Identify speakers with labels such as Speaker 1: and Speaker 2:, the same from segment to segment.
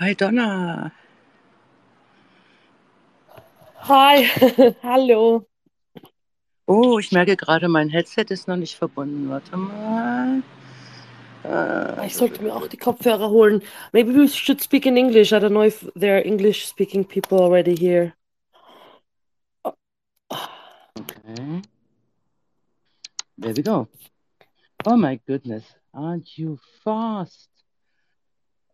Speaker 1: Hi Donna.
Speaker 2: Hi, hallo.
Speaker 1: Oh, ich merke gerade, mein Headset ist noch nicht verbunden. Warte mal.
Speaker 2: Ah, Ich sollte mir auch die Kopfhörer holen. Maybe we should speak in English. I don't know if there are English-speaking people already here.
Speaker 1: Okay. There we go. Oh my goodness. Aren't you fast?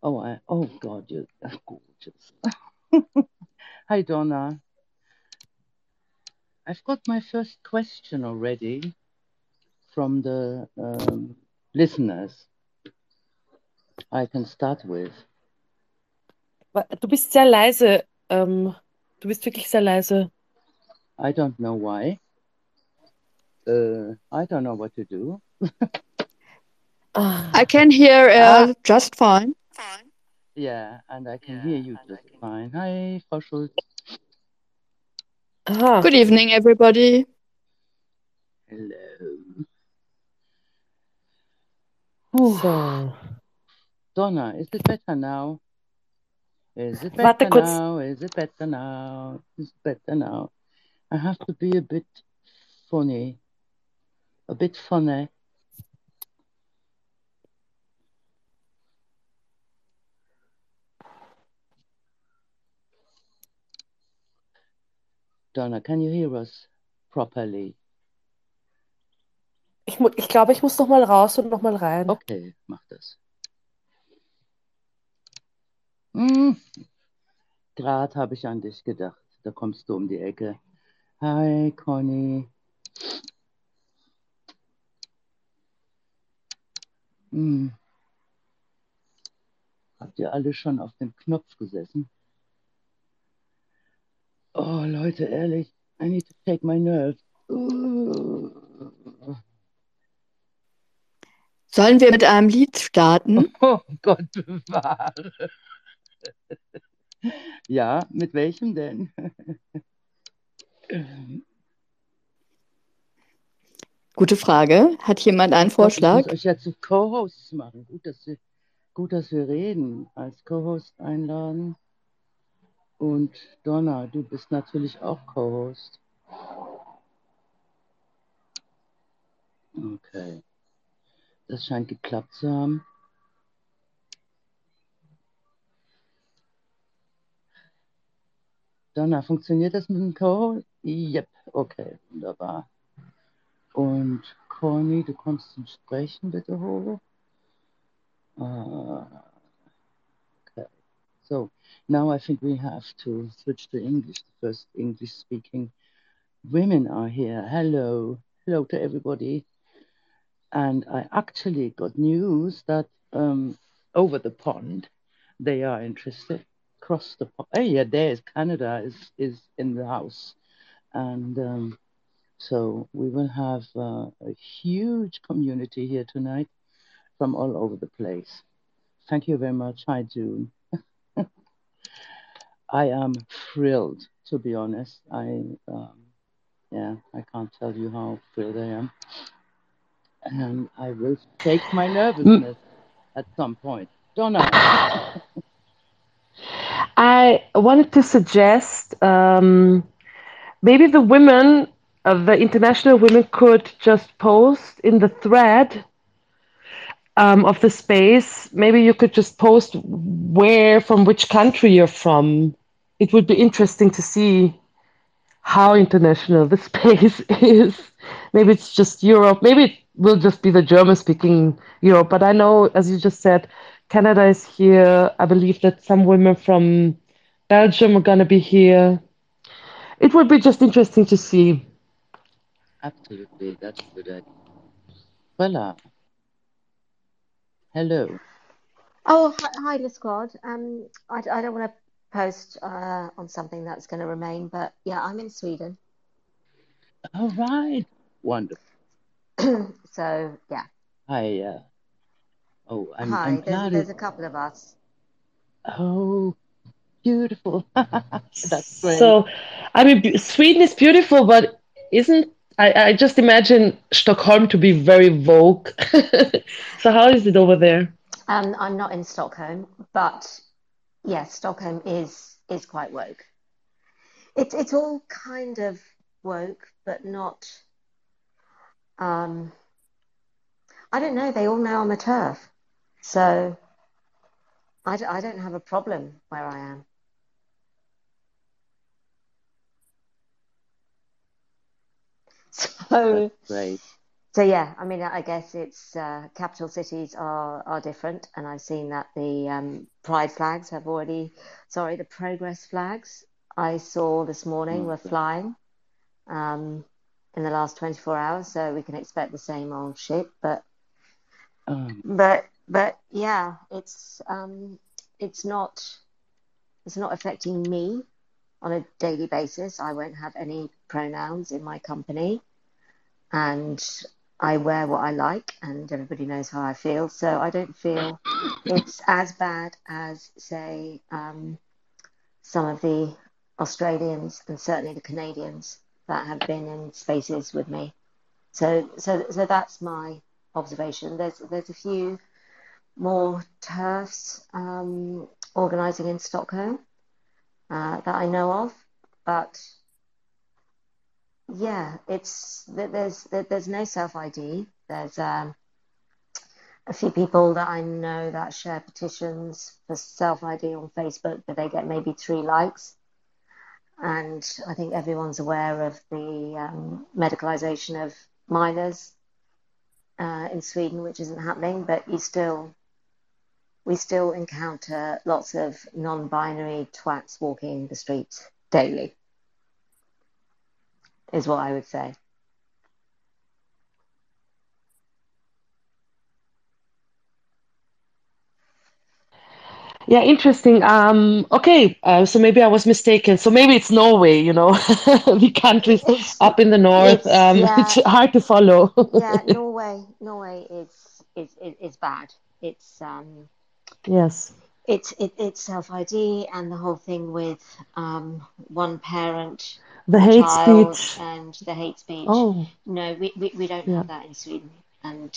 Speaker 1: Oh, I, oh God, you're gorgeous. Hi Donna. I've got my first question already from the um, listeners. I can start with.
Speaker 2: Du bist sehr leise. Ähm, du bist wirklich sehr leise.
Speaker 1: I don't know why. Uh, I don't know what to do.
Speaker 2: Ah,
Speaker 3: I can hear uh, just fine.
Speaker 1: Yeah, and I can hear you just fine. Hi, Frau Schulz.
Speaker 2: Aha.
Speaker 3: Good evening, everybody.
Speaker 1: Hello. Whew.
Speaker 2: So.
Speaker 1: Donna, is it better now? Is it
Speaker 2: Warte
Speaker 1: better
Speaker 2: kurz.
Speaker 1: now? Is it better now? Is it better now? I have to be a bit funny. A bit funny. Donna, can you hear us properly?
Speaker 2: Ich, ich glaube, ich muss noch mal raus und noch mal rein.
Speaker 1: Okay, mach das. Hm. Gerade habe ich an dich gedacht. Da kommst du um die Ecke. Hi, Conny. Hm. Habt ihr alle schon auf dem Knopf gesessen? Oh, Leute, ehrlich, I need to take my nerves.
Speaker 3: Sollen wir mit einem Lied starten?
Speaker 1: Oh Gott bewahre. Ja, mit welchem denn?
Speaker 3: Gute Frage. Hat jemand einen
Speaker 1: glaub, ich
Speaker 3: Vorschlag?
Speaker 1: muss euch ja zu Co-Hosts machen. Gut, dass wir, gut, dass wir reden. Als Co-Host einladen. Und Donna, du bist natürlich auch Co-Host. Okay. Das scheint geklappt zu haben. Donna, funktioniert das mit dem Co-Host? Yep, okay, wunderbar. Und Conny, du kommst zum Sprechen bitte hoch. Ah. So now I think we have to switch to English. The first English speaking women are here. Hello. Hello to everybody. And I actually got news that um, over the pond they are interested. Across the pond. Oh, yeah, there's Canada is, is in the house. And um, so we will have uh, a huge community here tonight from all over the place. Thank you very much. Hi, June. I am thrilled, to be honest. I, um, yeah, I can't tell you how thrilled I am. And I will take my nervousness at some point. Donna,
Speaker 2: I wanted to suggest um, maybe the women, uh, the international women, could just post in the thread um, of the space. Maybe you could just post where, from which country you're from. It would be interesting to see how international the space is. Maybe it's just Europe. Maybe it will just be the German speaking Europe. But I know, as you just said, Canada is here. I believe that some women from Belgium are going to be here. It would be just interesting to see.
Speaker 1: absolutely, that's a good idea. Voila. Hello.
Speaker 4: Oh, hi, hi the squad. Um, I, I don't want to post uh, on something that's going to remain, but yeah, I'm in Sweden.
Speaker 1: All right. Wonderful.
Speaker 4: So yeah,
Speaker 1: Hi. Uh, oh, I'm,
Speaker 4: hi.
Speaker 1: I'm
Speaker 4: There's
Speaker 1: glad.
Speaker 4: there's
Speaker 1: It,
Speaker 4: a couple of us.
Speaker 1: oh, beautiful. that's great.
Speaker 2: So, I mean, Sweden is beautiful, but isn't I, I just imagine Stockholm to be very vogue. so, how is it over there?
Speaker 4: Um, I'm not in Stockholm, but yes, Stockholm is is quite woke. It's it's all kind of woke, but not. Um, I don't know. They all know I'm a TERF, so I, d- I don't have a problem where I am. So
Speaker 1: Great.
Speaker 4: So yeah, I mean, I guess it's uh, capital cities are are different, and I've seen that the um, pride flags have already, sorry, the progress flags I saw this morning were flying um, in the last 24 hours, so we can expect the same old shit. But
Speaker 1: Um,
Speaker 4: but but yeah, it's um, it's not it's not affecting me on a daily basis. I won't have any pronouns in my company, and I wear what I like, and everybody knows how I feel. So I don't feel it's as bad as, say, um, some of the Australians and certainly the Canadians that have been in spaces with me. So so so that's my observation. There's there's a few more TERFs um, organising in Stockholm uh, that I know of, but yeah, it's there- there's there's no self ID. There's um, a few people that I know that share petitions for self ID on Facebook, but they get maybe three likes. And I think everyone's aware of the um, medicalization of minors uh, in Sweden, which isn't happening, but you still we still encounter lots of non-binary twats walking the streets daily, is what I would say.
Speaker 2: Yeah, interesting. Um, okay, uh, so maybe I was mistaken. So maybe it's Norway, you know, the countries
Speaker 4: It's
Speaker 2: up in the north.
Speaker 4: it's
Speaker 2: Um,
Speaker 4: yeah
Speaker 2: it's hard to follow.
Speaker 4: yeah Norway Norway is is is, bad. It's um
Speaker 2: Yes.
Speaker 4: it's it, it's self ID and the whole thing with um one parent
Speaker 2: The hate speech.
Speaker 4: and the hate speech.
Speaker 2: Oh,
Speaker 4: No, we, we, we don't
Speaker 2: yeah.
Speaker 4: have that in Sweden. And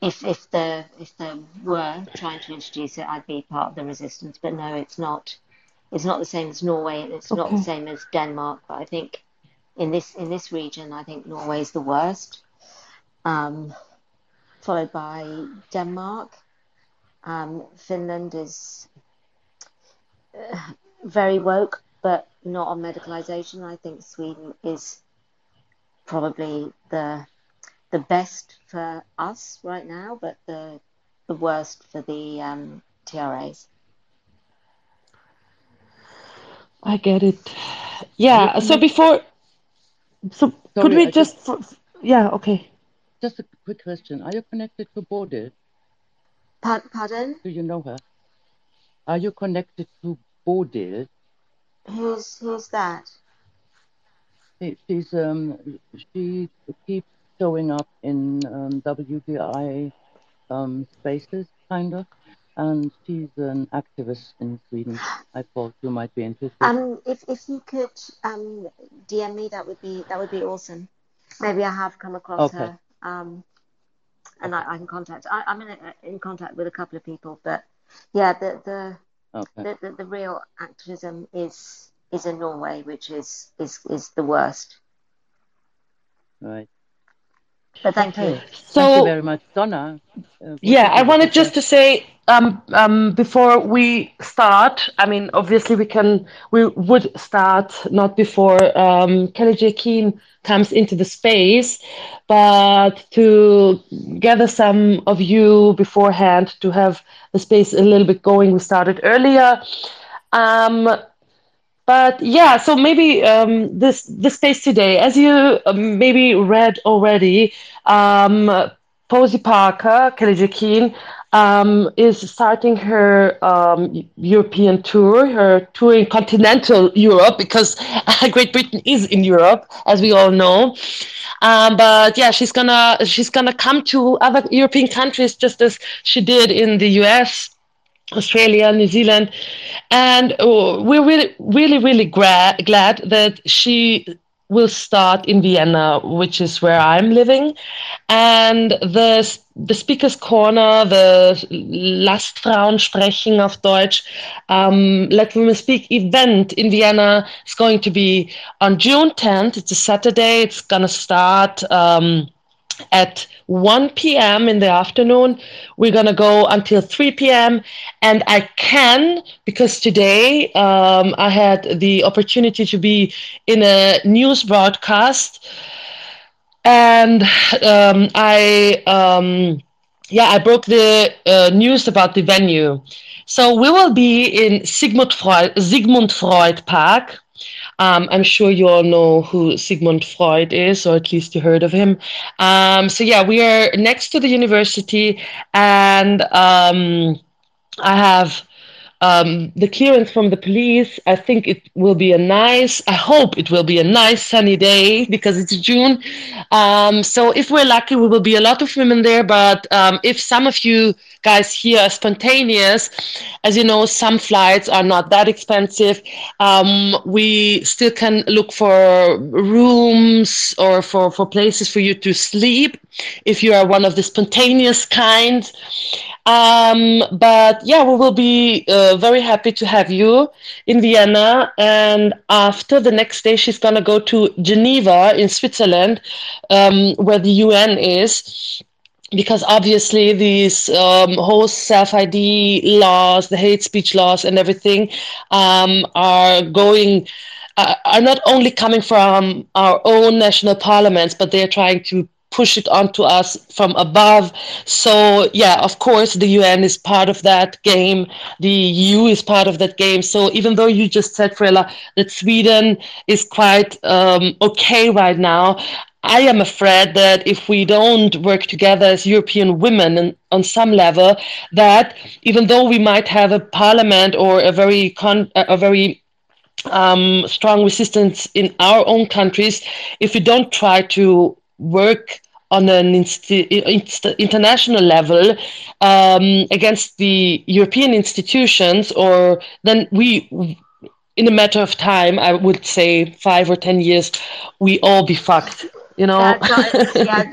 Speaker 4: if if the if they were trying to introduce it, I'd be part of the resistance. But no, it's not. It's not the same as Norway. and It's not the same as Denmark. But I think in this in this region, I think Norway is the worst, um, followed by Denmark. Um, Finland is very woke, but not on medicalization. I think Sweden is probably the the best for us right now, but the the worst for the um, TRAs.
Speaker 2: I get it.
Speaker 1: are you
Speaker 2: Yeah. So before, so could we
Speaker 1: I just
Speaker 2: just, f- yeah, okay.
Speaker 1: just a quick question. Are you connected to Bodil?
Speaker 4: Pardon?
Speaker 1: Do you know her? Are you connected to Bodil?
Speaker 4: Who's who's that?
Speaker 1: She- She's um she keeps showing up in um, WDI um spaces kind of, and she's an activist in Sweden. I thought you might be interested.
Speaker 4: Um, if if you could um DM me, that would be that would be awesome. Maybe I have come across
Speaker 1: Okay.
Speaker 4: her. Um, and I, I can contact. I, I'm in in contact with a couple of people, but yeah, the the
Speaker 1: Okay.
Speaker 4: the, the, the real activism is is in Norway, which is is is the worst.
Speaker 1: Right.
Speaker 4: But thank you.
Speaker 1: Okay. Thank you
Speaker 2: So
Speaker 1: very much, Donna. Uh,
Speaker 2: Yeah, I wanted just to say um, um, before we start. I mean, obviously we can we would start not before um, Kellie J. Keen comes into the space, but to gather some of you beforehand to have the space a little bit going. We started earlier. Um, but yeah, so maybe um, this the space today, as you um, maybe read already, um, Posie Parker, Kellie J. Keen, um, is starting her um, European tour, her tour in continental Europe, because Great Britain is in Europe, as we all know. Um, but yeah, she's gonna she's gonna come to other European countries just as she did in the US Australia, New Zealand, and oh, we're really, really, really gra- glad that she will start in Vienna, which is where I'm living. And the the Speaker's Corner, the Lasst Frauen sprechen auf Deutsch, um, Let Women Speak event in Vienna is going to be on June 10th. It's a Saturday. It's going to start um, at 1 p.m. in the afternoon. We're going to go until 3 p.m. And I can, because today um, I had the opportunity to be in a news broadcast and um, I um, yeah I broke the uh, news about the venue. So we will be in Sigmund Freud, Sigmund Freud Park. Um, I'm sure you all know who Sigmund Freud is, or at least you heard of him. Um, so yeah, we are next to the university, and um, I have um, the clearance from the police. I think it will be a nice, I hope it will be a nice sunny day because it's June. Um, so if we're lucky, we will be a lot of women there. But um, if some of you guys here are spontaneous, as you know, some flights are not that expensive. Um, we still can look for rooms or for, for places for you to sleep if you are one of the spontaneous kind. Um, but yeah, we will be uh, very happy to have you in Vienna. And after the next day, she's going to go to Geneva in Switzerland, um, where the UN is. Because obviously, these um, whole self ID laws, the hate speech laws, and everything um, are going, uh, are not only coming from our own national parliaments, but they're trying to push it onto us from above. So yeah, of course, the UN is part of that game. The EU is part of that game. So even though you just said, Frela, that Sweden is quite um, okay right now, I am afraid that if we don't work together as European women and on some level, that even though we might have a parliament or a very con- a very um, strong resistance in our own countries, if we don't try to work on an international level um, against the European institutions, or then we, in a matter of time, I would say five or ten years, we all be fucked. You know.
Speaker 4: yeah,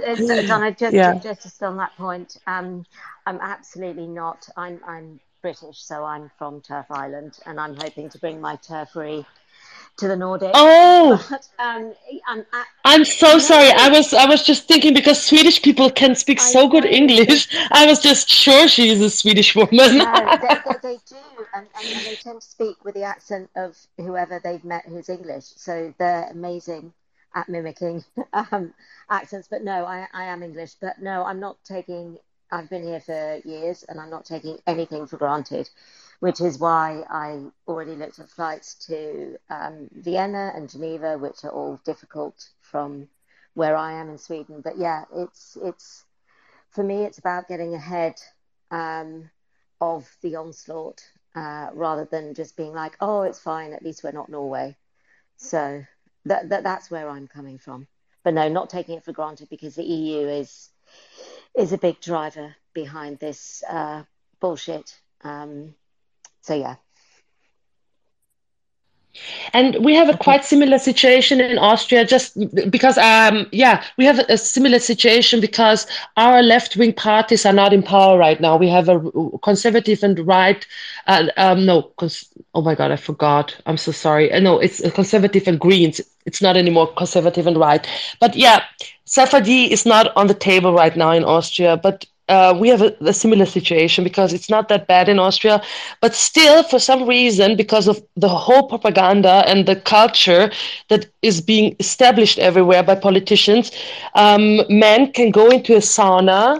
Speaker 4: Donna. Just, yeah. just, just on that point, um, I'm absolutely not. I'm, I'm British, so I'm from TERF Island, and I'm hoping to bring my turfery to the Nordic.
Speaker 2: Oh, but, um, I'm, I, I'm so sorry. I was I was just thinking because Swedish people can speak I so know. good English. I was just sure she is a Swedish woman.
Speaker 4: no, they, they, they do, and, and, they tend to speak with the accent of whoever they've met who's English. So they're amazing at mimicking um, accents. But no, I, I am English. But no, I'm not taking. I've been here for years, and I'm not taking anything for granted which is why I already looked at flights to um, Vienna and Geneva, which are all difficult from where I am in Sweden. But yeah, it's it's for me, it's about getting ahead um, of the onslaught uh, rather than just being like, oh, it's fine, at least we're not Norway. So that, that that's where I'm coming from. But no, not taking it for granted because the EU is is a big driver behind this uh, bullshit. Um, so yeah.
Speaker 2: And we have a quite similar situation in Austria, just because, um, yeah, we have a similar situation because our left wing parties are not in power right now. We have a conservative and right, uh, um, no, oh my God, I forgot. I'm so sorry. Uh, no, it's conservative and Greens. It's not anymore conservative and right. But yeah, Sefardí is not on the table right now in Austria. But uh, we have a, a, similar situation because it's not that bad in Austria, but still, for some reason, because of the whole propaganda and the culture that is being established everywhere by politicians, um, men can go into a sauna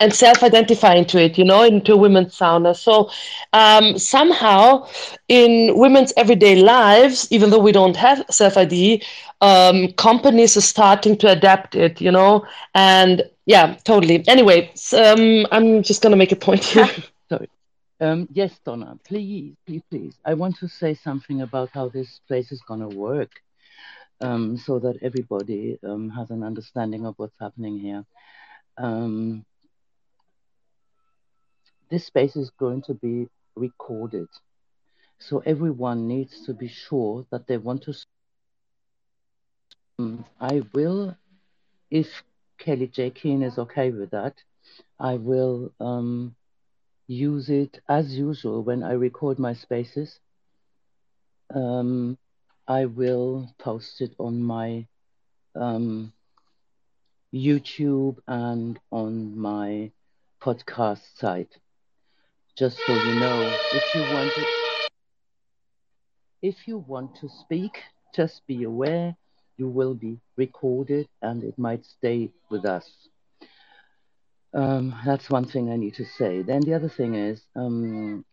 Speaker 2: and self-identify into it, you know, into a women's sauna. So um, somehow, in women's everyday lives, even though we don't have self-ID, um, companies are starting to adapt it, you know, and yeah, totally. Anyway, so, um, I'm just going to make a point here.
Speaker 1: Sorry. Um, yes, Donna, please, please, please. I want to say something about how this place is going to work um, so that everybody um, has an understanding of what's happening here. Um, this space is going to be recorded. So everyone needs to be sure that they want to. Um, I will, if Kellie J. Keen is okay with that, I will um, use it as usual when I record my spaces. Um, I will post it on my um, YouTube and on my podcast site. Just so you know, if you want to, if you want to speak, just be aware you will be recorded and it might stay with us. Um, that's one thing I need to say. Then the other thing is, um,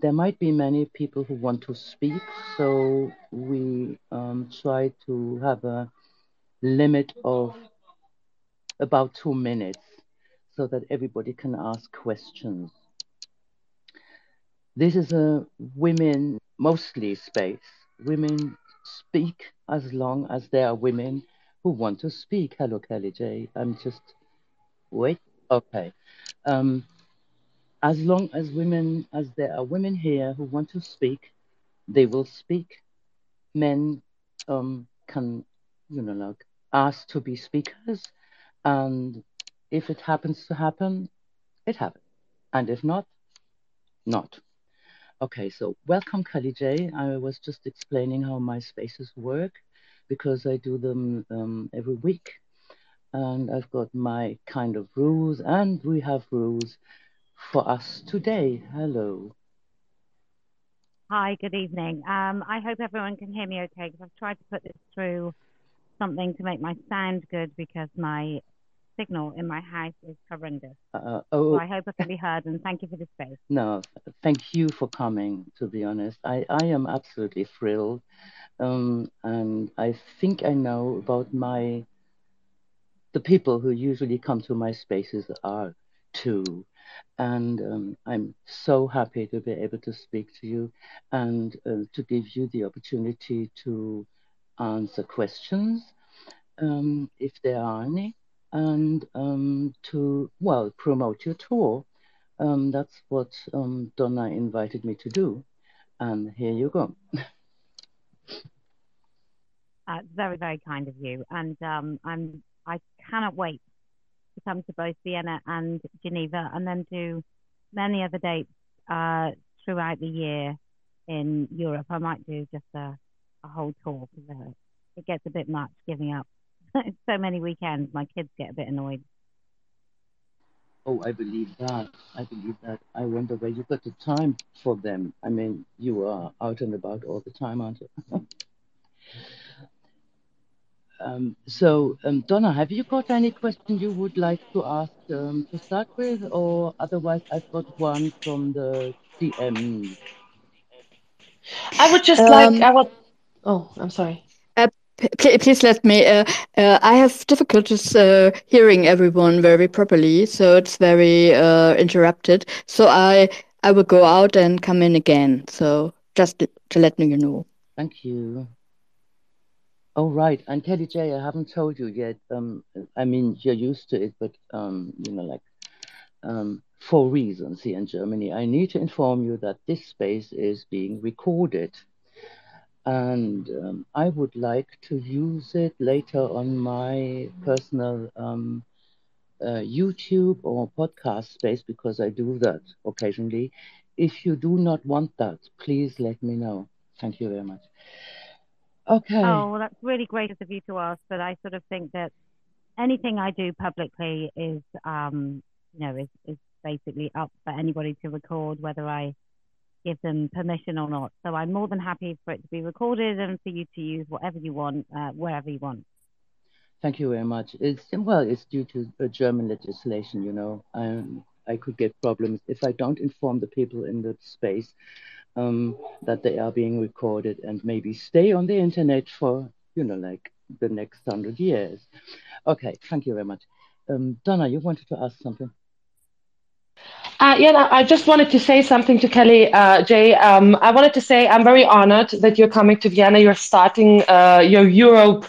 Speaker 1: there might be many people who want to speak, so we um, try to have a limit of about two minutes so that everybody can ask questions. This is a women mostly space. Women speak as long as there are women who want to speak. Hello, Kellie J. I'm just wait. Okay. Um, as long as women, as there are women here who want to speak, they will speak. Men um, can, you know, like ask to be speakers, and if it happens to happen, it happens, and if not, not. Okay, so welcome, Kellie J. I was just explaining how my spaces work because I do them um, every week and I've got my kind of rules, and we have rules for us today. Hello.
Speaker 5: Hi, good evening. Um, I hope everyone can hear me okay because I've tried to put this through something to make my sound good because my signal in my house is horrendous. Uh, oh, so I hope I can be heard and thank you for the space.
Speaker 1: No, thank you for coming, to be honest. I, I am absolutely thrilled. Um, and I think I know about my the people who usually come to my spaces are too. And um, I'm so happy to be able to speak to you and uh, to give you the opportunity to answer questions um, if there are any, and um, to, well, promote your tour. Um, that's what um, Donna invited me to do. And here you go.
Speaker 5: Uh, very, very kind of you. And um, I'm I cannot wait to come to both Vienna and Geneva and then do many other dates uh, throughout the year in Europe. I might do just a, a whole tour because uh, it gets a bit much giving up so many weekends. My kids get a bit annoyed.
Speaker 1: Oh, I believe that. I believe that. I wonder where you got the time for them. I mean, you are out and about all the time, aren't you? Um, so, um, Donna, have you got any question you would like to ask um, to start with, or otherwise, I've got one from the DM.
Speaker 2: I would just like um, I would. Oh, I'm sorry.
Speaker 3: Please let me. Uh, uh, I have difficulties uh, hearing everyone very properly, so it's very uh, interrupted. So I I will go out and come in again. So just to let me know.
Speaker 1: Thank you. Oh, right. And Kellie J, I haven't told you yet. Um, I mean, you're used to it, but um, you know, like um, for reasons here in Germany, I need to inform you that this space is being recorded. And um, I would like to use it later on my personal um, uh, YouTube or podcast space because I do that occasionally. If you do not want that, please let me know. Thank you very much. Okay.
Speaker 5: Oh, well, that's really great of you to ask, but I sort of think that anything I do publicly is, um, you know, is, is basically up for anybody to record, whether I give them permission or not. So I'm more than happy for it to be recorded and for you to use whatever you want, uh, wherever you want.
Speaker 1: Thank you very much. It's well, it's due to German legislation. You know, I I could get problems if I don't inform the people in the space um, that they are being recorded and maybe stay on the internet for, you know, like the next hundred years. Okay, thank you very much. Um, Donna, you wanted to ask something?
Speaker 2: Uh, yeah, I just wanted to say something to Kellie uh, Jay. Um, I wanted to say I'm very honored that you're coming to Vienna. You're starting uh, your Europe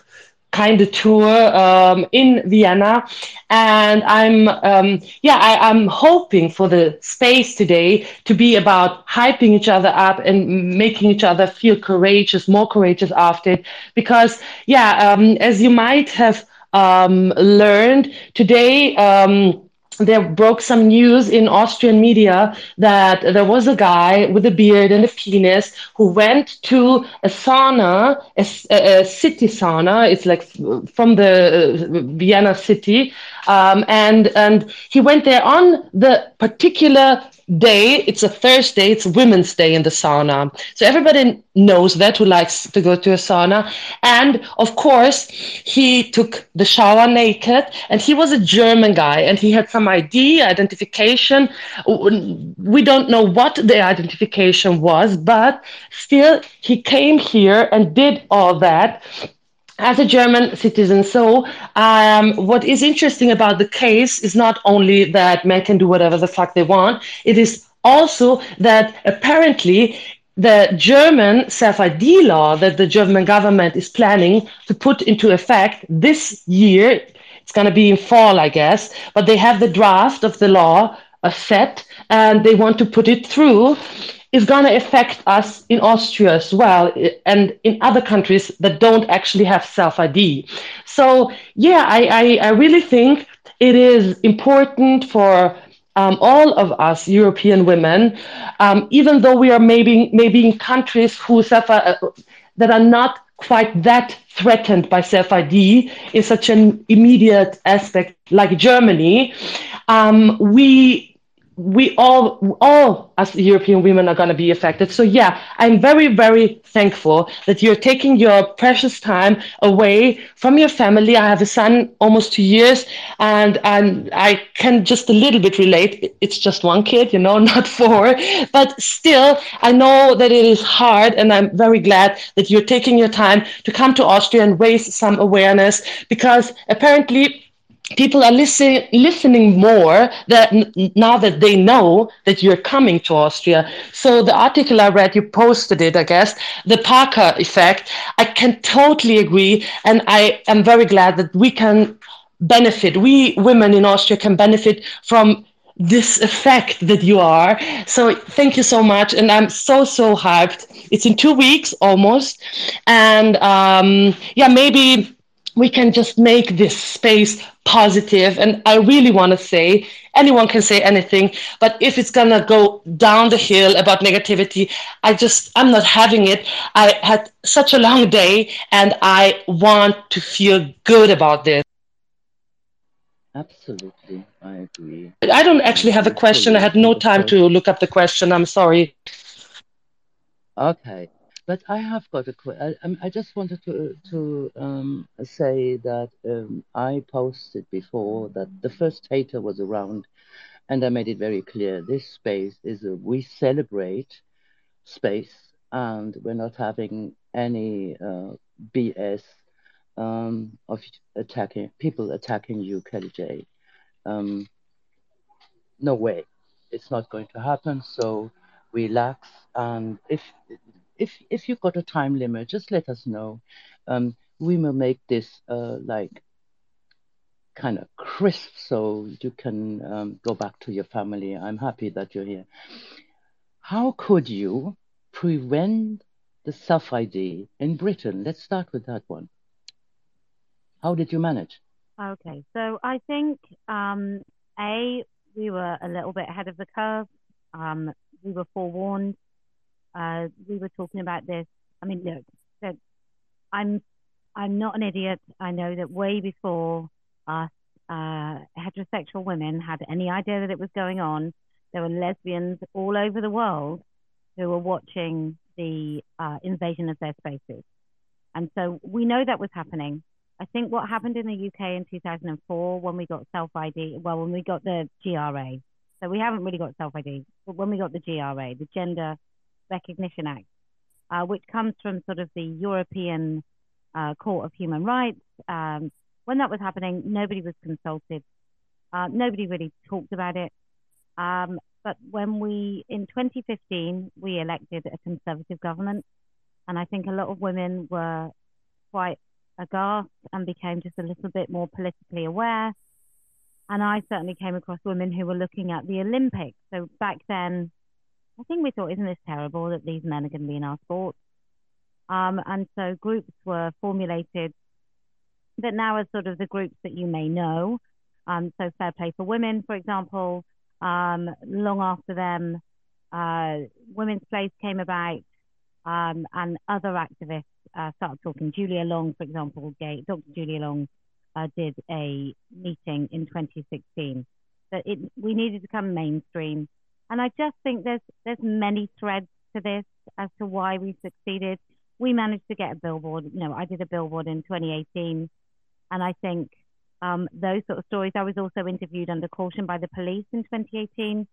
Speaker 2: kind of tour um, in Vienna. And I'm, um, yeah, I, am hoping for the space today to be about hyping each other up and making each other feel courageous, more courageous after it. Because, yeah, um, as you might have um, learned today, um, there broke some news in Austrian media that there was a guy with a beard and a penis who went to a sauna, a, a city sauna. It's like from the uh, Vienna city, um, and and he went there on the particular day. It's a Thursday. It's Women's Day in the sauna. So everybody knows that who likes to go to a sauna. And of course, he took the shower naked. And he was a German guy, and he had some ID identification. We don't know what the identification was, but still, he came here and did all that as a German citizen. So, um, what is interesting about the case is not only that men can do whatever the fuck they want, it is also that apparently the German self ID law that the German government is planning to put into effect this year, it's going to be in fall, I guess, but they have the draft of the law uh, set and they want to put it through is going to affect us in Austria as well and in other countries that don't actually have self ID. So, yeah, I, I, I, really think it is important for um, all of us European women, um, even though we are maybe, maybe in countries who suffer, uh, that are not quite that threatened by self ID in such an immediate aspect like Germany, um, we we all all as european women are going to be affected. So yeah i'm very very thankful that you're taking your precious time away from your family. I have a son almost two years and and i can just a little bit relate. It's just one kid you know not four. But still i know that it is hard and i'm very glad that you're taking your time to come to austria and raise some awareness because apparently people are listening listening more that now that they know that you're coming to Austria. So the article I read, you posted it, I guess, the Parker effect. I can totally agree, and I am very glad that we can benefit. We women in Austria can benefit from this effect that you are. So thank you so much, and I'm so so hyped. It's in two weeks almost, and um, yeah, maybe we can just make this space positive. And i really want to say anyone can say anything but if it's going to go down the hill about negativity i just i'm not having it. I had such a long day and i want to feel good about this.
Speaker 1: Absolutely. I agree.
Speaker 2: I don't actually have a question. I had no time to look up the question. I'm sorry.
Speaker 1: Okay but I have got a question. I, I just wanted to to um, say that um, I posted before that the first hater was around, and I made it very clear. This space is a we celebrate space, and we're not having any uh, BS um, of attacking people attacking you, Kellie J. Um, no way, it's not going to happen. So relax, and if if if you've got a time limit, just let us know. Um, we will make this uh, like kind of crisp so you can um, go back to your family. I'm happy that you're here. How could you prevent the self ID in Britain? Let's start with that one. How did you manage?
Speaker 5: Okay, so I think um, a we were a little bit ahead of the curve. Um, we were forewarned uh, we were talking about this. I mean, look, that I'm I'm not an idiot. I know that way before us uh, heterosexual women had any idea that it was going on, there were lesbians all over the world who were watching the uh, invasion of their spaces, and so we know that was happening. I think what happened in the UK in 2004 when we got self ID, well, when we got the GRA, so we haven't really got self ID, but when we got the GRA, the Gender Recognition Act, uh, which comes from sort of the European uh, Court of Human Rights. Um, when that was happening, nobody was consulted. Uh, nobody really talked about it. Um, but when we, in 2015, we elected a conservative government, and I think a lot of women were quite aghast and became just a little bit more politically aware. And I certainly came across women who were looking at the Olympics. So back then, I think we thought, isn't this terrible that these men are going to be in our sports? Um, and so groups were formulated that now are sort of the groups that you may know. Um, so Fair Play for Women, for example, um, long after them, uh, Women's Place came about, um, and other activists uh, started talking. Julia Long, for example, Dr. Julia Long uh, did a meeting in 2016 that it, we needed to come mainstream. And I just think there's there's many threads to this as to why we succeeded. We managed to get a billboard. You know, I did a billboard in 2018, and I think um, those sort of stories. I was also interviewed under caution by the police in 2018.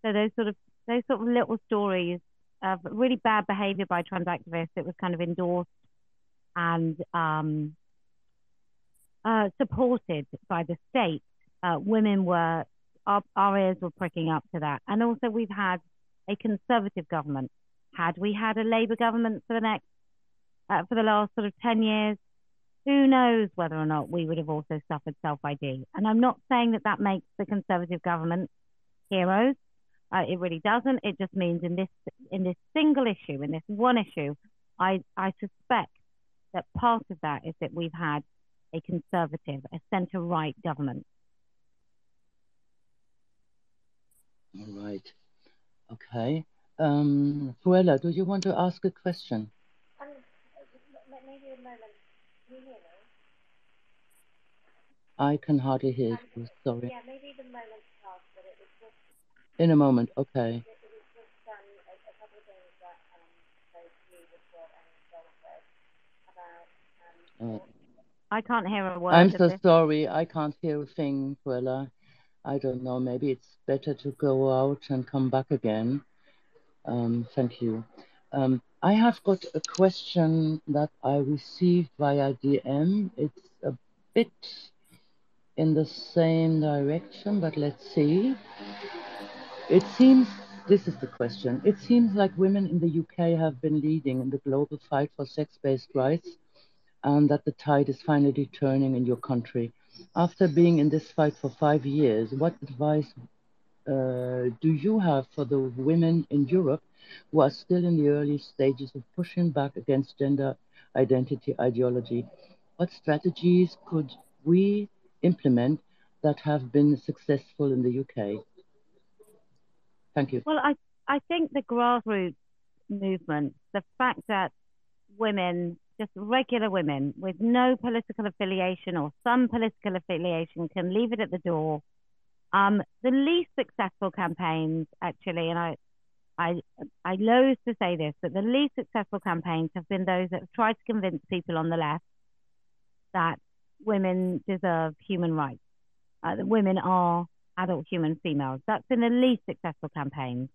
Speaker 5: So those sort of those sort of little stories of really bad behaviour by trans activists. It was kind of endorsed and um, uh, supported by the state. Uh, women were our, our ears were pricking up to that, and also we've had a conservative government. Had we had a Labour government for the next uh, for the last sort of ten years, who knows whether or not we would have also suffered self ID. And I'm not saying that that makes the Conservative government heroes. Uh, it really doesn't. It just means in this in this single issue, in this one issue, I I suspect that part of that is that we've had a conservative, a centre right government.
Speaker 1: All right. Okay. Um, Fuela, do you want to ask a question? Um, maybe a moment. I can hardly hear you. Sorry. Yeah, maybe the moment passed, but it was just. In a moment, okay. It, it was just um, a, a, couple of things that um, both you, Richard, and John
Speaker 5: said about. Um, uh, I can't hear a word.
Speaker 1: I'm so this. sorry. I can't hear a thing, Fuela. I don't know. Maybe it's better to go out and come back again. Um, thank you. Um, I have got a question that I received via DM. It's a bit in the same direction, but let's see. It seems, this is the question, it seems like women in the UK have been leading in the global fight for sex based rights and that the tide is finally turning in your country. After being in this fight for five years, what advice uh, do you have for the women in Europe who are still in the early stages of pushing back against gender identity ideology? What strategies could we implement that have been successful in the UK? Thank you.
Speaker 5: Well, I, I think the grassroots movement, the fact that women, just regular women with no political affiliation or some political affiliation, can leave it at the door. Um, the least successful campaigns, actually, and I, I, I loathe to say this, but the least successful campaigns have been those that have tried to convince people on the left that women deserve human rights, uh, that women are adult human females. That's been the least successful campaigns.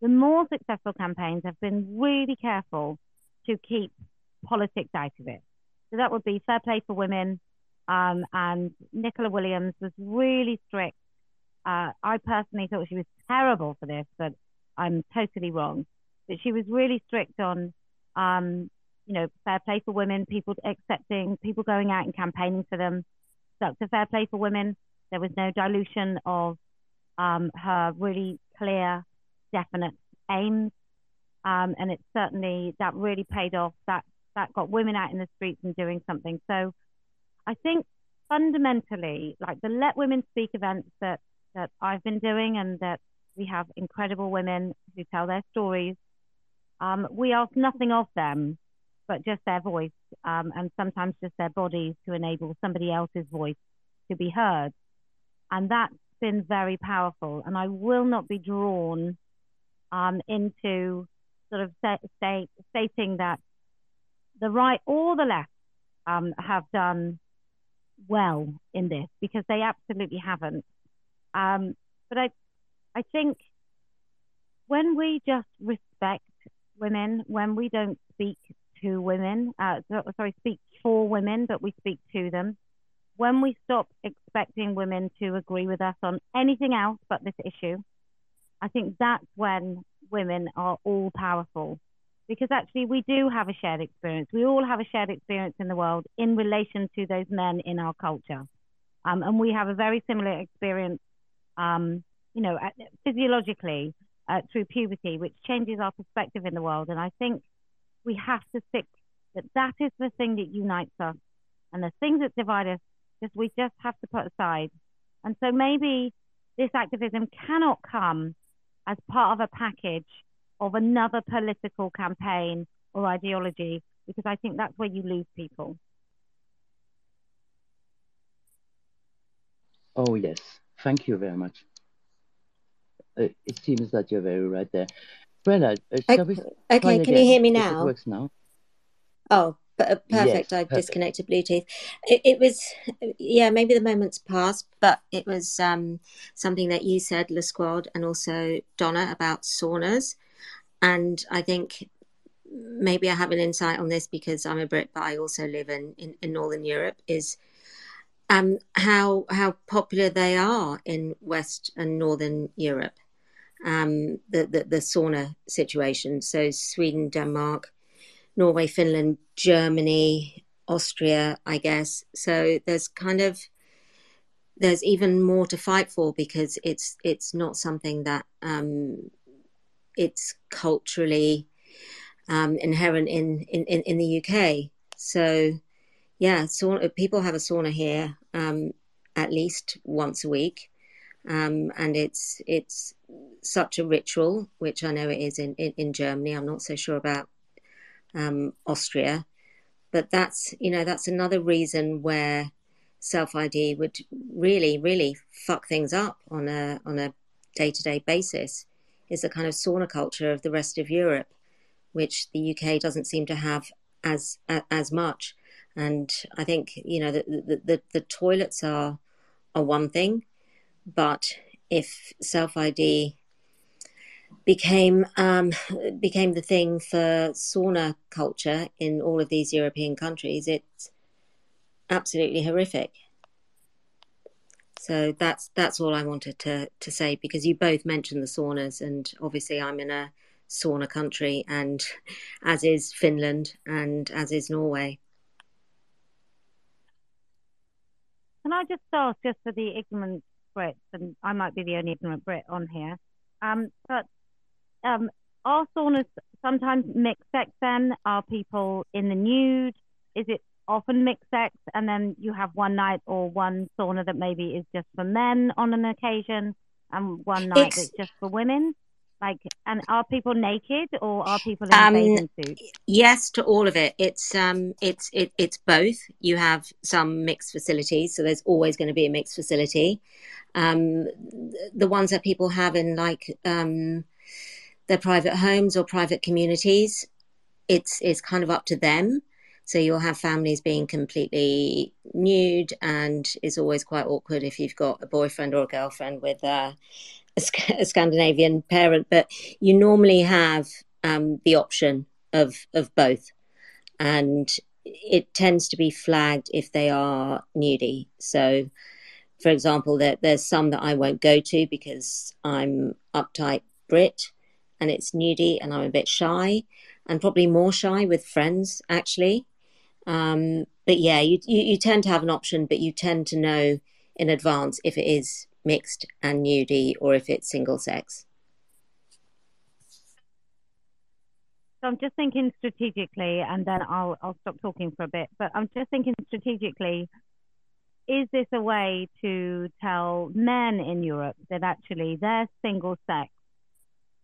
Speaker 5: The more successful campaigns have been really careful to keep politics out of it. So that would be Fair Play for Women. Um, and Nicola Williams was really strict. Uh, I personally thought she was terrible for this, but I'm totally wrong. But she was really strict on um, you know, fair play for women, people accepting, people going out and campaigning for them. Stuck to fair play for women. There was no dilution of um, her really clear, definite aims. Um, and it certainly, that really paid off. That, that got women out in the streets and doing something. So I think fundamentally, like the Let Women Speak events that, that I've been doing and that we have incredible women who tell their stories, um, we ask nothing of them but just their voice um, and sometimes just their bodies to enable somebody else's voice to be heard. And that's been very powerful. And I will not be drawn um, into sort of stating that the right or the left um, have done well in this because they absolutely haven't. Um, but I, I think when we just respect women, when we don't speak to women, uh, sorry, speak for women, but we speak to them. When we stop expecting women to agree with us on anything else but this issue, I think that's when women are all powerful. Because actually, we do have a shared experience. We all have a shared experience in the world in relation to those men in our culture. Um, and we have a very similar experience, um, you know, physiologically uh, through puberty, which changes our perspective in the world. And I think we have to stick that that is the thing that unites us and the things that divide us just we just have to put aside And so maybe this activism cannot come as part of a package of another political campaign or ideology, because I think that's where you lose people.
Speaker 1: Oh, yes. Thank you very much. Uh, it seems that you're very right there. Brella, uh, shall we
Speaker 4: Okay, can you hear me
Speaker 1: if it
Speaker 4: now?
Speaker 1: works now?
Speaker 4: Oh, p- uh, perfect.
Speaker 1: Yes,
Speaker 4: I've
Speaker 1: perfect.
Speaker 4: disconnected Bluetooth. It, it was, yeah, maybe the moment's passed, but it was um, something that you said, La Squad, and also Donna about saunas. And I think maybe I have an insight on this because I'm a Brit, but I also live in, in, in Northern Europe, is um, how how popular they are in West and Northern Europe. Um, the, the the sauna situation. So Sweden, Denmark, Norway, Finland, Germany, Austria, I guess. So there's kind of there's even more to fight for because it's it's not something that um, it's culturally um, inherent in, in, in, the UK. So yeah, sauna, people have a sauna here um, at least once a week, um, and it's it's such a ritual, which I know it is in, in, in Germany. I'm not so sure about um, Austria, but that's you know that's another reason where self ID would really really fuck things up on a on a day to day basis. Is a kind of sauna culture of the rest of Europe, which the UK doesn't seem to have as as much. And I think you know the the, the, the toilets are are one thing, but if self ID became um, became the thing for sauna culture in all of these European countries, it's absolutely horrific. So that's that's all I wanted to to say because you both mentioned the saunas, and obviously I'm in a sauna country, and as is Finland, and as is Norway.
Speaker 5: Can I just ask, just for the ignorant Brits, and I might be the only ignorant Brit on here, um, but um, are saunas sometimes mixed sex then? Are people in the nude? Is it often mixed sex and then you have one night or one sauna that maybe is just for men on an occasion and one night
Speaker 4: It's
Speaker 5: that's just for women? Like, and are people naked or are people in
Speaker 4: um,
Speaker 5: bathing suits?
Speaker 4: yes to all of it. It's um, it's it, it's both. You have some mixed facilities, so there's always going to be a mixed facility. Um, the ones that people have in like um, their private homes or private communities, it's it's kind of up to them. So you'll have families being completely nude, and it's always quite awkward if you've got a boyfriend or a girlfriend with a, Sc- a Scandinavian parent. But you normally have um, the option of of both, and it tends to be flagged if they are nudie. So, for example, there, there's some that I won't go to because I'm uptight Brit, and it's nudie, and I'm a bit shy, and probably more shy with friends actually. Um, but yeah, you, you you tend to have an option, but you tend to know in advance if it is mixed and nudie or if it's single sex.
Speaker 5: So I'm just thinking strategically, and then I'll I'll stop talking for a bit. But I'm just thinking strategically. Is this a way to tell men in Europe that actually their single sex,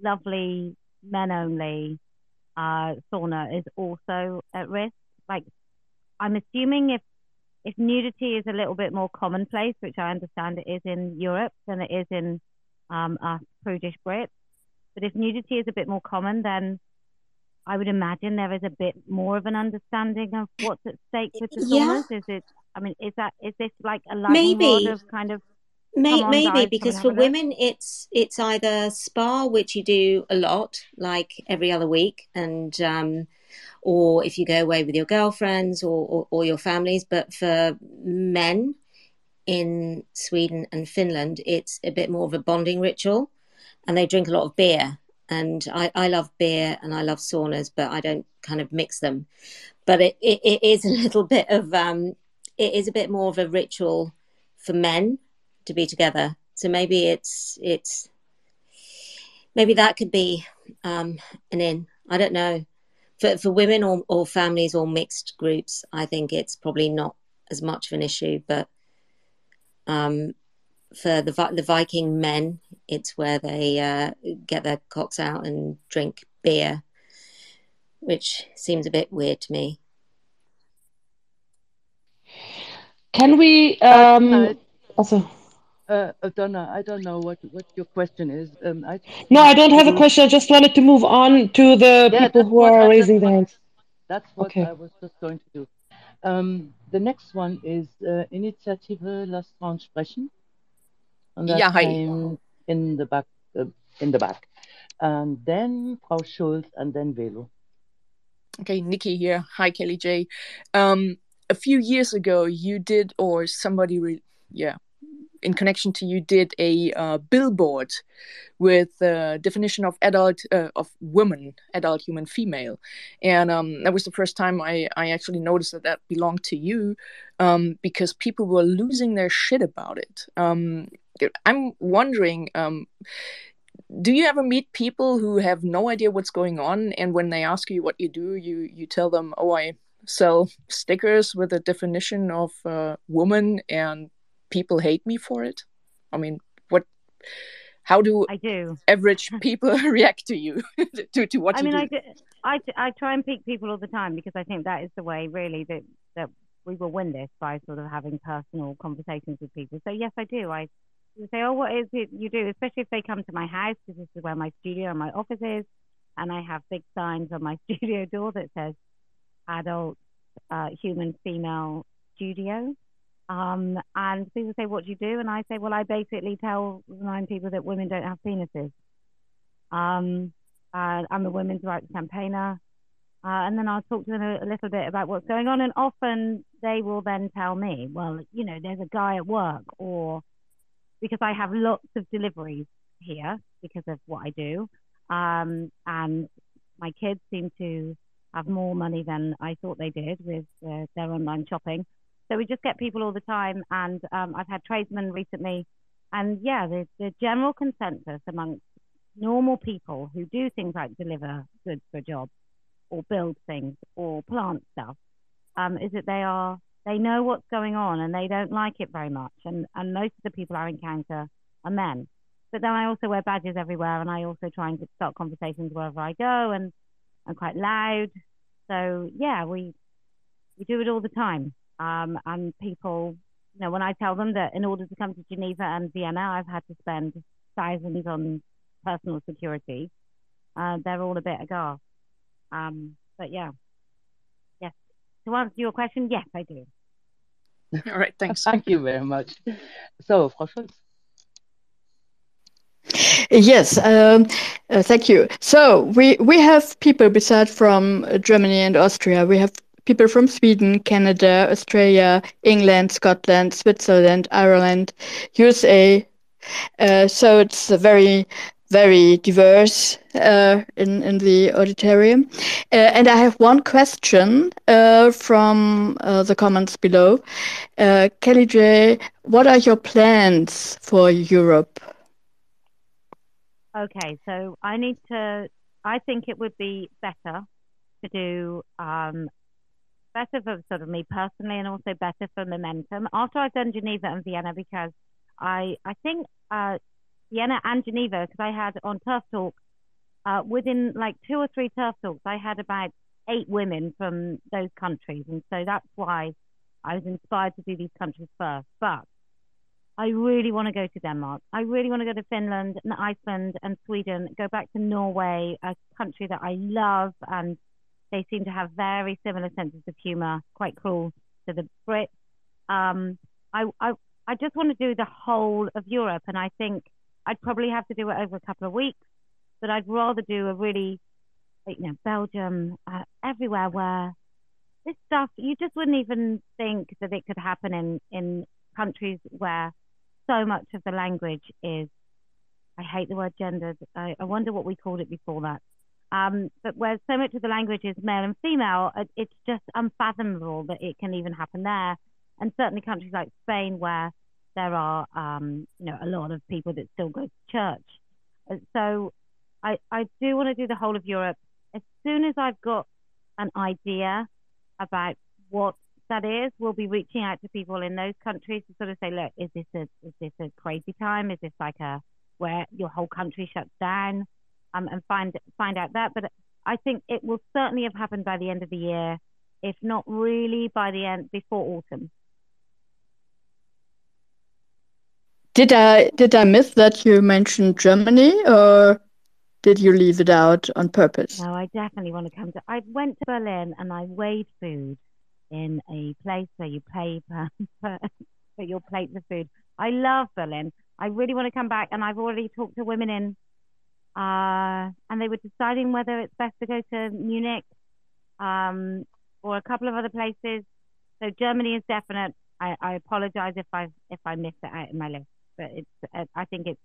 Speaker 5: lovely men only uh, sauna is also at risk? Like, I'm assuming if if nudity is a little bit more commonplace, which I understand it is in Europe than it is in um, us prudish Brits, but if nudity is a bit more common, then I would imagine there is a bit more of an understanding of what's at stake with the
Speaker 4: Yeah.
Speaker 5: Is it? I mean, is that is this like a
Speaker 4: maybe.
Speaker 5: of kind of
Speaker 4: May, maybe
Speaker 5: guys,
Speaker 4: because for
Speaker 5: a look?
Speaker 4: women it's it's either spa which you do a lot like every other week and um or if you go away with your girlfriends or, or, or your families but for men in Sweden and Finland it's a bit more of a bonding ritual and they drink a lot of beer and I, I love beer and I love saunas but I don't kind of mix them but it, it, it is a little bit of um it is a bit more of a ritual for men to be together. So maybe it's it's maybe that could be um, an in. I don't know. For for women or, or families or mixed groups, I think it's probably not as much of an issue. But um, for the the Viking men, it's where they uh, get their cocks out and drink beer, which seems a bit weird to me.
Speaker 2: Can we um, uh, also?
Speaker 1: Uh, Donna, I don't know what, what your question is. Um, I
Speaker 2: no, I don't have a question. I just wanted to move on to the yeah, people who are I raising their hands.
Speaker 1: That's what okay. I was just going to do. Um, the next one is uh, Initiative Lasst Frauen sprechen. And that's
Speaker 6: yeah, hi.
Speaker 1: in the back, uh, in the back. And then Frau Schulz and then Velo.
Speaker 6: Okay, Nikki here. Hi, Kellie J. Um, a few years ago, you did, or somebody, re- yeah, in connection to you did a uh, billboard with the definition of adult uh, of woman adult human female. And um, that was the first time I, I actually noticed that that belonged to you um, because people were losing their shit about it. Um, i'm wondering um, do you ever meet people who have no idea what's going on? And when they ask you what you do you you tell them oh i sell stickers with a definition of uh, woman and people hate me for it? I mean, what? How do
Speaker 5: I do
Speaker 6: average people react to you to to what
Speaker 5: I
Speaker 6: you
Speaker 5: mean,
Speaker 6: do?
Speaker 5: I, do, I I try and pick people all the time because I think that is the way really that that we will win this by sort of having personal conversations with people. So yes, I do. I say, oh, what is it you do? Especially if they come to my house because this is where my studio and my office is, and I have big signs on my studio door that says adult uh, human female studio. Um, and people say, What do you do? And I say, Well, I basically tell nine people that women don't have penises. Um, uh, I'm a women's rights campaigner. Uh, and then I'll talk to them a, a, little bit about what's going on. And often they will then tell me, Well, you know, there's a guy at work, or because I have lots of deliveries here because of what I do. Um, and my kids seem to have more money than I thought they did with uh, their online shopping. So we just get people all the time. And um, I've had tradesmen recently. And yeah, the, the general consensus amongst normal people who do things like deliver goods for a job or build things or plant stuff um, is that they are they know what's going on and they don't like it very much. And, and most of the people I encounter are men. But then I also wear badges everywhere and I also try and start conversations wherever I go and I'm quite loud. So yeah, we we do it all the time. Um, and people, you know, when I tell them that in order to come to Geneva and Vienna, I've had to spend thousands on personal security, uh, they're all a bit aghast. Um, but yeah, yes. To answer your question, yes, I do.
Speaker 6: All right, thanks.
Speaker 1: Thank you very much. So, Frau Schulz.
Speaker 3: Yes, um, uh, thank you. So we we have people besides from Germany and Austria. We have people from Sweden, Canada, Australia, England, Scotland, Switzerland, Ireland, USA. Uh, so it's a very, very diverse uh, in in the auditorium. Uh, and I have one question uh, from uh, the comments below. Uh, Kellie J, what are your plans for Europe?
Speaker 5: Okay, so I need to. I think it would be better to do um, better for sort of me personally and also better for momentum. After I've done Geneva and Vienna because I I think uh, Vienna and Geneva because I had on TERF Talk uh, within like two or three TERF Talks I had about eight women from those countries. And so that's why I was inspired to do these countries first. But I really want to go to Denmark. I really want to go to Finland and Iceland and Sweden, go back to Norway, a country that I love and they seem to have very similar senses of humor, quite cruel to the Brits. Um, I, I, I just want to do the whole of Europe, and I think I'd probably have to do it over a couple of weeks, but I'd rather do a really, you know, Belgium, uh, everywhere where this stuff you just wouldn't even think that it could happen in in countries where so much of the language is. I hate the word gendered. I, I wonder what we called it before that. Um, but where so much of the language is male and female, it's just unfathomable that it can even happen there. And certainly countries like Spain, where there are, um, you know, a lot of people that still go to church. Uh, so I, I do want to do the whole of Europe. As soon as I've got an idea about what that is, we'll be reaching out to people in those countries to sort of say, look, is this a is this a crazy time? Is this like a where your whole country shuts down? Um, and find find out that. But I think it will certainly have happened by the end of the year, if not really by the end before autumn.
Speaker 3: Did I did I miss that you mentioned Germany or did you leave it out on purpose?
Speaker 5: No, I definitely want to come to. I went to Berlin and I weighed food in a place where you pay per, per, for your plate of food. I love Berlin. I really want to come back, and I've already talked to women in, uh, and they were deciding whether it's best to go to Munich um, or a couple of other places. So Germany is definite. I, I apologize if I if I missed it out in my list, but it's I think it's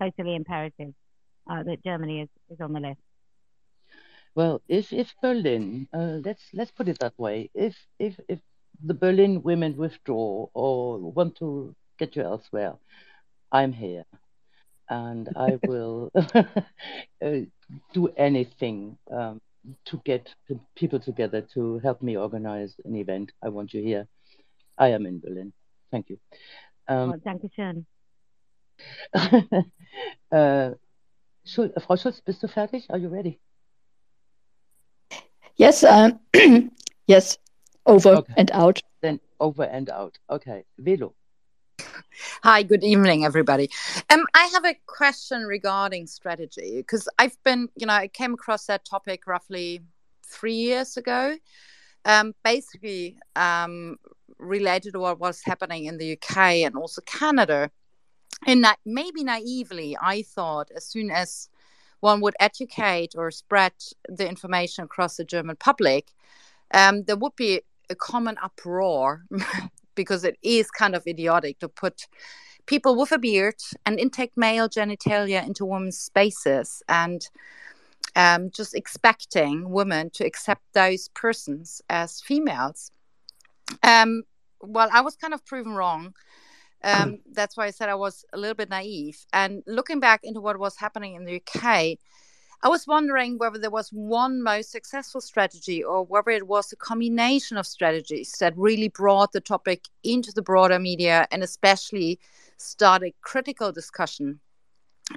Speaker 5: totally imperative uh, that Germany is, is on the list.
Speaker 1: Well, if if Berlin, uh, let's let's put it that way, if if if the Berlin women withdraw or want to get you elsewhere, I'm here, and I will uh, do anything um, to get people together to help me organize an event. I want you here. I am in Berlin. Thank you.
Speaker 5: Um, oh, danke schön.
Speaker 1: uh, Frau Schulz, bist du fertig? Are you ready?
Speaker 3: Yes, um, yes, over okay. and out.
Speaker 1: Then over and out. Okay, Velo.
Speaker 7: Hi, good evening, everybody. Um, I have a question regarding strategy because I've been, you know, I came across that topic roughly three years ago. Um, basically, um, related to what was happening in the UK and also Canada. And that maybe naively, I thought as soon as one would educate or spread the information across the German public, um, there would be a common uproar because it is kind of idiotic to put people with a beard and intact male genitalia into women's spaces and um, just expecting women to accept those persons as females. Um, well, I was kind of proven wrong. Um, that's why I said I was a little bit naive. And looking back into what was happening in the UK, I was wondering whether there was one most successful strategy or whether it was a combination of strategies that really brought the topic into the broader media and especially started critical discussion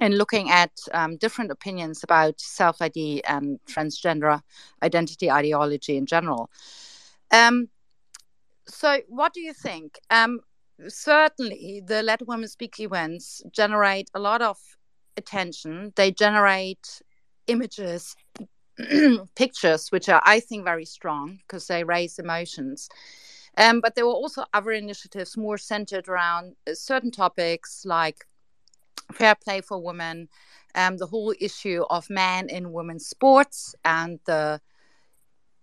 Speaker 7: and looking at um, different opinions about self ID and transgender identity ideology in general. Um, so, what do you think? Um, certainly the Let Women Speak events generate a lot of attention. They generate images, pictures, which are, I think, very strong because they raise emotions. Um, but there were also other initiatives more centered around uh, certain topics like fair play for women, um, the whole issue of men in women's sports, and the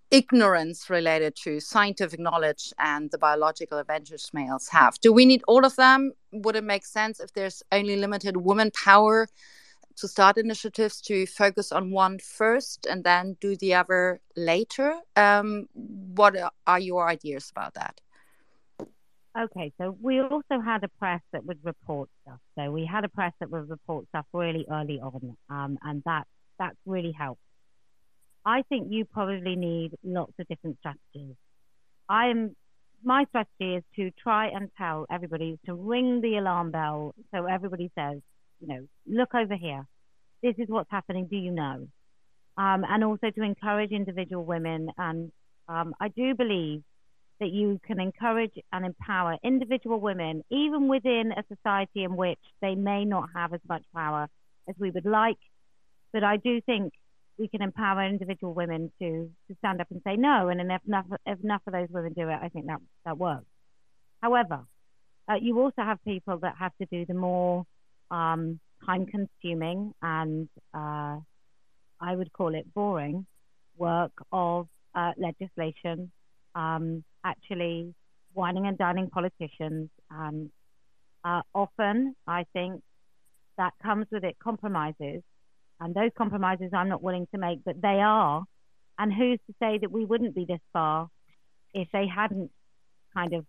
Speaker 7: ignorance related to scientific knowledge and the biological advantage males have. Do we need all of them? Would it make sense if there's only limited woman power to start initiatives to focus on one first and then do the other later? Um, what are your ideas about that?
Speaker 5: Okay, so we also had a press that would report stuff. So we had a press that would report stuff really early on, um, and that that's really helped. I think you probably need lots of different strategies. I'm my strategy is to try and tell everybody to ring the alarm bell so everybody says, you know, look over here. This is what's happening. Do you know? Um, and also to encourage individual women. And um, I do believe that you can encourage and empower individual women, even within a society in which they may not have as much power as we would like. But I do think we can empower individual women to to stand up and say no. And if enough if enough of those women do it, I think that that works. However, uh, you also have people that have to do the more um, time-consuming and uh, I would call it boring work of uh, legislation, um, actually whining and dining politicians, and uh, often I think that comes with it compromises and those compromises I'm not willing to make, but they are. And who's to say that we wouldn't be this far if they hadn't kind of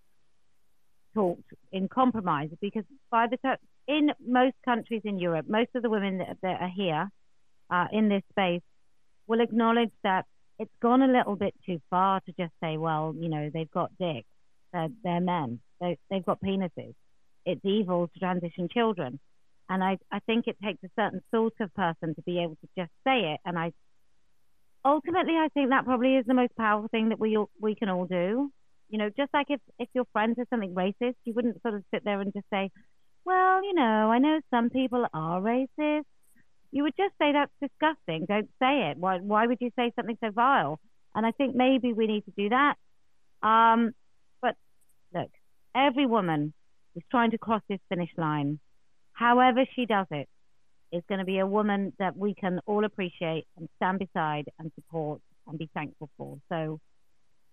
Speaker 5: talked in compromise? Because by the time, in most countries in Europe, most of the women that, that are here uh, in this space will acknowledge that it's gone a little bit too far to just say, well, you know, they've got dicks. They're, they're men. They, they've got penises. It's evil to transition children. And I, I think it takes a certain sort of person to be able to just say it. And I ultimately, I think that probably is the most powerful thing that we all, we can all do. You know, just like if, if your friend says something racist, you wouldn't sort of sit there and just say, well, you know, I know some people are racist. You would just say that's disgusting. Don't say it. Why, why would you say something so vile? And I think maybe we need to do that. Um, but look, every woman is trying to cross this finish line. However she does it, is going to be a woman that we can all appreciate and stand beside and support and be thankful for. So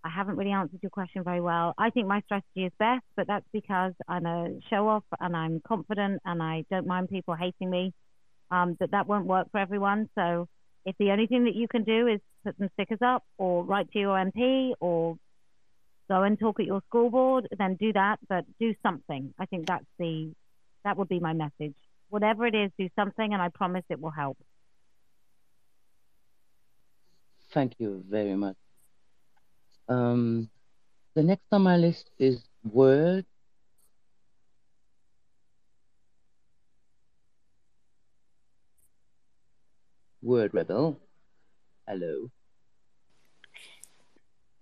Speaker 5: I haven't really answered your question very well. I think my strategy is best, but that's because I'm a show off and I'm confident and I don't mind people hating me. Um, but that won't work for everyone. So if the only thing that you can do is put some stickers up or write to your MP or go and talk at your school board, then do that. But do something. I think that's the that would be my message. Whatever it is, do something, and I promise it will help.
Speaker 1: Thank you very much. Um, the next on my list is Word. Word Rebel. Hello.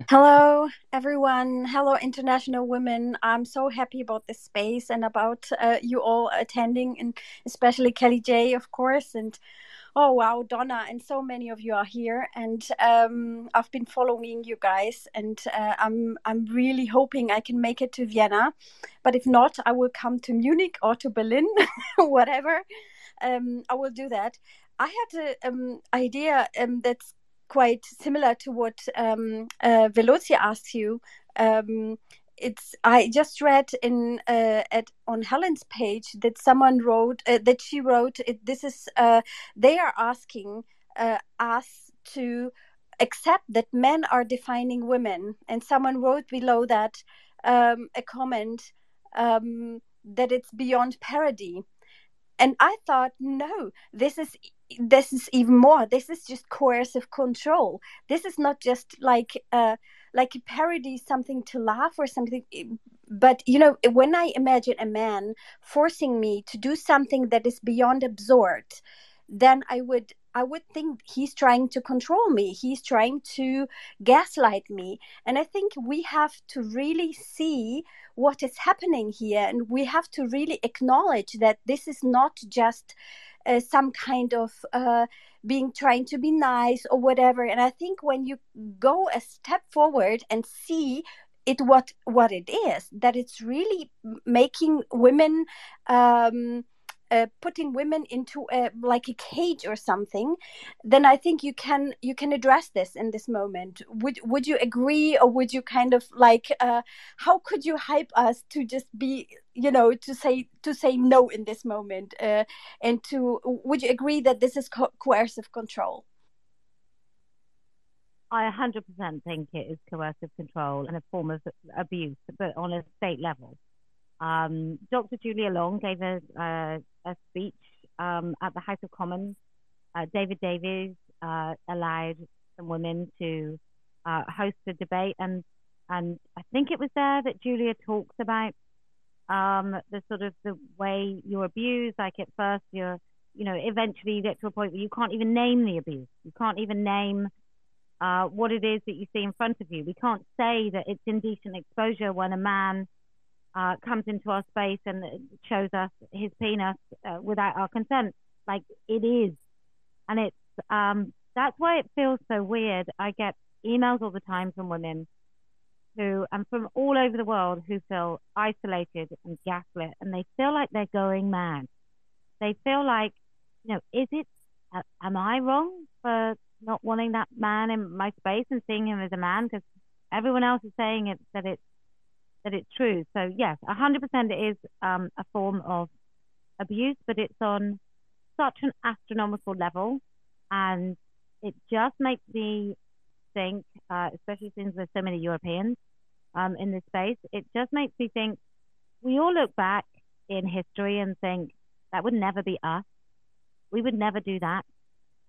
Speaker 8: Hello, everyone. Hello, international women. I'm so happy about this space and about uh, you all attending, and especially Kellie J, of course. And oh wow, Donna, and so many of you are here. And um, I've been following you guys, and uh, I'm I'm really hoping I can make it to Vienna. But if not, I will come to Munich or to Berlin, whatever. Um, I will do that. I had an um, idea um, that's quite similar to what um, uh, Velocia asked you. Um, it's I just read in uh, at on Helen's page that someone wrote uh, that she wrote it, this is uh, they are asking uh, us to accept that men are defining women, and someone wrote below that um, a comment um, that it's beyond parody. And i thought no this is this is even more. This is just coercive control. This is not just like uh like a parody something to laugh or something eh, but you know when i imagine a man forcing me to do something that is beyond absurd then i would I would think he's trying to control me. He's trying to gaslight me. And I think we have to really see what is happening here. And we have to really acknowledge that this is not just uh, some kind of uh, being trying to be nice or whatever. And I think when you go a step forward and see it what what it is, that it's really making women. Um, uh, putting women into a like a cage or something then i think you can you can address this in this moment would would you agree or would you kind of like uh, how could you hype us to just be you know to say to say no in this moment uh, and to would you agree that this is co coercive control
Speaker 5: I 100% think it is coercive control and a form of abuse, but on a state level. Um, Dr. Julia Long gave a, a, a speech um, at the House of Commons. Uh, David Davies uh, allowed some women to uh, host a debate, and and I think it was there that Julia talks about um, the sort of the way you're abused. Like at first, you're you know eventually you get to a point where you can't even name the abuse. You can't even name uh, what it is that you see in front of you. We can't say that it's indecent exposure when a man uh, comes into our space and shows us his penis uh, without our consent. Like it is, and it's um, that's why it feels so weird. I get emails all the time from women who and from all over the world who feel isolated and gaslit, and they feel like they're going mad. They feel like, you know, is it? Uh, am I wrong for not wanting that man in my space and seeing him as a man? Because everyone else is saying it that it's that it's true. So yes, 100% it is um, a form of abuse, but it's on such an astronomical level, and it just makes me think, uh, especially since there's so many Europeans um, in this space, it just makes me think. We all look back in history and think that would never be us. We would never do that.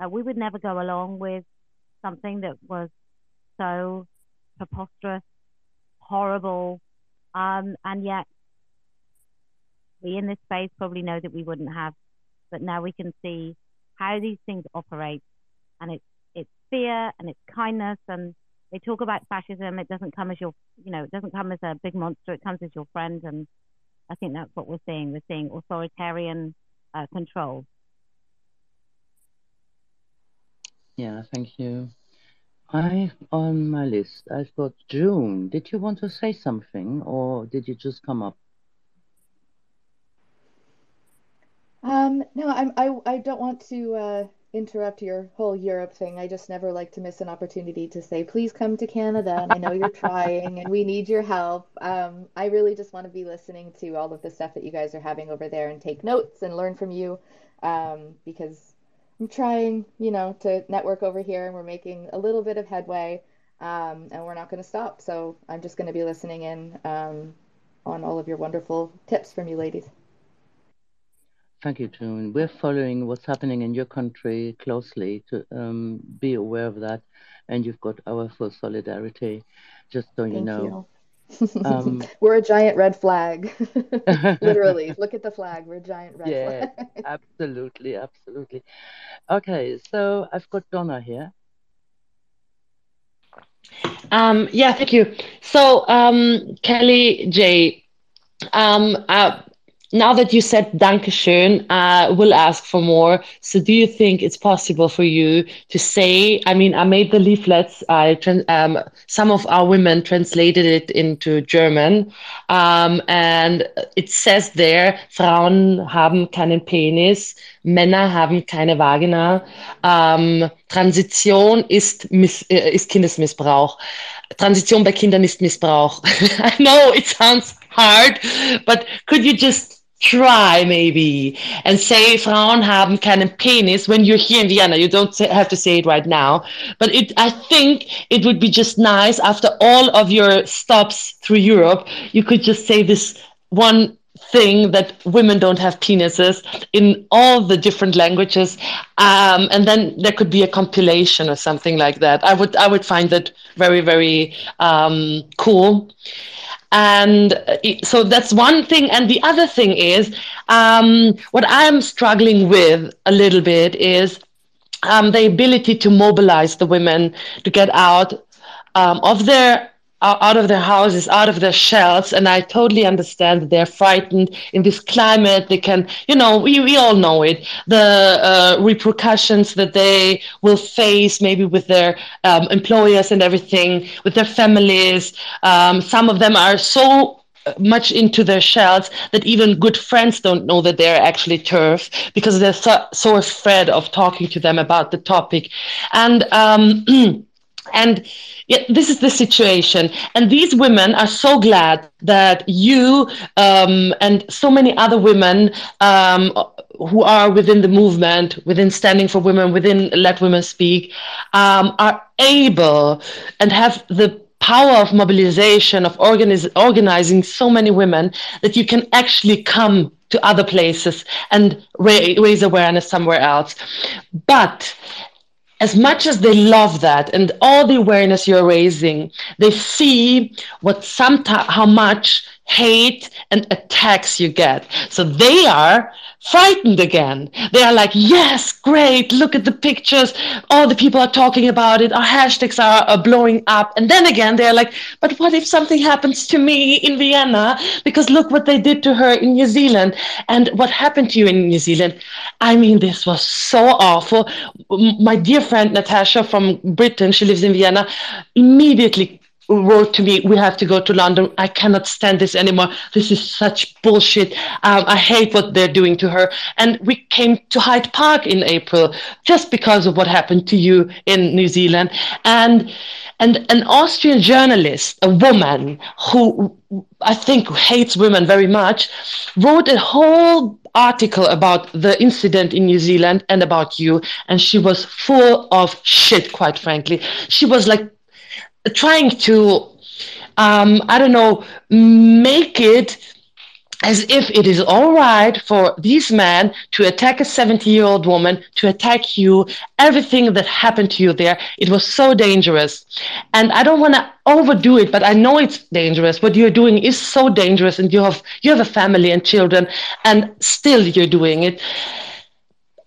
Speaker 5: Uh, we would never go along with something that was so preposterous, horrible, Um, and yet, we in this space probably know that we wouldn't have, but now we can see how these things operate, and it's it's fear and it's kindness, and they talk about fascism. It doesn't come as your, you know, it doesn't come as a big monster. It comes as your friend, and I think that's what we're seeing. We're seeing authoritarian uh, control.
Speaker 1: Yeah, thank you. I on my list I've got June. Did you want to say something or did you just come up?
Speaker 9: Um, no, I'm, I, I don't want to uh, interrupt your whole Europe thing. I just never like to miss an opportunity to say, please come to Canada. And I know you're trying and we need your help. Um, I really just want to be listening to all of the stuff that you guys are having over there and take notes and learn from you um, because I'm trying, you know, to network over here and we're making a little bit of headway um, and we're not going to stop. So I'm just going to be listening in um, on all of your wonderful tips from you ladies.
Speaker 1: Thank you, June. We're following what's happening in your country closely to um, be aware of that, and you've got our full solidarity. Just so you
Speaker 9: Thank
Speaker 1: know.
Speaker 9: you.
Speaker 1: Um,
Speaker 9: We're a giant red flag. Literally, look at the flag. We're a giant red
Speaker 1: yeah,
Speaker 9: flag.
Speaker 1: absolutely, absolutely. Okay, so I've got Donna here.
Speaker 2: Um, yeah, thank you. So, um, Kellie J, um, uh, now that you said Dankeschön, uh, we'll ask for more. So, do you think it's possible for you to say? I mean, I made the leaflets. I um, some of our women translated it into German, um, and it says there: Frauen haben keinen Penis, Männer haben keine Vagina. Ähm, Transition ist, Miss, äh, ist Kindesmissbrauch. Transition bei Kindern ist Missbrauch. I know it sounds hard, but could you just try maybe and say Frauen haben keinen Penis when you're here in Vienna. You don't have to say it right now, but it. I think it would be just nice after all of your stops through Europe. You could just say this one thing that women don't have penises in all the different languages um, and then there could be a compilation or something like that i would i would find that very very um, cool and uh, so that's one thing. And the other thing is um, what i'm struggling with a little bit is um, the ability to mobilize the women to get out um, of their out of their houses, out of their shells, and I totally understand that they're frightened in this climate. They can, you know, we, we all know it, the uh, repercussions that they will face, maybe with their um, employers and everything, with their families. Um, some of them are so much into their shells that even good friends don't know that they're actually TERF because they're so, so afraid of talking to them about the topic, and. Um, and yeah, this is the situation. And these women are so glad that you um, and so many other women um, who are within the movement within standing for women within let women speak um, are able and have the power of mobilization of organiz- organizing so many women that you can actually come to other places and ra- raise awareness somewhere else. But as much as they love that and all the awareness you're raising, they see what sometimes how much hate and attacks you get. So they are frightened again. They are like, yes, great. Look at the pictures. All the people are talking about it. Our hashtags are, are blowing up. And then again, they're like, but what if something happens to me in Vienna? Because look what they did to her in New Zealand and what happened to you in New Zealand. I mean, this was so awful. My dear friend Natasha from Britain, she lives in Vienna, immediately wrote to me, we have to go to London. I cannot stand this anymore. This is such bullshit. Um, I hate what they're doing to her. And we came to Hyde Park in April just because of what happened to you in New Zealand. And and an Austrian journalist, a woman who I think hates women very much, wrote a whole article about the incident in New Zealand and about you. And she was full of shit, quite frankly. She was like trying to um, I don't know make it as if it is all right for these men to attack a 70 year old woman, to attack you, everything that happened to you there. It was so dangerous. And I don't want to overdo it, but I know it's dangerous. What you're doing is so dangerous, and you have you have a family and children, and still you're doing it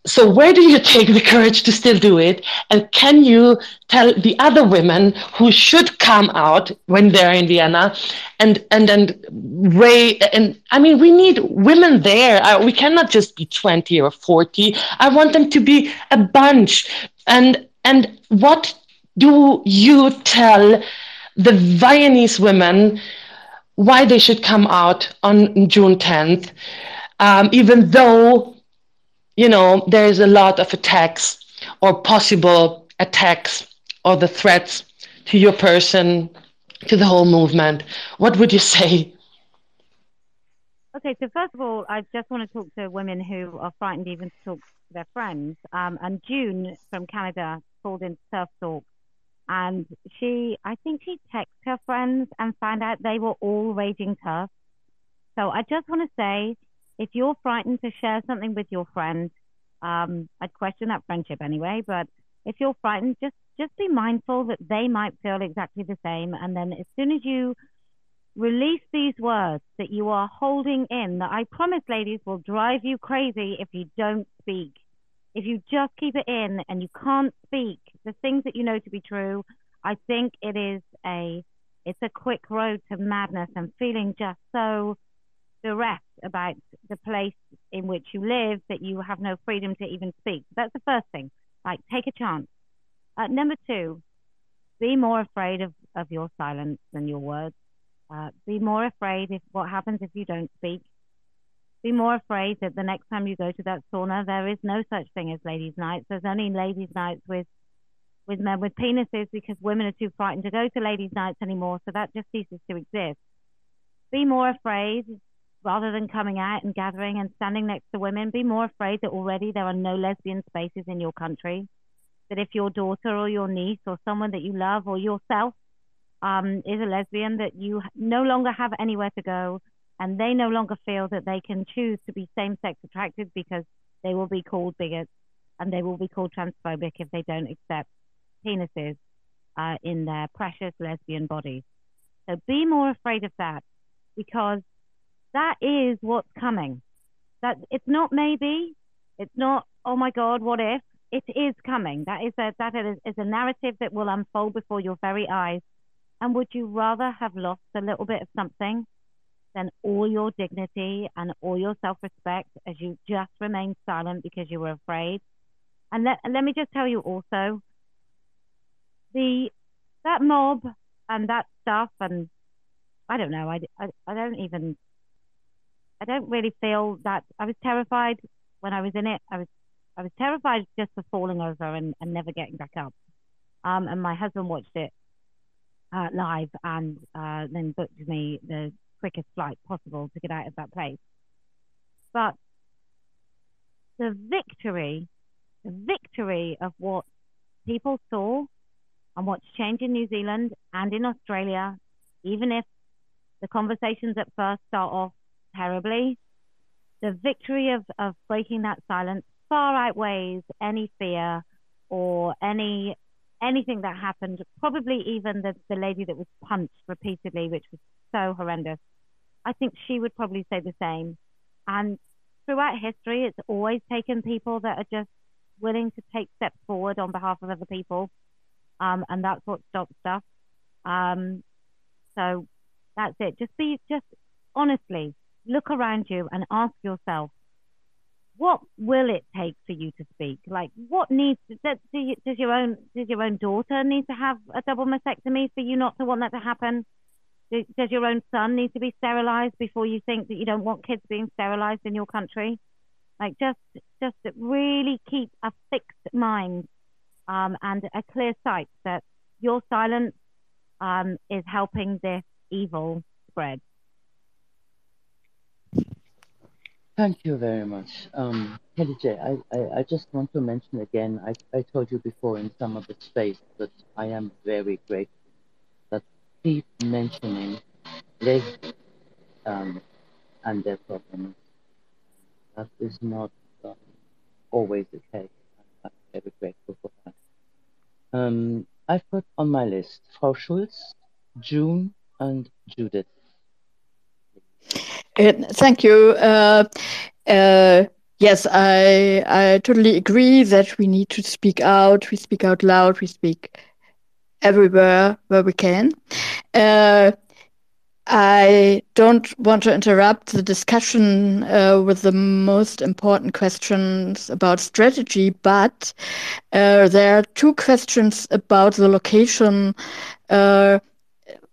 Speaker 2: so where do you take the courage to still do it? And can you tell the other women who should come out when they're in vienna and and and ray and i mean we need women there. Uh, we cannot just be 20 or 40 i want them to be a bunch. And and what do you tell the viennese women why they should come out on june 10th um, even though you know, there's a lot of attacks or possible attacks or the threats to your person, to the whole movement. What would you say?
Speaker 5: Okay, so first of all, I just want to talk to women who are frightened even to talk to their friends. Um, and June from Canada called in TERF Talk, and she, I think she texted her friends and found out they were all raging TERF. So I just want to say if you're frightened to share something with your friend, um, I'd question that friendship anyway. But if you're frightened, just just be mindful that they might feel exactly the same. And then as soon as you release these words that you are holding in, that I promise, ladies, will drive you crazy if you don't speak. If you just keep it in and you can't speak the things that you know to be true, I think it is a it's a quick road to madness and feeling just so bereft about the place in which you live that you have no freedom to even speak. That's the first thing. Like, take a chance. Uh, number two, be more afraid of, of your silence than your words. Uh, be more afraid if what happens if you don't speak. Be more afraid that the next time you go to that sauna, there is no such thing as ladies' nights. There's only ladies' nights with with men with penises because women are too frightened to go to ladies' nights anymore. So that just ceases to exist. Be more afraid rather than coming out and gathering and standing next to women, be more afraid that already there are no lesbian spaces in your country. That if your daughter or your niece or someone that you love or yourself um, is a lesbian, that you no longer have anywhere to go and they no longer feel that they can choose to be same sex attracted because they will be called bigots and they will be called transphobic if they don't accept penises uh, in their precious lesbian bodies. So be more afraid of that because that is what's coming. That it's not maybe, it's not oh my god, what if? It is coming. That is a that is, is a narrative that will unfold before your very eyes. And would you rather have lost a little bit of something than all your dignity and all your self-respect as you just remained silent because you were afraid? And let let me just tell you also, the that mob and that stuff and I don't know. I, I, I don't even I don't really feel that I was terrified when I was in it. I was I was terrified just for falling over and, and never getting back up. Um, and my husband watched it uh, live and uh, then booked me the quickest flight possible to get out of that place. But the victory, the victory of what people saw and what's changed in New Zealand and in Australia, even if the conversations at first start off terribly, the victory of, of breaking that silence far outweighs any fear or any anything that happened, probably even the, the lady that was punched repeatedly, which was so horrendous. I think she would probably say the same. And throughout history, it's always taken people that are just willing to take steps forward on behalf of other people. Um, and that's what stops stuff. Um, so that's it. Just be, just honestly, look around you and ask yourself, what will it take for you to speak? Like, what needs does, does your own does your own daughter need to have a double mastectomy for you not to want that to happen? Does your own son need to be sterilized before you think that you don't want kids being sterilized in your country? Like, just just really keep a fixed mind um, and a clear sight that your silence um, is helping this evil spread.
Speaker 1: Thank you very much. Um, Kellie J, I, just want to mention again, I, I told you before in some of the space that I am very grateful that keep mentioning les, um, and their problems. That is not uh, always the case. I'm very grateful for that. Um, I've put on my list Frau Schulz, June, and Judith.
Speaker 3: Thank you. Uh, uh, yes, I I totally agree that we need to speak out. We speak out loud. We speak everywhere where we can. Uh, I don't want to interrupt the discussion uh, with the most important questions about strategy, but uh, there are two questions about the location uh,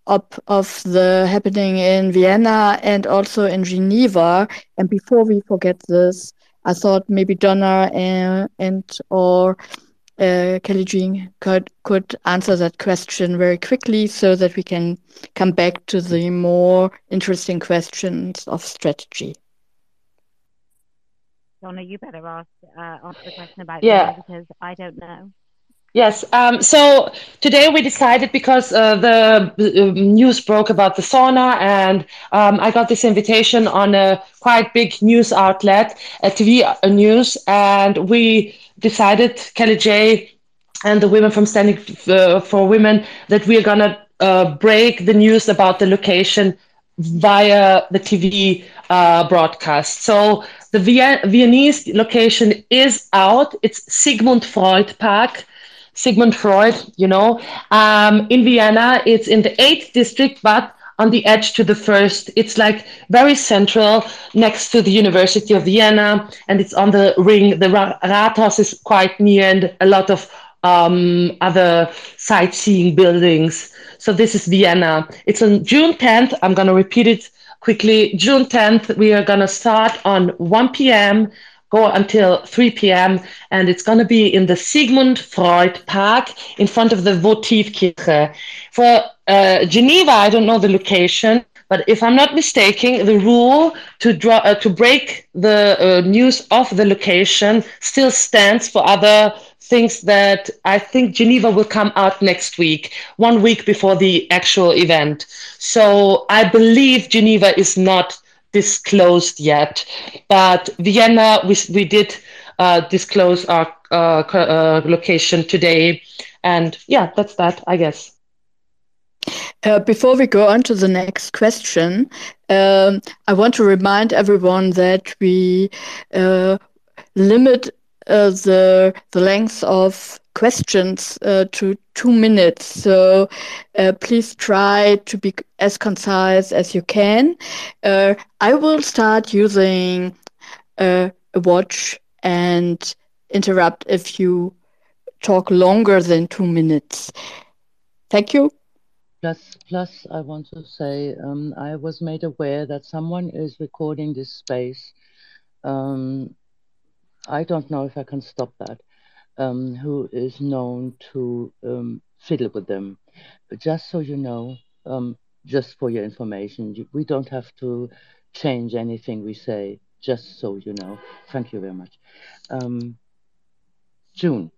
Speaker 3: of, of the happening in Vienna and also in Geneva. And before we forget this, I thought maybe Donna and, and or uh, Kellie J could could answer that question very quickly so that we can come back to the more interesting questions of strategy.
Speaker 5: Donna, you better ask uh, ask the question about
Speaker 2: yeah.
Speaker 5: because I don't know.
Speaker 2: Yes. Um, so today we decided because uh, the uh, news broke about the sauna, and um, I got this invitation on a quite big news outlet, a TV news, and we decided, Kellie J and the women from Standing uh, for Women, that we are gonna uh, break the news about the location via the TV uh, broadcast. So the Viennese location is out. It's Sigmund Freud Park Sigmund Freud, you know. Um, in Vienna, it's in the eighth district, but on the edge to the first. It's like very central next to the University of Vienna, and it's on the ring. The Rathaus is quite near, and a lot of um, other sightseeing buildings. So this is Vienna. It's on June 10th. I'm going to repeat it quickly. June 10th, we are going to start on 1 p.m go until 3 p.m. and it's going to be in the Sigmund Freud Park in front of the Votivkirche. For uh, Geneva, I don't know the location, but if I'm not mistaken, the rule to draw uh, to break the uh, news of the location still stands for other things that I think Geneva will come out next week, one week before the actual event. So I believe Geneva is not disclosed yet. But Vienna, we, we did uh, disclose our uh, uh, location today. And yeah, that's that, I guess.
Speaker 3: Uh, before we go on to the next question, um, I want to remind everyone that we uh, limit uh, the the length of questions uh, to two minutes. So uh, please try to be as concise as you can. Uh, I will start using uh, a watch and interrupt if you talk longer than two minutes. Thank you.
Speaker 1: Plus, plus, I want to say um, I was made aware that someone is recording this space. Um, I don't know if I can stop that um, who is known to um, fiddle with them. But just so you know, um, just for your information, we don't have to change anything we say, just so you know. Thank you very much. Um, June.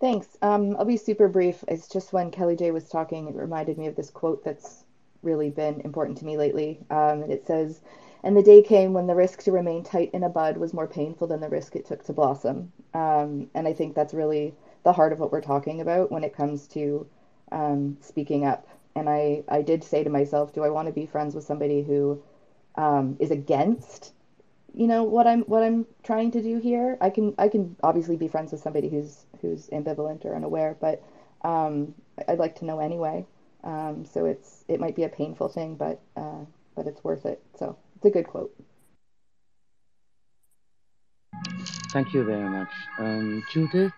Speaker 9: Thanks. Um, I'll be super brief. It's just when Kellie J was talking, it reminded me of this quote that's really been important to me lately. Um, and it says, and the day came when the risk to remain tight in a bud was more painful than the risk it took to blossom. Um, and I think that's really the heart of what we're talking about when it comes to um, speaking up. And I, I did say to myself, do I want to be friends with somebody who um, is against, you know, what I'm what I'm trying to do here? I can I can obviously be friends with somebody who's who's ambivalent or unaware, but um, I'd like to know anyway. Um, so it's it might be a painful thing, but uh, but it's worth it. So it's a good quote.
Speaker 1: Thank you very much. Um, Judith?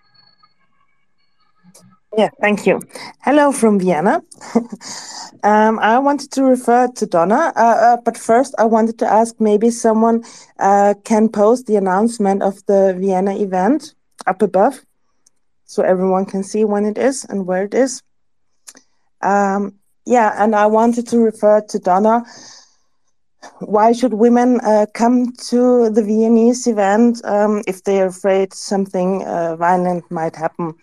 Speaker 10: Yeah, thank you. Hello from Vienna. um, I wanted to refer to Donna, uh, uh, but first I wanted to ask maybe someone uh, can post the announcement of the Vienna event up above so everyone can see when it is and where it is. Um, yeah, and I wanted to refer to Donna why should women uh, come to the Viennese event um, if they're afraid something uh, violent might happen?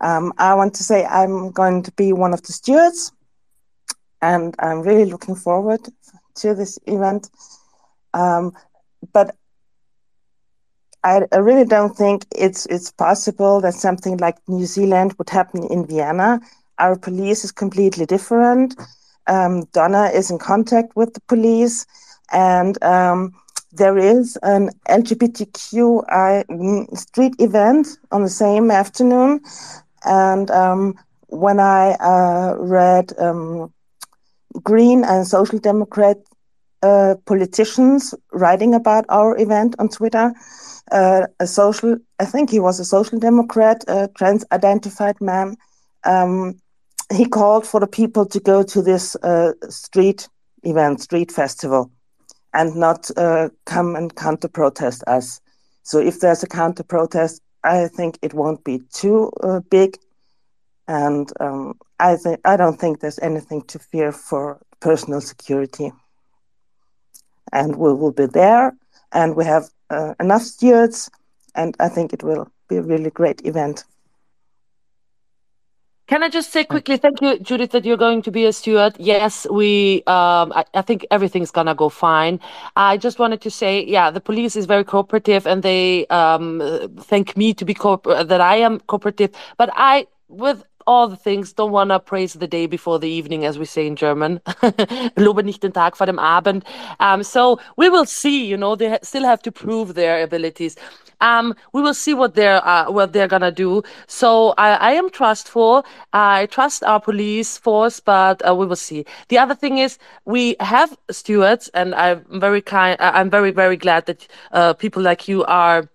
Speaker 10: Um, I want to say I'm going to be one of the stewards, and I'm really looking forward to this event. Um, but I, I, really don't think it's it's possible that something like New Zealand would happen in Vienna. Our police is completely different. Um, Donna is in contact with the police, and um, there is an LGBTQI street event on the same afternoon. And um, when I uh, read um, Green and Social Democrat uh, politicians writing about our event on Twitter, uh, a social, I think he was a social democrat, a trans identified man. He called for the people to go to this uh, street event, street festival and not uh, come and counter protest us. So if there's a counter protest, I think it won't be too uh, big, and um, I think I don't think there's anything to fear for personal security. And we will be there, and we have uh, enough stewards, and I think it will be a really great event.
Speaker 2: Can I just say quickly, thank you, Judith, that you're going to be a steward. Yes, we. Um, I, I, think everything's gonna go fine. I just wanted to say, yeah, the police is very cooperative, and they um, thank me to be co- that I am cooperative. But I, with all the things, don't want to praise the day before the evening, as we say in German. Lobe nicht den Tag vor dem Abend. Um, so we will see. You know, they still have to prove their abilities. Um, we will see what they're uh, what they're gonna do. So I, I am trustful. I trust our police force, but uh, we will see. The other thing is we have stewards, and I'm very kind. I'm very very glad that uh, people like you are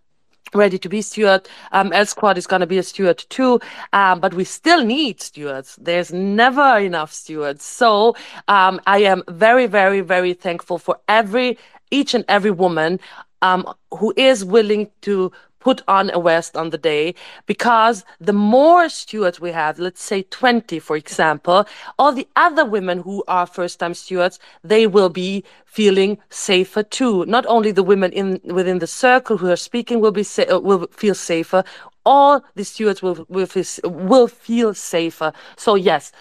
Speaker 2: ready to be steward. Um, L Squad is going to be a steward too, um, but we still need stewards. There's never enough stewards. So um, I am very, very, very thankful for every each and every woman um, who is willing to put on a vest on the day because the more stewards we have, let's say 20, for example, all the other women who are first time stewards, they will be feeling safer too. Not only the women in within the circle who are speaking will be sa- uh, will feel safer, all the stewards will, will, will feel safer. So yes,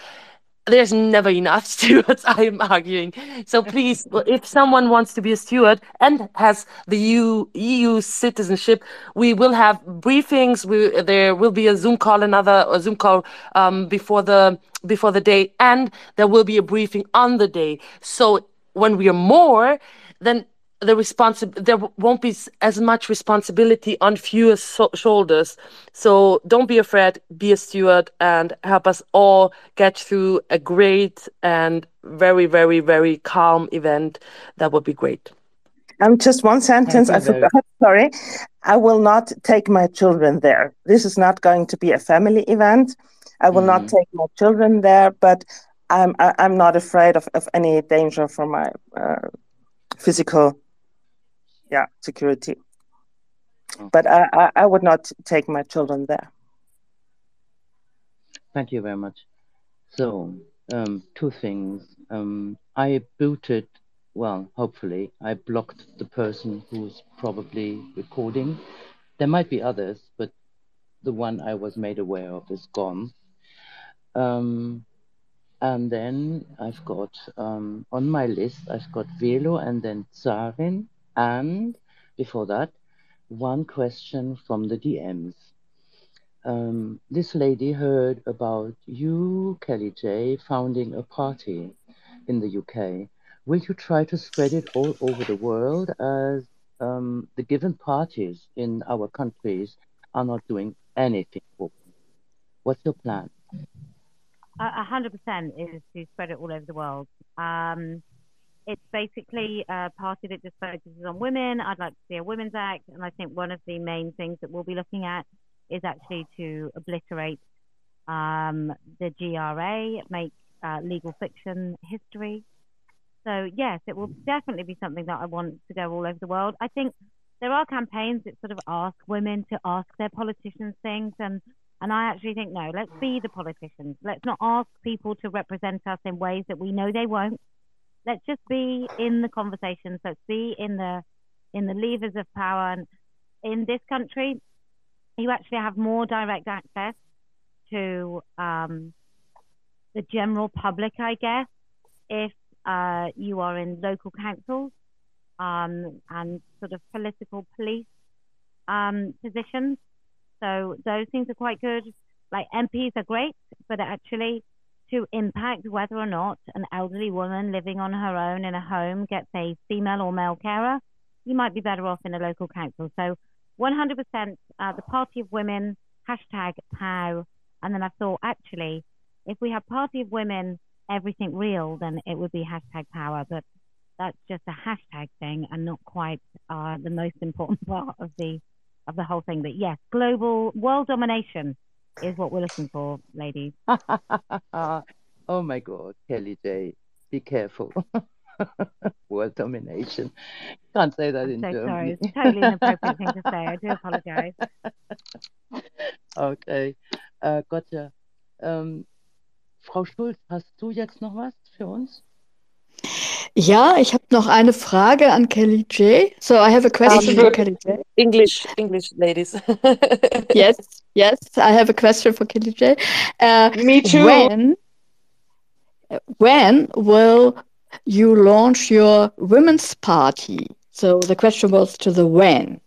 Speaker 2: there's never enough stewards i'm arguing. So please if someone wants to be a steward and has the EU, EU citizenship we will have briefings. We, there will be a zoom call another a zoom call um, before the before the day and there will be a briefing on the day. So when we are more then the responsibility there won't be as much responsibility on fewer so shoulders. So don't be afraid be a steward and help us all get through a great and very very very calm event. That would be great.
Speaker 10: Um just one sentence. I forgot sorry. I will not take my children there. This is not going to be a family event. I will mm. not take my children there but i'm I, am i am not afraid of, of any danger for my uh, physical yeah security. Okay. but I, I, I would not take my children there.
Speaker 1: Thank you very much. So um, two things. Um, i booted well hopefully i blocked the person who's probably recording. There might be others but the one i was made aware of is gone. Um, and then I've got um, on my list, I've got Velo and then Zarin and before that, one question from the DMs. Um, this lady heard about you, Kellie J, founding a party in the UK. Will you try to spread it all over the world as um, the given parties in our countries are not doing anything? What's your plan?
Speaker 5: A hundred percent is to spread it all over the world. Um, it's basically a party that just focuses on women. I'd like to see a women's act, and I think one of the main things that we'll be looking at is actually to obliterate um, the GRA, make uh, legal fiction history. So yes, it will definitely be something that I want to go all over the world. I think there are campaigns that sort of ask women to ask their politicians things, and and I actually think no, let's be the politicians. Let's not ask people to represent us in ways that we know they won't let's just be in the conversations. Let's be in the in the levers of power. And in this country, you actually have more direct access to um, the general public, I guess, if uh, you are in local councils um, and sort of political police um, positions. So those things are quite good. Like MPs are great, but actually to impact whether or not an elderly woman living on her own in a home gets a female or male carer, you might be better off in a local council. So 100% uh, the Party of Women, hashtag POW. And then I thought, actually, if we have Party of Women, everything real, then it would be hashtag power. But that's just a hashtag thing and not quite uh, the most important part of the of the whole thing. But yes, global world domination is what we're looking for, ladies.
Speaker 1: oh my God, Kelly J, be careful. world domination. Can't say that
Speaker 5: I'm
Speaker 1: in
Speaker 5: so
Speaker 1: Germany.
Speaker 5: sorry. It's totally inappropriate thing to say. I do apologize.
Speaker 1: Okay, äh, Gotcha. Ähm, Frau Schulz, hast du jetzt noch was für uns?
Speaker 3: Ja, ich habe noch eine Frage an Kelly J. So I have a question for Kelly J.
Speaker 2: English, English ladies.
Speaker 3: Yes, yes, I have a question for Kelly J. Uh,
Speaker 2: Me too.
Speaker 3: When, when will you launch your women's party? So the question was to the when.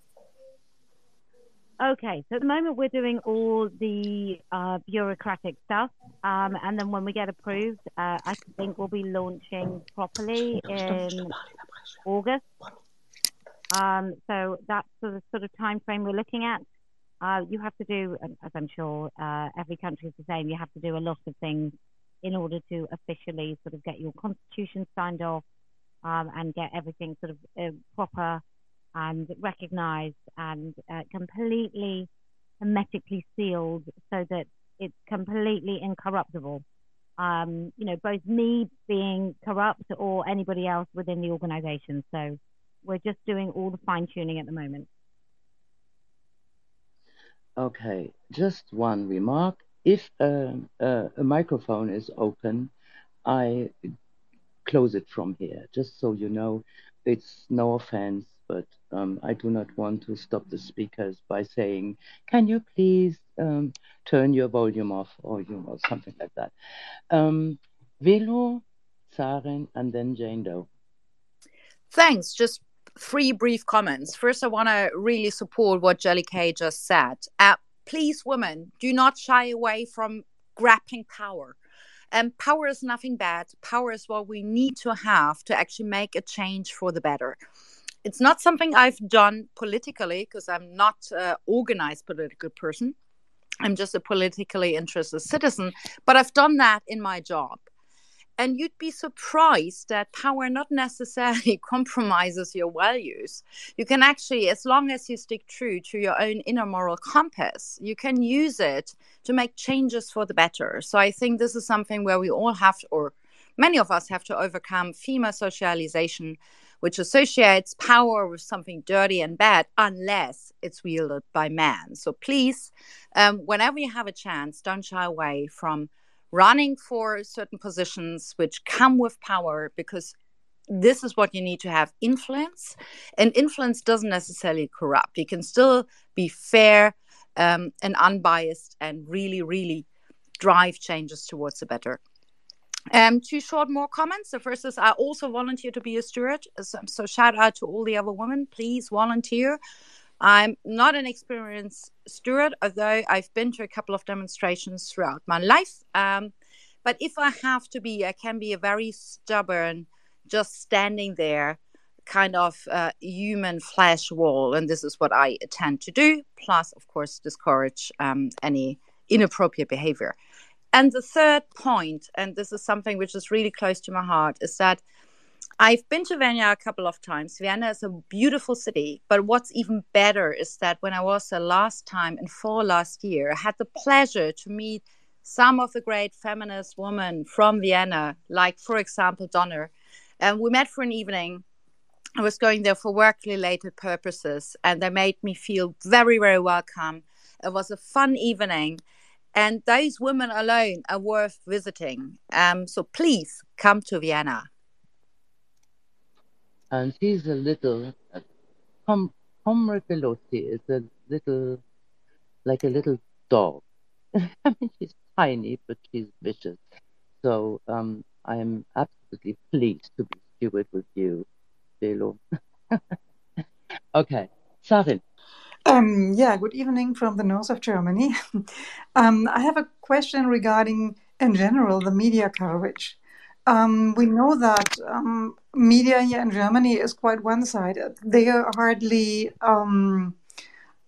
Speaker 5: Okay, so at the moment we're doing all the uh, bureaucratic stuff, um, and then when we get approved, uh, I think we'll be launching properly in August. Um, so that's the sort of time frame we're looking at. Uh, you have to do, as I'm sure uh, every country is the same, you have to do a lot of things in order to officially sort of get your constitution signed off um, and get everything sort of uh, proper and recognized and uh, completely hermetically sealed so that it's completely incorruptible. Um, you know, both me being corrupt or anybody else within the organization. So we're just doing all the fine tuning at the moment.
Speaker 1: Okay, just one remark. If uh, uh, a microphone is open, I close it from here, just so you know. It's no offense, but um, I do not want to stop the speakers by saying, "Can you please um, turn your volume off?" or you know something like that. Um, Velo, Saren, and then Jane Doe.
Speaker 7: Thanks. Just three brief comments. First, I want to really support what Jelly Kay just said. Uh, please, women, do not shy away from grabbing power. And power is nothing bad. Power is what we need to have to actually make a change for the better. It's not something I've done politically because I'm not an organized political person. I'm just a politically interested citizen, but I've done that in my job. And you'd be surprised that power not necessarily compromises your values. You can actually, as long as you stick true to your own inner moral compass, you can use it to make changes for the better. So I think this is something where we all have, to, or many of us have to overcome female socialization, which associates power with something dirty and bad, unless it's wielded by man. So please, um, whenever you have a chance, don't shy away from running for certain positions which come with power because this is what you need to have influence. And influence doesn't necessarily corrupt. You can still be fair um, and unbiased and really really drive changes towards the better um, two short more comments. The first is I also volunteer to be a steward. So, so shout out to all the other women. Please volunteer. I'm not an experienced steward, although I've been to a couple of demonstrations throughout my life. Um, but if I have to be, I can be a very stubborn, just standing there, kind of uh, human flesh wall. And this is what I tend to do. Plus, of course, discourage um, any inappropriate behavior. And the third point, and this is something which is really close to my heart, is that I've been to Vienna a couple of times. Vienna is a beautiful city, but what's even better is that when I was the last time in fall last year, I had the pleasure to meet some of the great feminist women from Vienna, like, for example, Donna. And we met for an evening. I was going there for work related purposes, and they made me feel very, very welcome. It was a fun evening, and those women alone are worth visiting. Um, so please come to Vienna
Speaker 1: and she's a little uh, Com- Comrade Veloci is a little like a little dog. I mean, she's tiny, but she's vicious. So um, I'm absolutely pleased to be steward with you, Belo. okay, Sarin.
Speaker 11: Um, yeah, good evening from the north of Germany. um, I have a question regarding, in general, the media coverage. Um, we know that um, media here in Germany is quite one sided. They hardly um,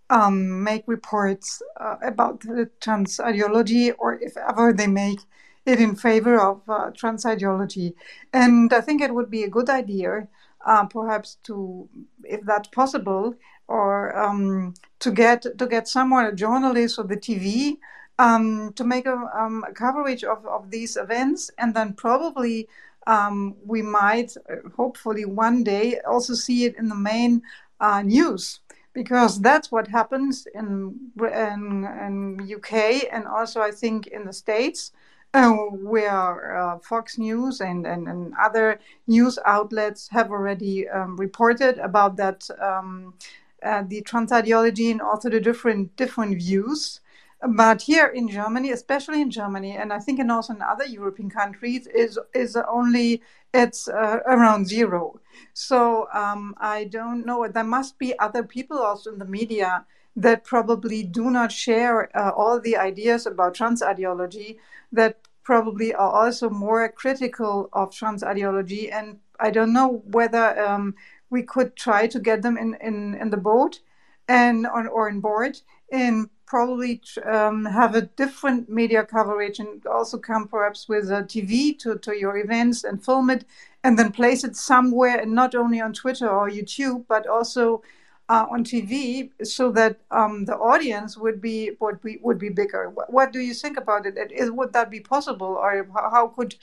Speaker 11: um, make reports uh, about the trans ideology, or if ever they make it in favor of uh, trans ideology. And I think it would be a good idea, uh, perhaps to, if that's possible, or um, to get to get someone, a journalist or the TV, um, to make a, um, a, coverage of, of these events, and then probably um, we might, uh, hopefully, one day also see it in the main uh, news because that's what happens in in, in UK and also I think in the States. Uh, where uh, Fox News and, and, and, other news outlets have already um, reported about that um, uh, the trans ideology and also the different different views. But here in Germany, especially in Germany, and I think in also in other European countries, is is only it's uh, around zero. So um, I don't know. There must be other people also in the media that probably do not share uh, all the ideas about trans ideology, that probably are also more critical of trans ideology. And I don't know whether um, we could try to get them in, in, in the boat and on or on board and probably um, have a different media coverage and also come perhaps with a TV to, to your events and film it and then place it somewhere and not only on Twitter or YouTube, but also uh, on TV so that um, the audience would be would be would be bigger. What, what do you think about it? it? Is, would that be possible, or how could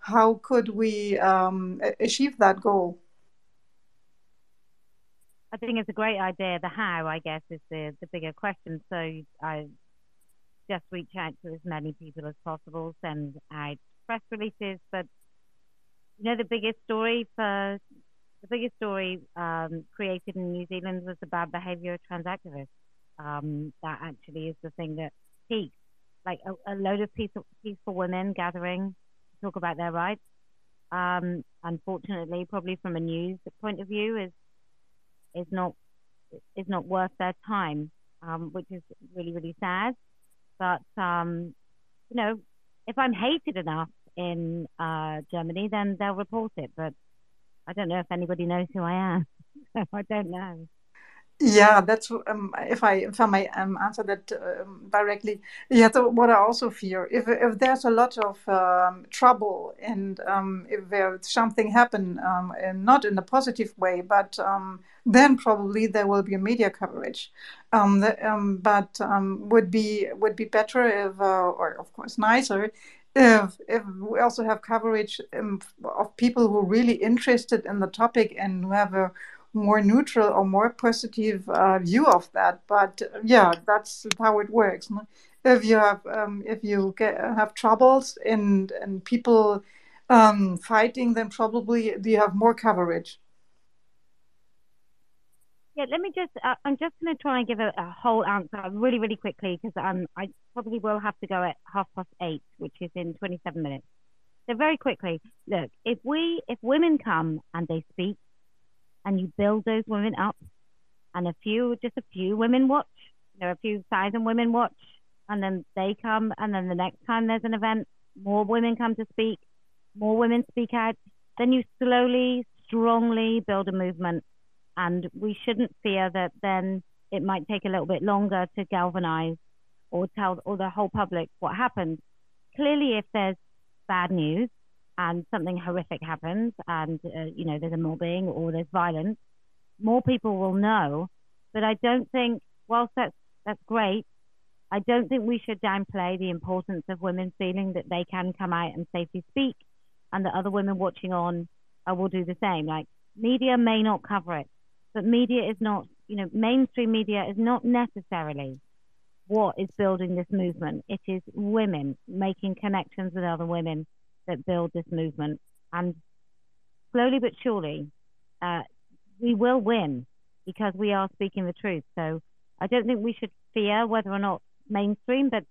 Speaker 11: how could we um, achieve that goal?
Speaker 5: I think it's a great idea. The how, I guess, is the the bigger question. So I just reach out to as many people as possible, send out press releases, but you know, the biggest story for the biggest story um, created in New Zealand was the bad behavior of trans activists. Um, that actually is the thing that peaked. Like a, a load of peaceful, peaceful women gathering to talk about their rights. Um, unfortunately, probably from a news point of view, is is not is not worth their time, um, which is really really sad. But um, you know, if I'm hated enough in uh, Germany, then they'll report it. But I don't know if anybody knows who I am. I don't know.
Speaker 11: Yeah, that's um, if I if I may um, answer that um, directly. Yeah, so what I also fear if if there's a lot of um, trouble and um, if there's something happen, um, and not in a positive way, but then probably there will be media coverage. The, but would be would be better if, uh, or of course nicer, if, if we also have coverage um, of people who are really interested in the topic and who have a more neutral or more positive uh, view of that. But uh, yeah, that's how it works. If you have um, if you get, have troubles and and people um, fighting, then probably you have more coverage.
Speaker 5: Yeah, let me just, uh, I'm just going to try and give a, a whole answer really, really quickly because um, I probably will have to go at half past eight, which is in 27 minutes. So very quickly, look, if we, if women come and they speak and you build those women up. And a few, just a few women watch, there are a few thousand women watch and then they come and then the next time there's an event, more women come to speak, more women speak out, then you slowly, strongly build a movement. And we shouldn't fear that then it might take a little bit longer to galvanize or tell or the whole public what happened. Clearly, if there's bad news and something horrific happens and uh, you know there's a mobbing or there's violence, more people will know. But I don't think, whilst that's that's great, I don't think we should downplay the importance of women feeling that they can come out and safely speak, and that other women watching on uh, will do the same. Like media may not cover it, but media is not, you know, mainstream media is not necessarily what is building this movement. It is women making connections with other women that build this movement. And slowly but surely, uh, we will win because we are speaking the truth. So I don't think we should fear whether or not mainstream, but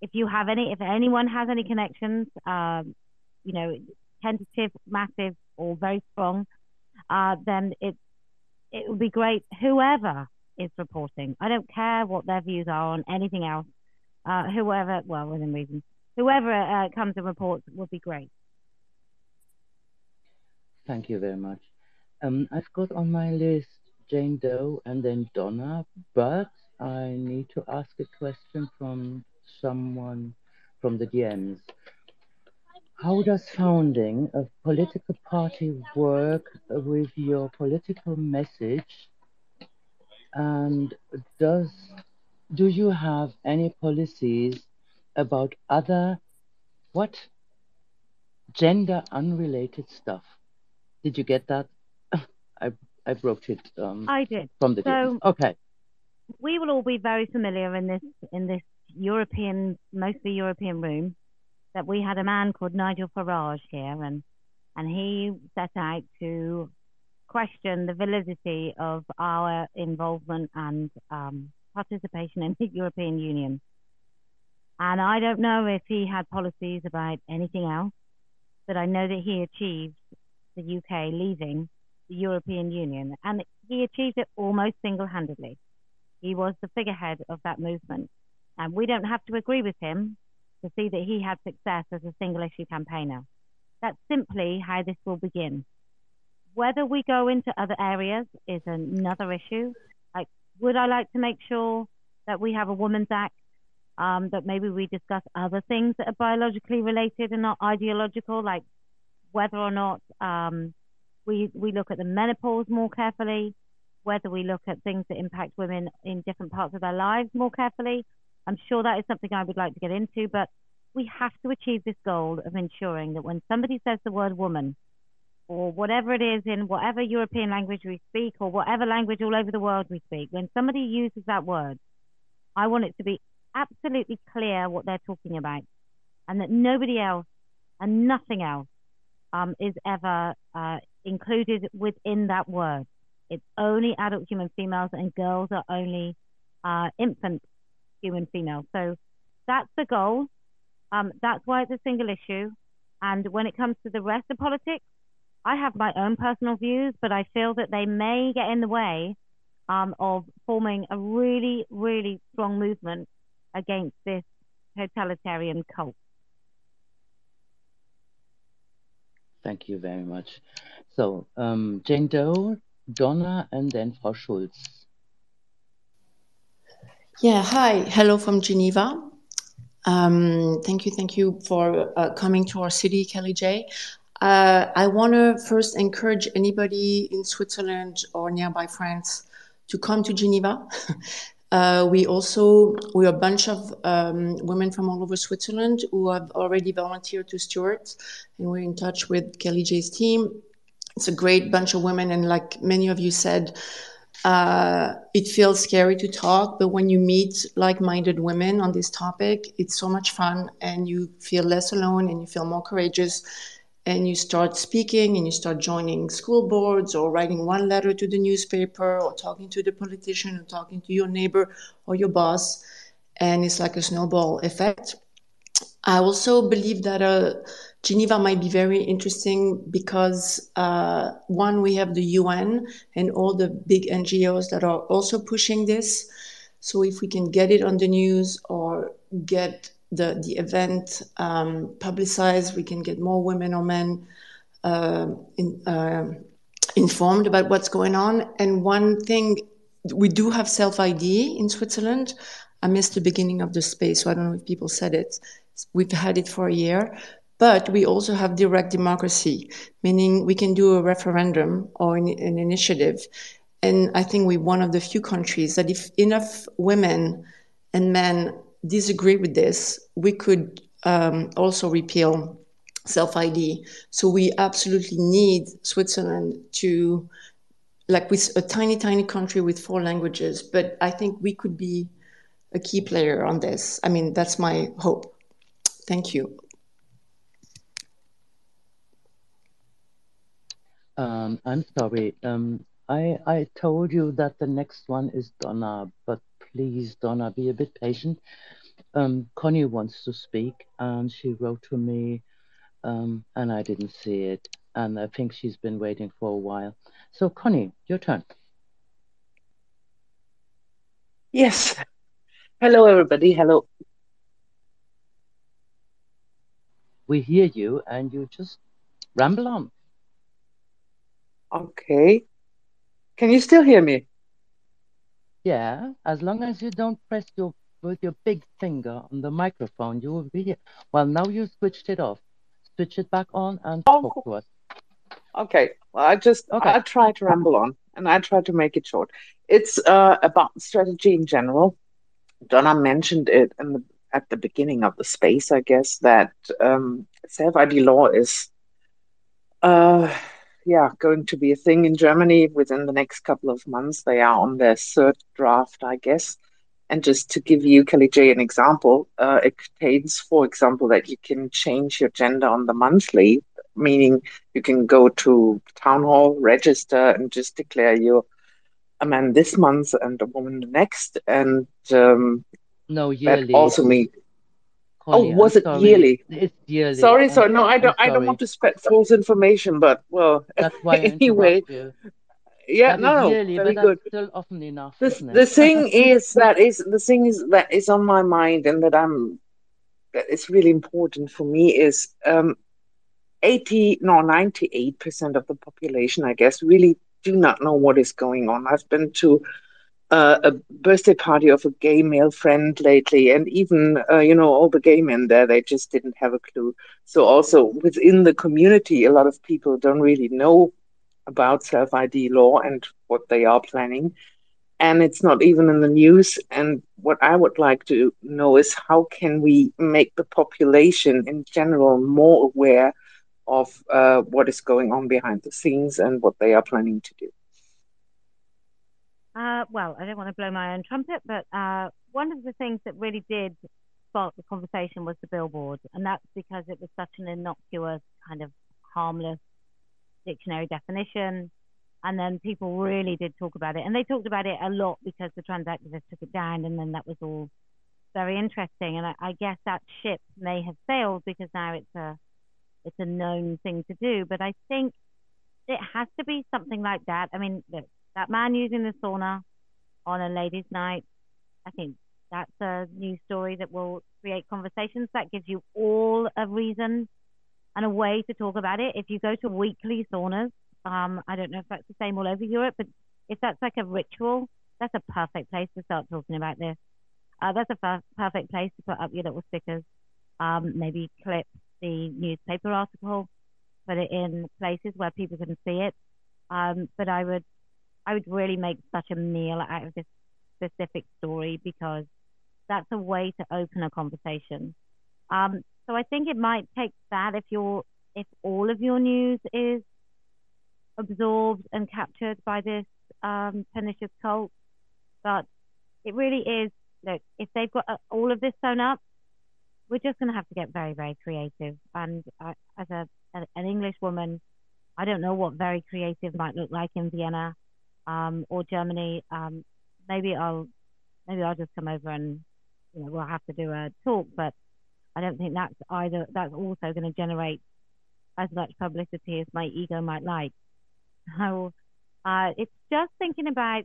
Speaker 5: if you have any, if anyone has any connections, um, you know, tentative, massive, or very strong, uh, then it it would be great. Whoever is reporting, I don't care what their views are on anything else. Uh, whoever, well, within reason, whoever uh, comes and reports would be great.
Speaker 1: Thank you very much. Um, I've got on my list Jane Doe and then Donna, but I need to ask a question from someone from the DMs. How does founding a political party work with your political message? And does do you have any policies about other what gender unrelated stuff? Did you get that? I I wrote it um,
Speaker 5: I did.
Speaker 1: from the
Speaker 5: So
Speaker 1: Okay.
Speaker 5: we will all be very familiar in this in this European, mostly European room, that we had a man called Nigel Farage here, and and he set out to question the validity of our involvement and um, participation in the European Union. And I don't know if he had policies about anything else, but I know that he achieved the UK leaving the European Union, and he achieved it almost single-handedly. He was the figurehead of that movement. And we don't have to agree with him to see that he had success as a single issue campaigner. That's simply how this will begin. Whether we go into other areas is another issue. Like, would I like to make sure that we have a Women's Act, um, that maybe we discuss other things that are biologically related and not ideological, like whether or not um, we, we look at the menopause more carefully, whether we look at things that impact women in different parts of their lives more carefully. I'm sure that is something I would like to get into, but we have to achieve this goal of ensuring that when somebody says the word woman, or whatever it is in whatever European language we speak, or whatever language all over the world we speak, when somebody uses that word, I want it to be absolutely clear what they're talking about, and that nobody else and nothing else um, is ever uh, included within that word. It's only adult human females, and girls are only uh, infant human females. So that's the goal. Um, that's why it's a single issue. And when it comes to the rest of politics, I have my own personal views, but I feel that they may get in the way um, of forming a really, really strong movement against this totalitarian cult.
Speaker 1: Thank you very much. So, um, Jane Doe, Donna, and then Frau Schulz.
Speaker 12: Yeah, hi. Hello from Geneva. Um, thank you, thank you for uh, coming to our city, Kellie J. Uh, I want to first encourage anybody in Switzerland or nearby France to come to Geneva. uh, we also we are a bunch of um, women from all over Switzerland who have already volunteered to steward, and we're in touch with Kellie J's team. It's a great bunch of women, and like many of you said, uh, it feels scary to talk, but when you meet like-minded women on this topic, it's so much fun, and you feel less alone, and you feel more courageous, and you start speaking, and you start joining school boards, or writing one letter to the newspaper, or talking to the politician, or talking to your neighbor or your boss, and it's like a snowball effect. I also believe that uh, Geneva might be very interesting because uh, one, we have the UN and all the big NGOs that are also pushing this. So if we can get it on the news or get the the event um, publicized, we can get more women or men uh, in, uh, informed about what's going on. And one thing, we do have self ID in Switzerland. I missed the beginning of the space, so I don't know if people said it. We've had it for a year, but we also have direct democracy, meaning we can do a referendum or an, an initiative. And I think we're one of the few countries that if enough women and men disagree with this, we could um, also repeal self ID. So we absolutely need Switzerland to, like, with a tiny, tiny country with four languages. But I think we could be a key player on this. I mean, that's my hope. Thank you.
Speaker 1: Um, I'm sorry. Um, I I told you that the next one is Donna, but please, Donna, be a bit patient. Um, Connie wants to speak, and she wrote to me um, and I didn't see it. And I think she's been waiting for a while. So, Connie, your turn.
Speaker 13: Yes. Hello, everybody. Hello.
Speaker 1: We hear you, and you just ramble on.
Speaker 13: Okay. Can you still hear me?
Speaker 1: Yeah, as long as you don't press your with your big finger on the microphone, you will be here. Well, now you switched it off. Switch it back on and
Speaker 13: Oh,
Speaker 1: talk to us.
Speaker 13: Okay. Well, I just
Speaker 1: Okay.
Speaker 13: I try to ramble on, and I try to make it short. It's uh, about strategy in general. Donna mentioned it in the, at the beginning of the space, I guess, that um, self-ID law is uh, yeah, going to be a thing in Germany within the next couple of months. They are on their third draft, I guess. And just to give you, Kellie J, an example, uh, it contains, for example, that you can change your gender on the monthly, meaning you can go to town hall, register, and just declare you're a man this month and a woman the next. And um,
Speaker 1: No,
Speaker 13: that
Speaker 1: yearly.
Speaker 13: also means, oh,
Speaker 1: Connie, I'm
Speaker 13: was it
Speaker 1: sorry.
Speaker 13: yearly?
Speaker 1: It's yearly.
Speaker 13: Sorry, sorry. No, I don't. I don't want to spread false information, but well,
Speaker 1: That's why
Speaker 13: anyway. Yeah, no,
Speaker 1: yearly,
Speaker 13: very good.
Speaker 1: still often enough,
Speaker 13: The
Speaker 1: isn't
Speaker 13: the
Speaker 1: it?
Speaker 13: thing is that is the thing is that is on my mind and that I'm that is really important for me is um 80 no 98% of the population, I guess, really do not know what is going on. I've been to uh, a birthday party of a gay male friend lately, and even uh, you know all the gay men there, they just didn't have a clue. So also within the community, a lot of people don't really know about self ID law and what they are planning, and it's not even in the news. And what I would like to know is how can we make the population in general more aware of uh, what is going on behind the scenes and what they are planning to do.
Speaker 5: Uh, well, I don't want to blow my own trumpet, but uh, one of the things that really did spark the conversation was the billboard, and that's because it was such an innocuous, kind of harmless dictionary definition. And then people really did talk about it, and they talked about it a lot because the trans activists took it down, and then that was all very interesting. And I, I guess that ship may have sailed because now it's a it's a known thing to do. But I think it has to be something like that. I mean, look, that man using the sauna on a ladies' night, I think that's a new story that will create conversations. That gives you all a reason and a way to talk about it. If you go to weekly saunas, um, I don't know if that's the same all over Europe, but if that's like a ritual, that's a perfect place to start talking about this. Uh, that's a perfect place to put up your little stickers. Um, maybe clip the newspaper article, put it in places where people can see it. Um, but I would, I would really make such a meal out of this specific story because that's a way to open a conversation. Um, so I think it might take that if you're, if all of your news is absorbed and captured by this um, pernicious cult. But it really is. Look, if they've got uh, all of this sewn up, we're just going to have to get very, very creative. And uh, as a, a an English woman, I don't know what very creative might look like in Vienna um, or Germany. Um, maybe I'll maybe I'll just come over and you know we'll have to do a talk. But I don't think that's either. That's also going to generate as much publicity as my ego might like. So uh, it's just thinking about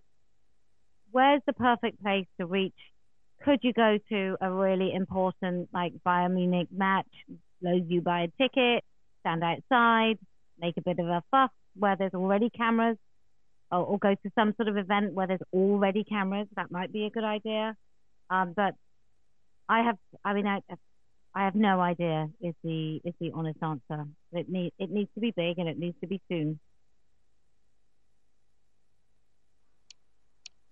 Speaker 5: where's the perfect place to reach. Could you go to a really important like Bayern Munich match, load you buy a ticket, stand outside, make a bit of a fuss where there's already cameras, or, or go to some sort of event where there's already cameras. That might be a good idea. Um, but I have, I mean, I, I have no idea is the is the honest answer. It need it needs to be big and it needs to be soon.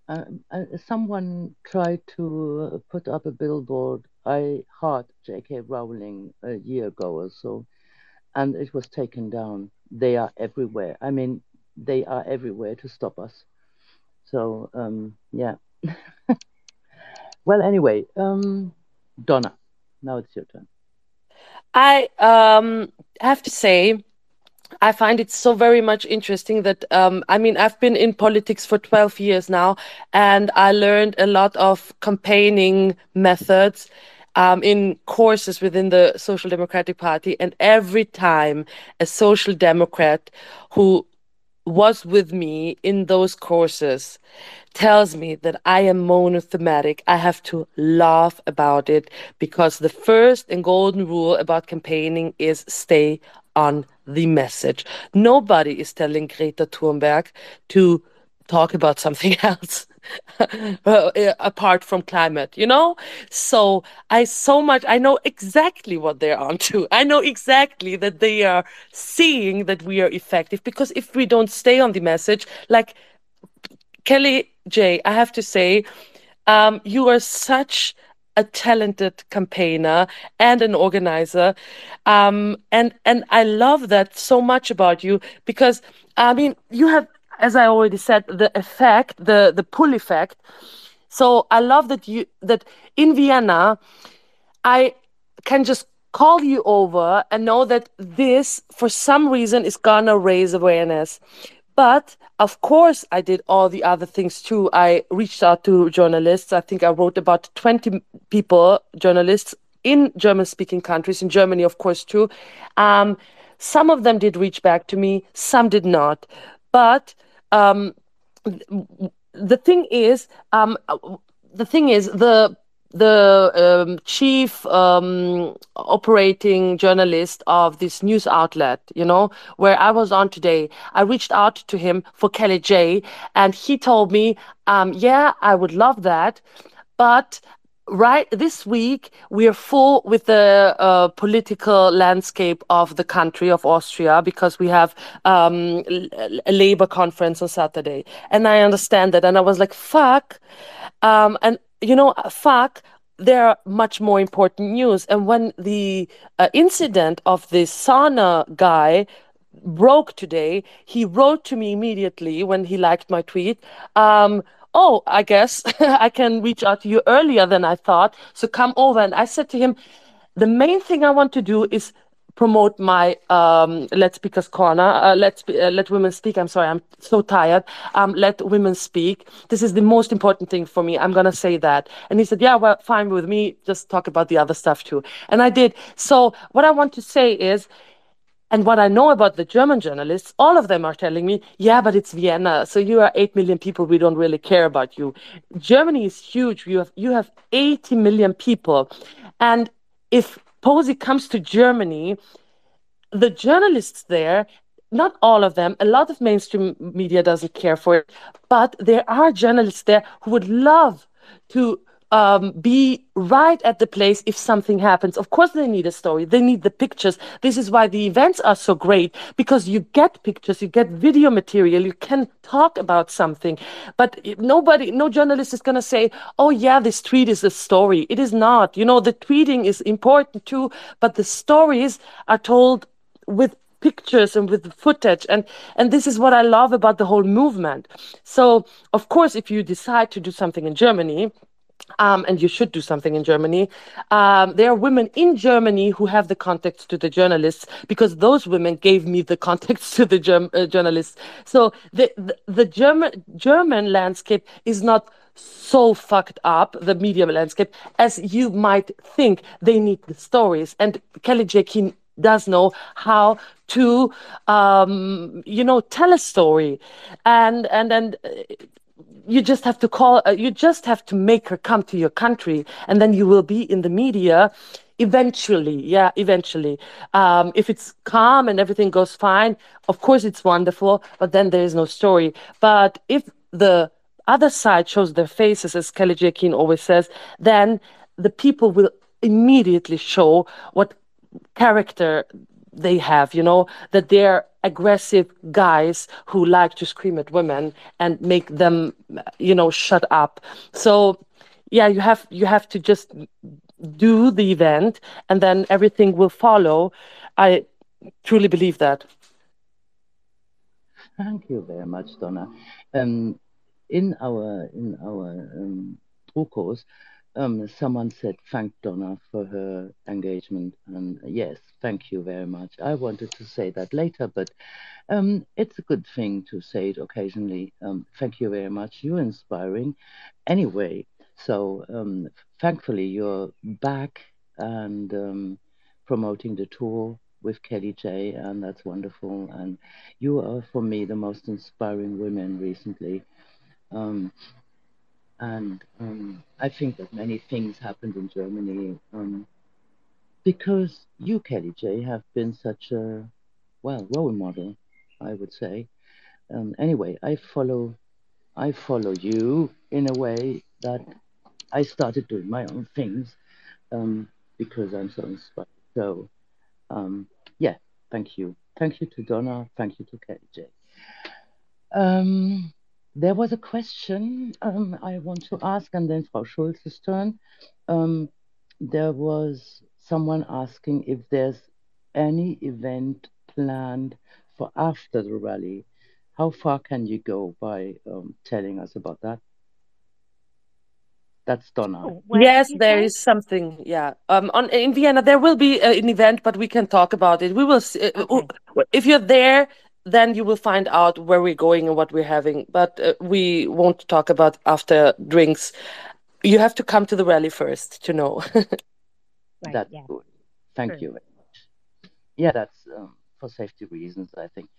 Speaker 1: Uh, uh, someone tried to uh, put up a billboard. I heart J.K. Rowling a year ago or so, and it was taken down. They are everywhere. I mean, they are everywhere to stop us. So, um, yeah. well, anyway, um, Donna, now it's your turn.
Speaker 2: I um, have to say, I find it so very much interesting that um, I mean I've been in politics for 12 years now, and I learned a lot of campaigning methods. um, in courses within the Social Democratic Party, and every time a Social Democrat who was with me in those courses tells me that I am monothematic, I have to laugh about it because the first and golden rule about campaigning is stay on the message. Nobody is telling Greta Thunberg to talk about something else. uh, apart from climate, you know? So I so much, I know exactly what they're onto. I know exactly that they are seeing that we are effective because if we don't stay on the message, like Kellie J, I have to say, um, you are such a talented campaigner and an organizer. Um, and, and I love that so much about you because, I mean, you have as I already said, the effect, the the pull effect. So I love that you that in Vienna, I can just call you over and know that this, for some reason, is gonna raise awareness. But of course, I did all the other things too. I reached out to journalists. I think I wrote about 20 people, journalists in German speaking countries, in Germany, of course, too. Um, some of them did reach back to me, some did not. But um, the thing is, um, the thing is, the the um, chief um, operating journalist of this news outlet, you know, where I was on today, I reached out to him for Kellie J, and he told me, um, yeah, I would love that, but right this week we are full with the uh, political landscape of the country of austria because we have um, a labor conference on saturday. And i understand that. And i was like fuck. Um, and you know fuck there are much more important news. And when the uh, incident of this sauna guy broke today he wrote to me immediately when he liked my tweet um, oh, I guess I can reach out to you earlier than I thought. So come over. And I said to him, the main thing I want to do is promote my um, Let Speakers Corner. Uh, let uh, let women speak. I'm sorry, I'm so tired. Um, let women speak. This is the most important thing for me. I'm gonna say that. And he said, Yeah, well, fine with me. Just talk about the other stuff too. And I did. So what I want to say is, and what I know about the German journalists, all of them are telling me, yeah, but it's Vienna. So you are 8 million people. We don't really care about you. Germany is huge. You have, you have 80 million people. And if Posie comes to Germany, the journalists there, not all of them, a lot of mainstream media doesn't care for it, but there are journalists there who would love to um, be right at the place if something happens. Of course, they need a story. They need the pictures. This is why the events are so great because you get pictures, you get video material, you can talk about something. But nobody, no journalist is going to say, oh, yeah, this tweet is a story. It is not. You know, the tweeting is important too, but the stories are told with pictures and with footage and and this is what i love about the whole movement so of course if you decide to do something in germany um, and you should do something in Germany. Um, there are women in Germany who have the contacts to the journalists because those women gave me the contacts to the germ- uh, journalists. So the, the, the German German landscape is not so fucked up the media landscape as you might think. They need the stories, and Kellie J. Keen does know how to um, you know tell a story and and and uh, you just have to call uh, you just have to make her come to your country and then you will be in the media eventually yeah eventually. Um, if it's calm and everything goes fine of course it's wonderful but then there is no story. But if the other side shows their faces as kellie j. Keen always says then the people will immediately show what character they have you know that they're aggressive guys who like to scream at women and make them you know shut up. So yeah you have you have to just do the event and then everything will follow. I truly believe that.
Speaker 1: Thank you very much donna. Um, in our in our um, course um, someone said thank Donna for her engagement, and yes, thank you very much. I wanted to say that later, but um, it's a good thing to say it occasionally. Um, thank you very much. You're inspiring. Anyway, So um, thankfully, you're back and um, promoting the tour with Kellie J, and that's wonderful. And you are, for me, the most inspiring women recently. Um, and um, I think that many things happened in Germany um, because you, Kellie J, have been such a well role model, I would say. Um, anyway, I follow, I follow you in a way that I started doing my own things um, because I'm so inspired. So, um, yeah, thank you, thank you to Donna, thank you to Kellie J. Um, there was a question um, I want to ask, and then Frau Schulz's turn. Um, there was someone asking if there's any event planned for after the rally. How far can you go by um, telling us about that? That's Donna.
Speaker 5: Oh,
Speaker 2: Yes,
Speaker 5: did you
Speaker 2: there
Speaker 5: say?
Speaker 2: is something. Yeah. Um, on in Vienna there will be uh, an event, but we can talk about it. We will see, uh,
Speaker 5: Okay.
Speaker 2: uh, if you're there, then you will find out where we're going and what we're having. But uh, we won't talk about after drinks. You have to come to the rally first to know.
Speaker 5: Right,
Speaker 1: That's
Speaker 5: yeah.
Speaker 1: good. Thank
Speaker 5: True.
Speaker 1: you very much. Yeah, that's um, for safety reasons, I think.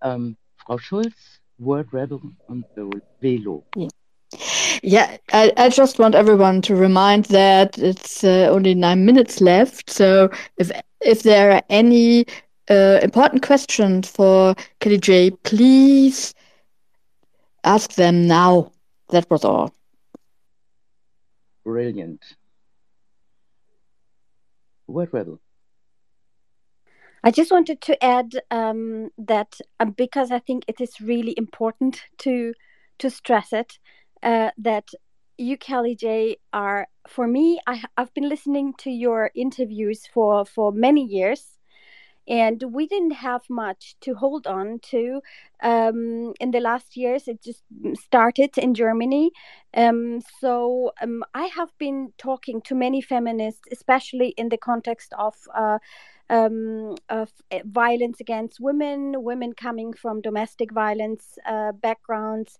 Speaker 1: Um, Frau Schulz, Word Rebel on the Velo.
Speaker 3: Yeah, I, I just want everyone to remind that it's uh, only nine minutes left. So if if there are any uh, important questions for Kellie J, please ask them now. That was all.
Speaker 1: Brilliant. Word Rebel.
Speaker 8: I just wanted to add um, that um, because I think it is really important to to stress it uh, that you, Kellie J, are for me. I, I've been listening to your interviews for for many years, and we didn't have much to hold on to um, in the last years. It just started in Germany. Um, so um, I have been talking to many feminists, especially in the context of. Uh, um, of uh, violence against women, women coming from domestic violence uh, backgrounds.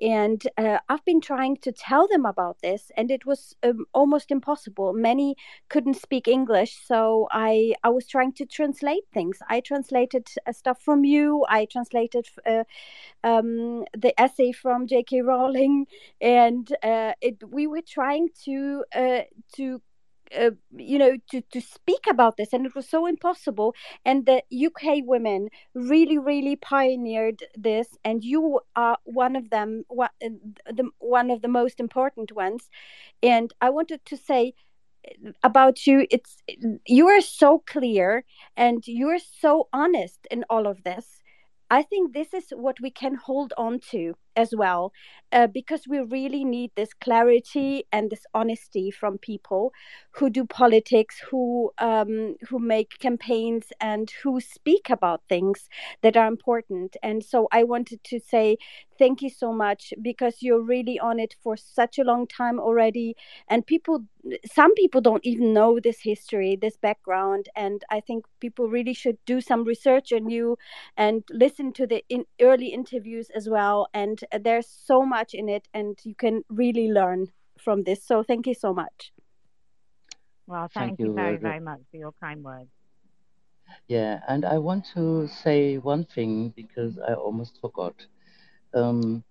Speaker 8: And uh, I've been trying to tell them about this, and it was um, almost impossible. Many couldn't speak English, so I, I was trying to translate things. I translated uh, stuff from you, I translated uh, um, the essay from J.K. Rowling, and uh, it, we were trying to uh, to uh, you know to to speak about this and it was so impossible and the uk women really really pioneered this and you are one of them one, the, one of the most important ones. And i wanted to say about you it's you are so clear and you are so honest in all of this. I think this is what we can hold on to as well uh, because we really need this clarity and this honesty from people who do politics who um, who make campaigns and who speak about things that are important. And so i wanted to say thank you so much because you're really on it for such a long time already. And people some people don't even know this history this background. And i think people really should do some research on you and listen to the in early interviews as well. And there's so much in it and you can really learn from this so thank you so much
Speaker 5: Well,
Speaker 1: Thank
Speaker 5: thank you
Speaker 1: you,
Speaker 5: very, very much for your kind words.
Speaker 1: Yeah, and I want to say one thing because I almost forgot. Um,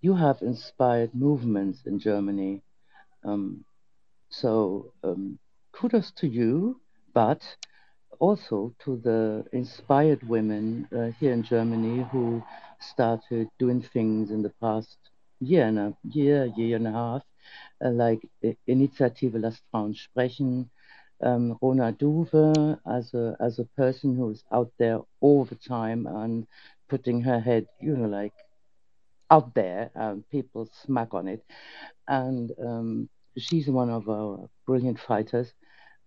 Speaker 1: you have inspired movements in Germany. Um, so um, kudos to you, but also to the inspired women uh, here in Germany who started doing things in the past year and a year, year and a half, uh, like Initiative Lasst Frauen Sprechen, um, Rona Duve as a as a person who's out there all the time and putting her head, you know, like out there, and people smack on it, and um, she's one of our brilliant fighters.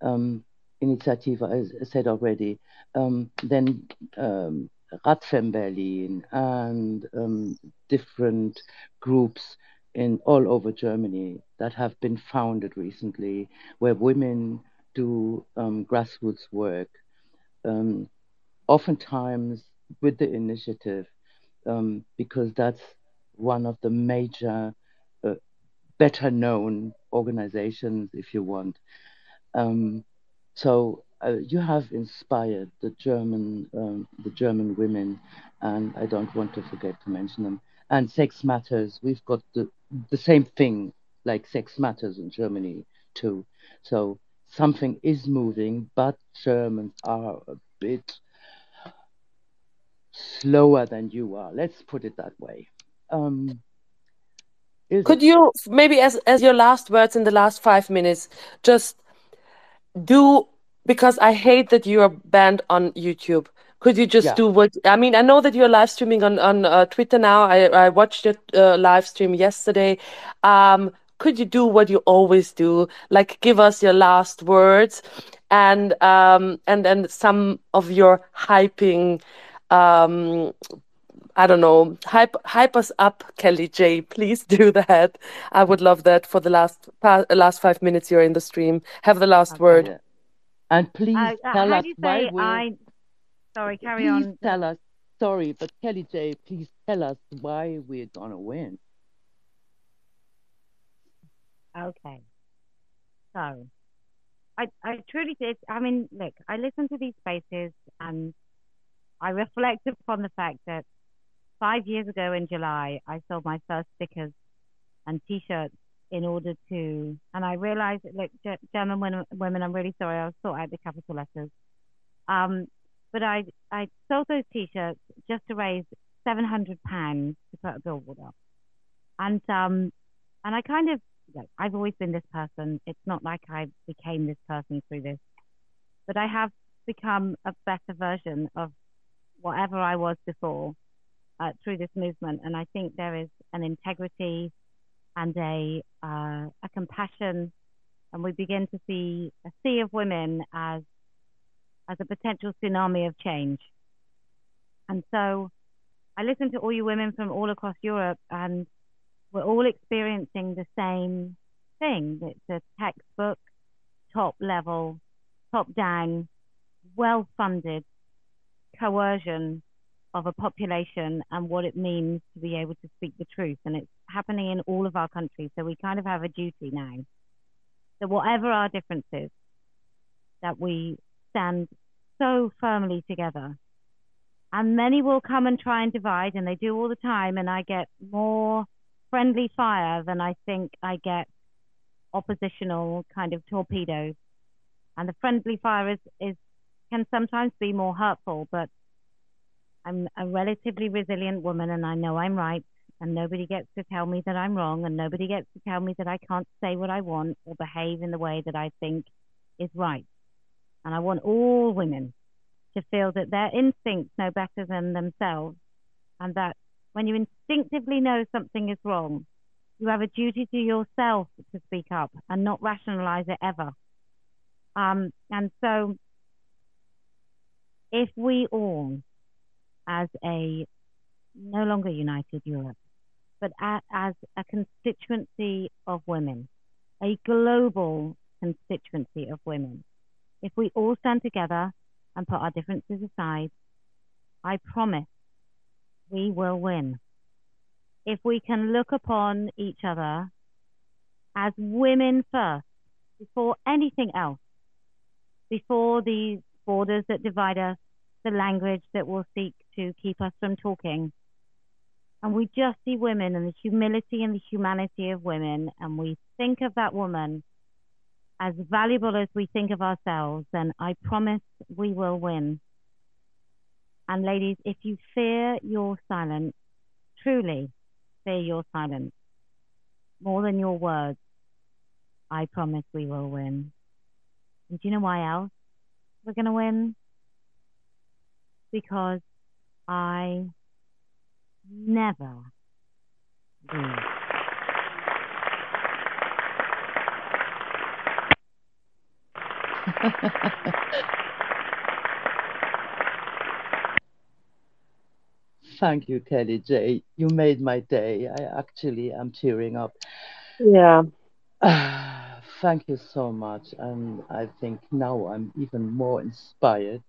Speaker 1: Um, Initiative, as I said already. Um, then um, Radfem Berlin and um, different groups in all over Germany that have been founded recently, where women do um, grassroots work, um, oftentimes with the initiative, um, because that's one of the major uh, better known organizations, if you want. Um, so uh, you have inspired the German um, the German women, and I don't want to forget to mention them. And Sex Matters, we've got the the same thing like Sex Matters in Germany too. So something is moving, but Germans are a bit slower than you are. Let's put it that way. Um,
Speaker 2: Could you maybe, as as your last words in the last five minutes, just do because I hate that you are banned on YouTube. Could you just
Speaker 1: Yeah.
Speaker 2: do what? I mean, I know that you're live streaming on on uh, Twitter now. I I watched your uh, live stream yesterday. Um, could you do what you always do? Like give us your last words, and um and and some of your hyping. Um, I don't know. Hype hype us up, Kellie J. Please do that. I would love that for the last pa- last five minutes you're in the stream. Have the last word.
Speaker 1: And please
Speaker 5: Uh, uh,
Speaker 1: tell us why we're.
Speaker 5: I? Sorry, carry
Speaker 1: please
Speaker 5: on.
Speaker 1: tell us. Sorry, but Kellie J, please tell us why we're gonna win.
Speaker 5: Okay. So, I I truly did. I mean, look, I listen to these spaces and I reflect upon the fact that five years ago in July, I sold my first stickers and T-shirts in order to, and I realized, look, Ge- German women, women, I'm really sorry, I'll sort out the capital letters. Um, but I I sold those T-shirts just to raise seven hundred pounds to put a billboard up, and um, and I kind of, like, I've always been this person. It's not like I became this person through this, but I have become a better version of whatever I was before uh, through this movement. And I think there is an integrity and a uh, a compassion, and we begin to see a sea of women as as a potential tsunami of change. And so I listen to all you women from all across Europe, and we're all experiencing the same thing. It's a textbook, top level, top down, well funded coercion of a population and what it means to be able to speak the truth. And it's happening in all of our countries. So we kind of have a duty now that whatever our differences, that we stand so firmly together. And many will come and try and divide, and they do all the time. And I get more friendly fire than I think I get oppositional kind of torpedoes. And the friendly fire is, is can sometimes be more hurtful, but I'm a relatively resilient woman and I know I'm right and nobody gets to tell me that I'm wrong and nobody gets to tell me that I can't say what I want or behave in the way that I think is right. And I want all women to feel that their instincts know better than themselves and that when you instinctively know something is wrong, you have a duty to yourself to speak up and not rationalize it ever. Um, and so if we all, as a no longer united Europe, but as a constituency of women, a global constituency of women, if we all stand together and put our differences aside, I promise we will win. If we can look upon each other as women first, before anything else, before these borders that divide us, the language that will seek to keep us from talking. And we just see women and the humility and the humanity of women, and we think of that woman as valuable as we think of ourselves, then I promise we will win. And ladies, if you fear your silence, truly fear your silence, more than your words, I promise we will win. And do you know why else we're going to win? Because I never lose.
Speaker 1: Thank you, Kellie J. You made my day. I actually am tearing up.
Speaker 13: Yeah.
Speaker 1: Thank you so much. And I think now I'm even more inspired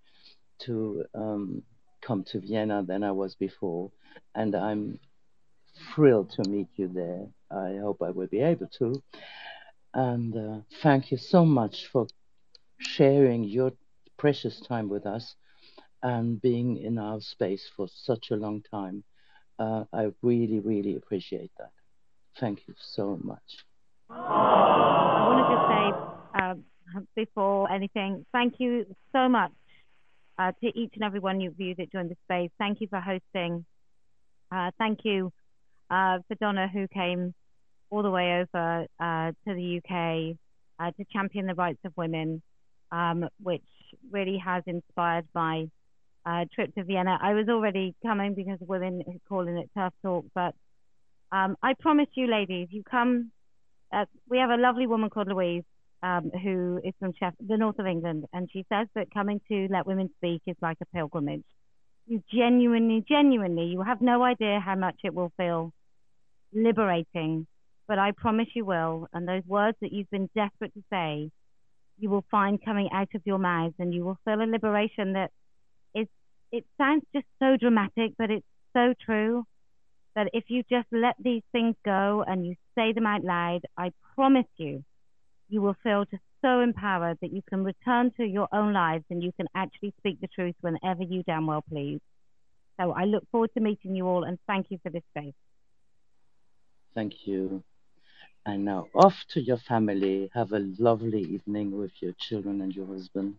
Speaker 1: to um, come to Vienna than I was before. And I'm thrilled to meet you there. I hope I will be able to. And uh, thank you so much for sharing your precious time with us and being in our space for such a long time. Uh, I really, really appreciate that. Thank you so much.
Speaker 5: I want to just say uh, before anything, thank you so much uh, to each and every one of you that joined the space. Thank you for hosting. Uh, thank you uh, for Donna, who came all the way over uh, to the UK uh, to champion the rights of women, um, which really has inspired my uh, trip to Vienna. I was already coming because women are calling it TERF Talk, but um, I promise you, ladies, you come. We have a lovely woman called Louise um, who is from Sheff- the north of England, and she says that coming to Let Women Speak is like a pilgrimage. You genuinely, genuinely, you have no idea how much it will feel liberating, but I promise you will. And those words that you've been desperate to say, you will find coming out of your mouths, and you will feel a liberation that is. It sounds just so dramatic, but it's so true. That if you just let these things go and you say them out loud, I promise you, you will feel just so empowered that you can return to your own lives and you can actually speak the truth whenever you damn well please. So I look forward to meeting you all and thank you for this space.
Speaker 1: Thank you. And now off to your family. Have a lovely evening with your children and your husband.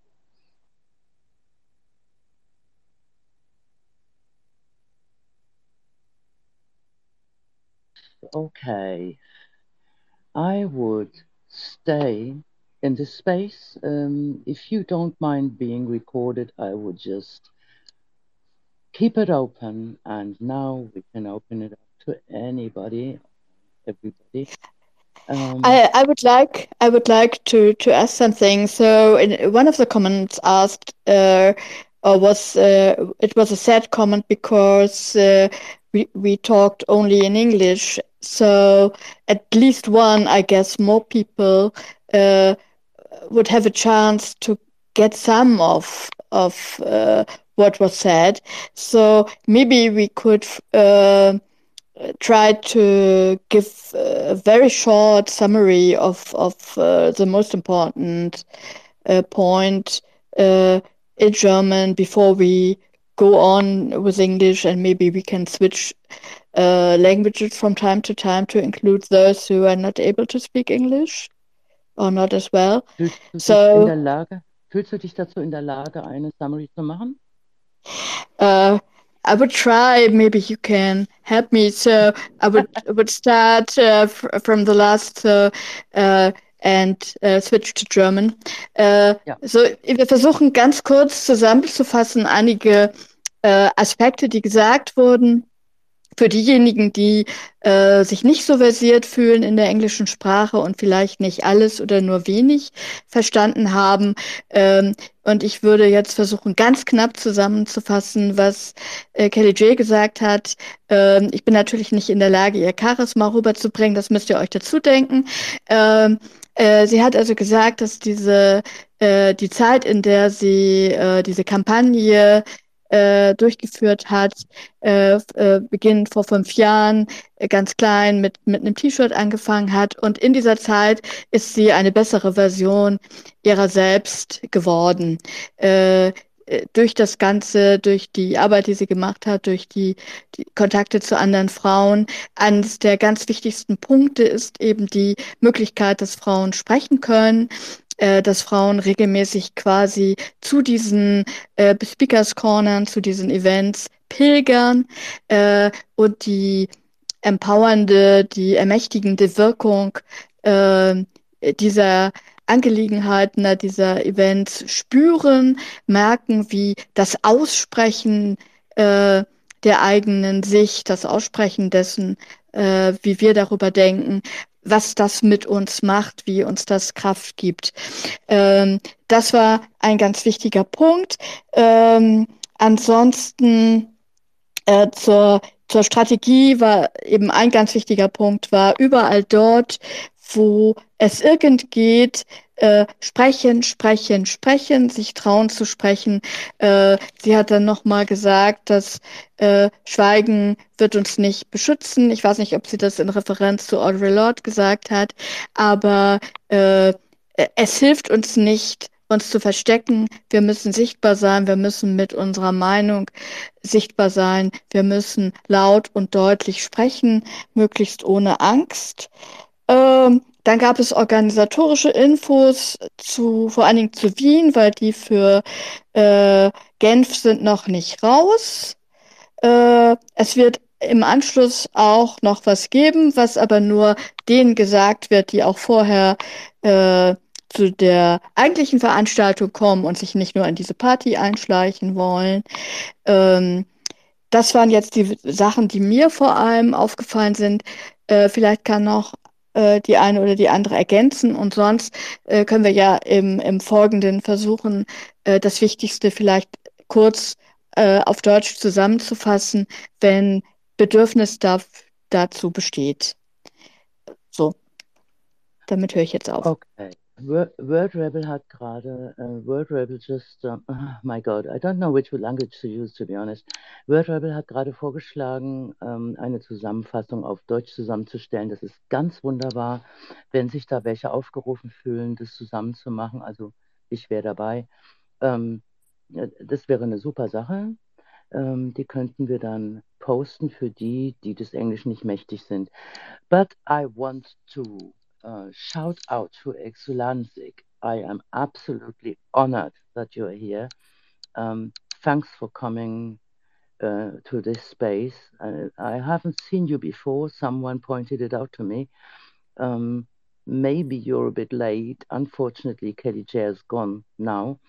Speaker 1: Okay. I would stay in this space. Um, if you don't mind being recorded, I would just keep it open. And now we can open it up to anybody, everybody. Um,
Speaker 3: I, I would like I would like to, to ask something. So in one of the comments asked uh, or was uh, it was a sad comment because uh, we we talked only in English. So at least one, I guess, more people uh, would have a chance to get some of of uh, what was said. So maybe we could uh, try to give a very short summary of of uh, the most important uh, point uh, in German before we go on with English, and maybe we can switch uh, languages from time to time to include those who are not able to speak English or not as well.
Speaker 1: Fühlst du dich in der Lage, fühlst du dich dazu in der Lage, eine Summary zu machen?
Speaker 3: uh, I would try. Maybe you can help me. So I would I would start uh, fr from the last uh, uh, and uh, switch to German. Äh,
Speaker 1: Ja.
Speaker 3: so, wir versuchen ganz kurz zusammenzufassen einige äh, Aspekte, die gesagt wurden. Für diejenigen, die äh, sich nicht so versiert fühlen in der englischen Sprache und vielleicht nicht alles oder nur wenig verstanden haben. Ähm, und ich würde jetzt versuchen, ganz knapp zusammenzufassen, was äh, Kelly J gesagt hat. Ähm, ich bin natürlich nicht in der Lage, ihr Charisma rüberzubringen. Das müsst ihr euch dazu denken. Ähm, äh, sie hat also gesagt, dass diese äh, die Zeit, in der sie äh, diese Kampagne äh, durchgeführt hat, äh, äh, beginnend vor fünf Jahren, äh, ganz klein mit, mit einem T-Shirt angefangen hat. Und in dieser Zeit ist sie eine bessere Version ihrer selbst geworden. Äh, äh, durch das Ganze, durch die Arbeit, die sie gemacht hat, durch die, die Kontakte zu anderen Frauen. Eines der ganz wichtigsten Punkte ist eben die Möglichkeit, dass Frauen sprechen können, äh, dass Frauen regelmäßig quasi zu diesen äh, Speakers Cornern, zu diesen Events pilgern äh, und die empowernde, die ermächtigende Wirkung äh, dieser Angelegenheiten, dieser Events spüren, merken, wie das Aussprechen äh, der eigenen Sicht, das Aussprechen dessen, äh, wie wir darüber denken, was das mit uns macht, wie uns das Kraft gibt. Ähm, das war ein ganz wichtiger Punkt. Ähm, ansonsten äh, zur, zur Strategie war eben ein ganz wichtiger Punkt, war überall dort, wo es irgend geht, äh, sprechen, sprechen, sprechen, sich trauen zu sprechen. Äh, sie hat dann nochmal gesagt, dass äh, Schweigen wird uns nicht beschützen. Ich weiß nicht, ob sie das in Referenz zu Audre Lorde gesagt hat, aber äh, es hilft uns nicht, uns zu verstecken. Wir müssen sichtbar sein. Wir müssen mit unserer Meinung sichtbar sein. Wir müssen laut und deutlich sprechen, möglichst ohne Angst. Ähm, dann gab es organisatorische Infos zu, vor allen Dingen zu Wien, weil die für äh, Genf sind noch nicht raus. Äh, es wird im Anschluss auch noch was geben, was aber nur denen gesagt wird, die auch vorher äh, zu der eigentlichen Veranstaltung kommen und sich nicht nur in diese Party einschleichen wollen. Ähm, das waren jetzt die Sachen, die mir vor allem aufgefallen sind. Äh, vielleicht kann noch äh, die eine oder die andere ergänzen und sonst äh, können wir ja im, im Folgenden versuchen, äh, das Wichtigste vielleicht kurz äh, auf Deutsch zusammenzufassen, wenn Bedürfnis da, dazu besteht. So, damit höre ich jetzt auf.
Speaker 1: Okay. Word Rebel hat gerade, uh, Word Rebel just, um, oh my God, I don't know which language to use, to be honest. Word Rebel hat gerade vorgeschlagen, um, eine Zusammenfassung auf Deutsch zusammenzustellen. Das ist ganz wunderbar, wenn sich da welche aufgerufen fühlen, das zusammenzumachen. Also ich wäre dabei. Um, das wäre eine super Sache. die könnten wir dann posten für die, die des Englischen nicht mächtig sind. But I want to uh, shout out to Exulanzik. I am absolutely honored that you're here. Um, thanks for coming uh, to this space. Uh, I haven't seen you before. Someone pointed it out to me. Um, maybe you're a bit late. Unfortunately, Kellie J has gone now.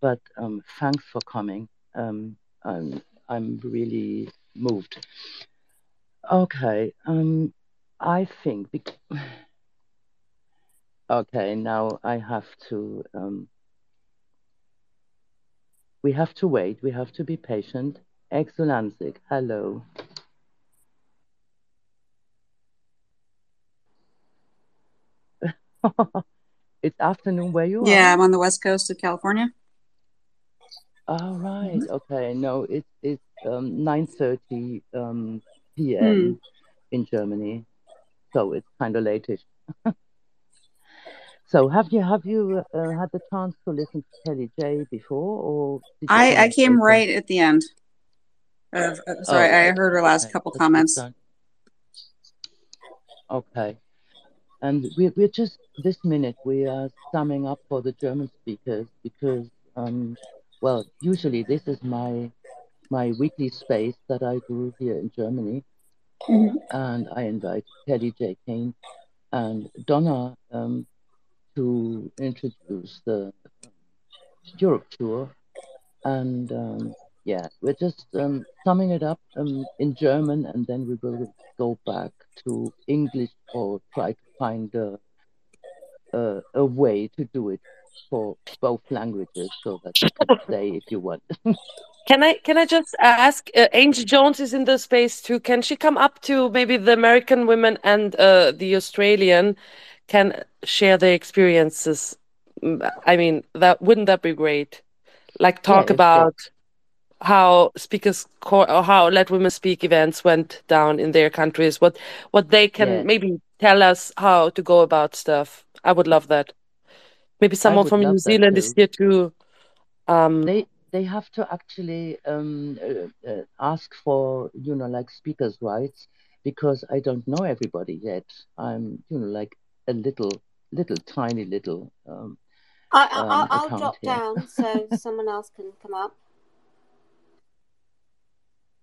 Speaker 1: But um, thanks for coming. Um, I'm, I'm really moved. Okay. Um, I think. Okay, now I have to. Um, we have to wait. We have to be patient. Exulanzig, hello. it's afternoon where you
Speaker 14: yeah,
Speaker 1: are.
Speaker 14: Yeah, I'm on the west coast of California.
Speaker 1: All right. mm-hmm. Okay. No, it's it's um, 9:30 um, p.m.
Speaker 14: Hmm.
Speaker 1: in Germany, so it's kind of lateish. So have you have you uh, had the chance to listen to Kellie J before, or
Speaker 14: I I came right at the end. Of, uh, so oh, I, heard her last okay. couple comments.
Speaker 1: Okay, and we're we're just this minute we are summing up for the German speakers because um well usually this is my my weekly space that I do here in Germany,
Speaker 14: mm-hmm.
Speaker 1: and I invite Kellie J Keen and Donna um, to introduce the Europe tour. And um, yeah, we're just um, summing it up um, in German and then we will go back to English or try to find a, a, a way to do it for both languages so that you can stay if you want.
Speaker 2: Can I can I just ask? Uh, Angel Jones is in the space too. Can she come up to maybe the American women and uh, the Australian can share their experiences i mean that wouldn't that be great? Like talk yeah, about how speakers or how let women speak events went down in their countries what what they can yeah. maybe tell us how to go about stuff. I would love that. Maybe someone from new zealand is here too. Um
Speaker 1: they they have to actually um, uh, uh, ask for you know like speakers rights because i don't know everybody yet. I'm you know like a little, little tiny little. Um,
Speaker 4: I, I, will um, drop here. down so someone else can come up.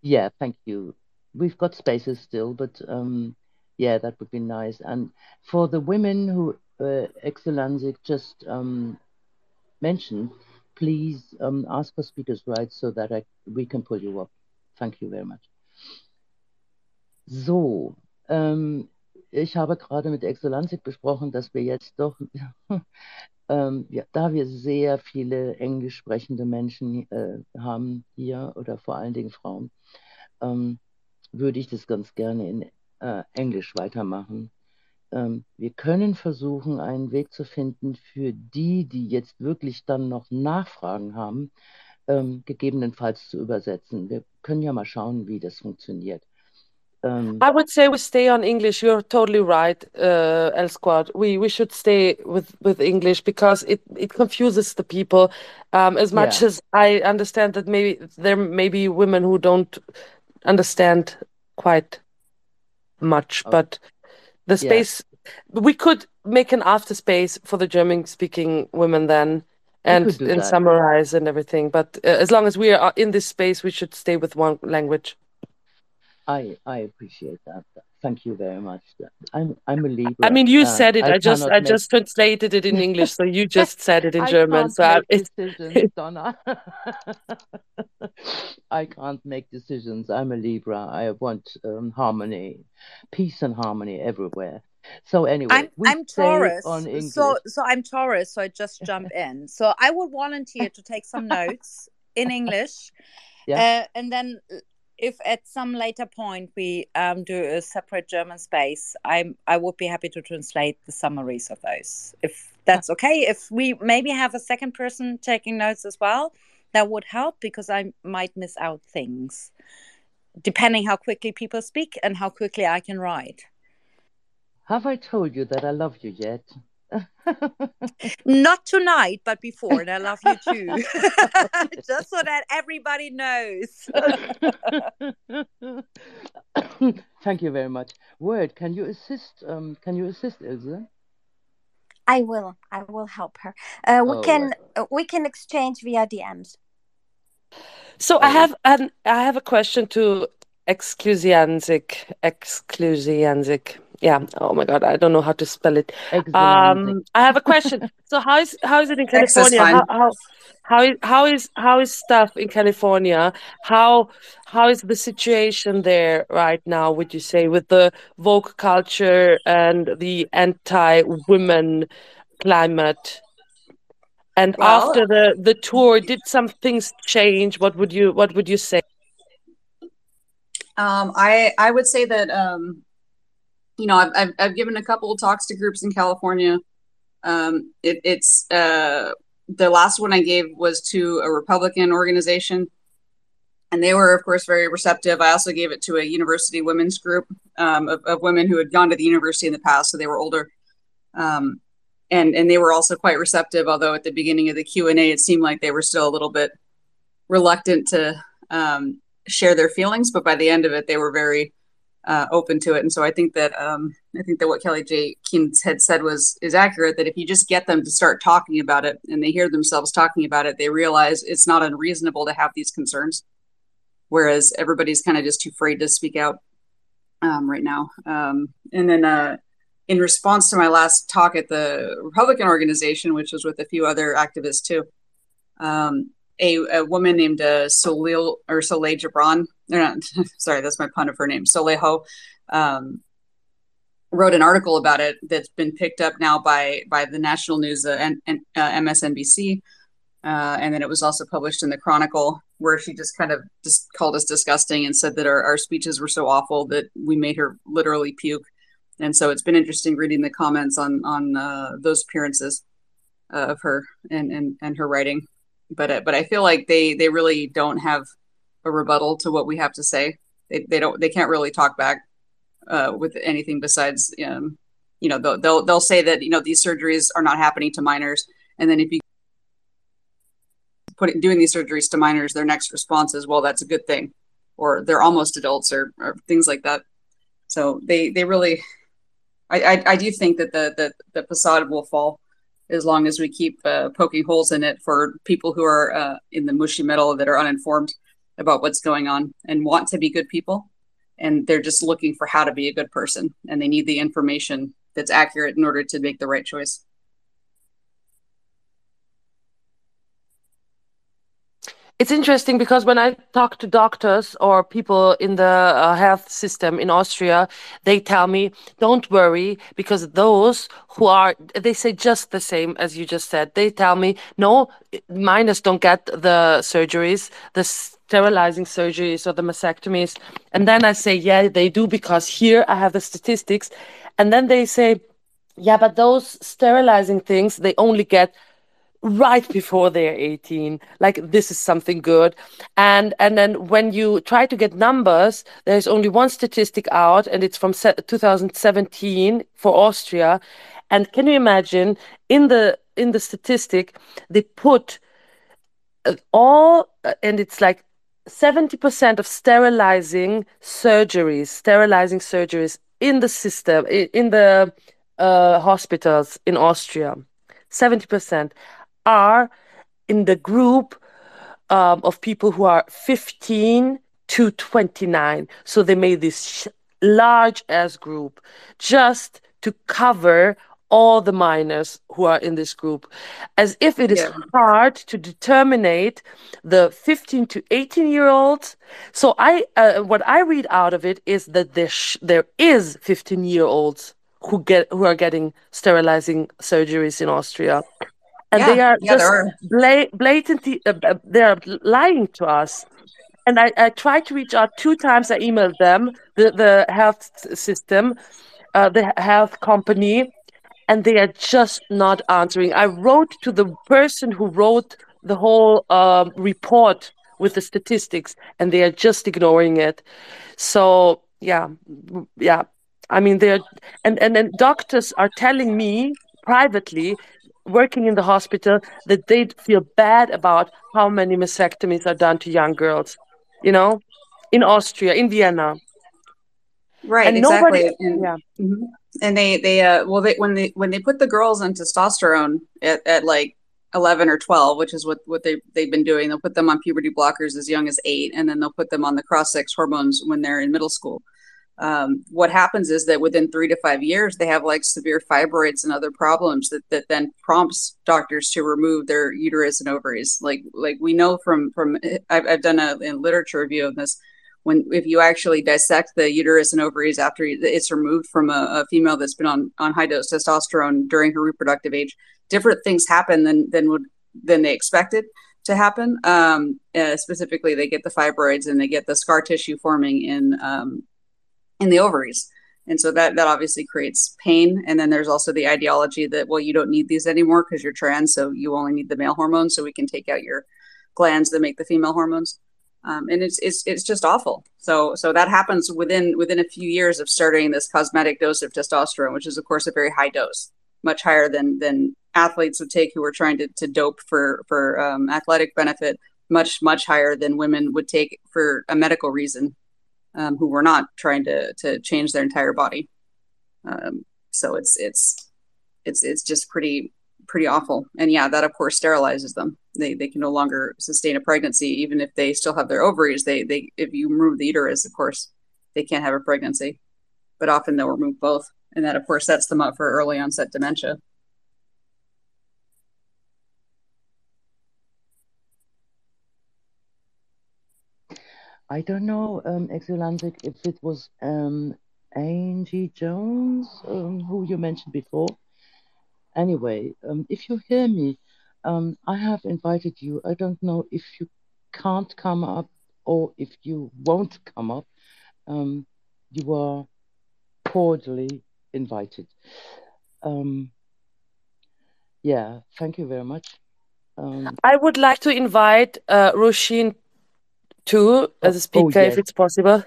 Speaker 1: Yeah, thank you. We've got spaces still, but um, yeah, that would be nice. And for the women who uh, Excellenzik just um, mentioned, please um, ask for speakers' rights so that I, we can pull you up. Thank you very much. So, ähm, ich habe gerade mit Excellentik besprochen, dass wir jetzt doch, ähm, ja, da wir sehr viele englisch sprechende Menschen äh, haben hier oder vor allen Dingen Frauen, ähm, würde ich das ganz gerne in äh, Englisch weitermachen. ähm, wir können versuchen, einen Weg zu finden für die, die jetzt wirklich dann noch Nachfragen haben, ähm, gegebenenfalls zu übersetzen. Wir können ja mal schauen, wie das funktioniert. Um,
Speaker 2: I would say we stay on English. You're totally right, uh, L Squad. We we should stay with with English because it it confuses the people. Um, as much
Speaker 1: Yeah.
Speaker 2: as I understand that maybe there may be women who don't understand quite much, but the
Speaker 1: Yeah.
Speaker 2: space we could make an after space for the German speaking women then. And, and summarize and everything, but uh, as long as we are in this space, we should stay with one language.
Speaker 1: I I appreciate that. Thank you very much. I'm I'm a Libra.
Speaker 2: I mean, you
Speaker 1: uh,
Speaker 2: said it. I, just I
Speaker 1: make-
Speaker 2: just translated it in English, so you just said it in
Speaker 1: I
Speaker 2: German.
Speaker 1: can't
Speaker 2: So I,
Speaker 1: make
Speaker 2: it's,
Speaker 1: decisions, Donna. I can't make decisions. I'm a Libra. I want um, harmony, peace and harmony everywhere. So anyway,
Speaker 7: I'm
Speaker 1: we
Speaker 7: I'm Taurus,
Speaker 1: on
Speaker 7: so so I'm Taurus, so I just jump in. So I would volunteer to take some notes in English,
Speaker 1: Yeah.
Speaker 7: uh, and then if at some later point we um, do a separate German space, I'm I would be happy to translate the summaries of those. If that's okay, if we maybe have a second person taking notes as well, that would help because I might miss out things, depending how quickly people speak and how quickly I can write.
Speaker 1: Have I told you that I love you yet?
Speaker 7: Not tonight, but before, and I love you too. Just so that everybody knows.
Speaker 1: Thank you very much. Word, can you assist? Um, can you assist Ilse?
Speaker 8: I will. I will help her. Uh, we
Speaker 1: Oh,
Speaker 8: can uh, we can exchange via DMs.
Speaker 2: so I have an I have a question to Exclusianzik. Exclusianzik. Yeah. Oh my God, I don't know how to spell it. Um, I have a question. so how is how is it in California? How how how is how is how is stuff in California? How how is the situation there right now? Would you say with the woke culture and the anti-women climate? And
Speaker 14: Well-
Speaker 2: after the the tour, did some things change? What would you what would you say?
Speaker 14: Um, I I would say that um, you know I've, I've I've given a couple of talks to groups in California. Um, it, it's uh, the last one I gave was to a Republican organization, and they were of course very receptive. I also gave it to a university women's group um, of, of women who had gone to the university in the past, so they were older. Um, and and they were also quite receptive. Although at the beginning of the Q and A, it seemed like they were still a little bit reluctant to um, share their feelings, but by the end of it, they were very uh, open to it. And so I think that um, I think that what Kellie J. Keen had said was is accurate. That if you just get them to start talking about it, and they hear themselves talking about it, they realize it's not unreasonable to have these concerns. Whereas everybody's kind of just too afraid to speak out um, right now. Um, and then uh, in response to my last talk at the Republican organization, which was with a few other activists too, um, a, a woman named uh, Soleil or Soleil Gibran, not, sorry, that's my pun of her name, Soleil Ho, um, wrote an article about it that's been picked up now by by the national news uh, and, and uh, MSNBC, uh, and then it was also published in the Chronicle, where she just kind of just called us disgusting and said that our, our speeches were so awful that we made her literally puke. And so it's been interesting reading the comments on on uh, those appearances uh, of her and, and and her writing. But uh, but I feel like they they really don't have a rebuttal to what we have to say. They they don't they can't really talk back uh, with anything besides um, you know they'll, they'll they'll say that you know these surgeries are not happening to minors, and then if you put doing these surgeries to minors, their next response is well that's a good thing, or they're almost adults or, or things like that. So they they really I, I, I do think that the, the the facade will fall as long as we keep uh, poking holes in it for people who are uh, in the mushy middle that are uninformed about what's going on and want to be good people. And they're just looking for how to be a good person and they need the information that's accurate in order to make the right choice
Speaker 2: it's interesting because when I talk to doctors or people in the uh, health system in Austria, they tell me, don't worry, because those who are, they say just the same as you just said. They tell me, no, minors don't get the surgeries, the sterilizing surgeries or the mastectomies. And then I say, yeah, they do, because here I have the statistics. And then they say, yeah, but those sterilizing things, they only get right before they're 18 like this is something good. And and then when you try to get numbers there's only one statistic out and it's from 2017 for austria. And can you imagine in the in the statistic they put uh, all uh, and it's like 70% of sterilizing surgeries sterilizing surgeries in the system in the uh, hospitals in austria. 70% are in the group um, of people who are 15 to 29. So they made this large as group just to cover all the minors who are in this group as if it is yeah. hard to determine the 15 to 18 year olds so i uh, what i read out of it is that there sh- there is 15 year olds who get who are getting sterilizing surgeries in austria and
Speaker 14: yeah,
Speaker 2: they are
Speaker 14: yeah,
Speaker 2: just
Speaker 14: are.
Speaker 2: bla- blatantly uh, uh, they are lying to us. And I, I tried to reach out two times. I emailed them the, the health system uh, the health company and they are just not answering. I wrote to the person who wrote the whole uh, report with the statistics and they are just ignoring it. So yeah yeah. I mean they're and and then doctors are telling me privately working in the hospital that they feel bad about how many mastectomies are done to young girls you know in austria in vienna.
Speaker 14: Right
Speaker 2: and
Speaker 14: exactly.
Speaker 2: Nobody,
Speaker 14: and,
Speaker 2: yeah.
Speaker 14: Mhm. and they they uh well they when they when they put the girls on testosterone at, at like 11 or 12 which is what what they they've been doing they'll put them on puberty blockers as young as 8 and then they'll put them on the cross sex hormones when they're in middle school um, what happens is that within three to five years they have like severe fibroids and other problems that, that then prompts doctors to remove their uterus and ovaries. Like like we know from from i've, I've done a, a literature review of this. When if you actually dissect the uterus and ovaries after it's removed from a, a female that's been on on high dose testosterone during her reproductive age different things happen than than would than they expected to happen. Um, uh, specifically they get the fibroids and they get the scar tissue forming in um, in the ovaries. And so that that obviously creates pain. And then there's also the ideology that well, you don't need these anymore because you're trans, so you only need the male hormones, so we can take out your glands that make the female hormones. Um, and it's it's it's just awful. So so that happens within within a few years of starting this cosmetic dose of testosterone, which is of course a very high dose, much higher than than athletes would take who are trying to, to dope for for um, athletic benefit, much much higher than women would take for a medical reason um, who were not trying to to change their entire body. Um, so it's it's it's it's just pretty pretty awful. And yeah, that of course sterilizes them. They they can no longer sustain a pregnancy even if they still have their ovaries. They they if you remove the uterus, of course, they can't have a pregnancy. But often they'll remove both, and that of course sets them up for early onset dementia.
Speaker 1: I don't know, um, if it was um, Angie Jones, um, who you mentioned before. Anyway, um, if you hear me, um, I have invited you. I don't know if you can't come up or if you won't come up. Um, you are cordially invited. Um, yeah, thank you very much. Um,
Speaker 2: I would like to invite uh, Roisin too as a
Speaker 1: oh,
Speaker 2: speaker
Speaker 1: yes.
Speaker 2: if it's possible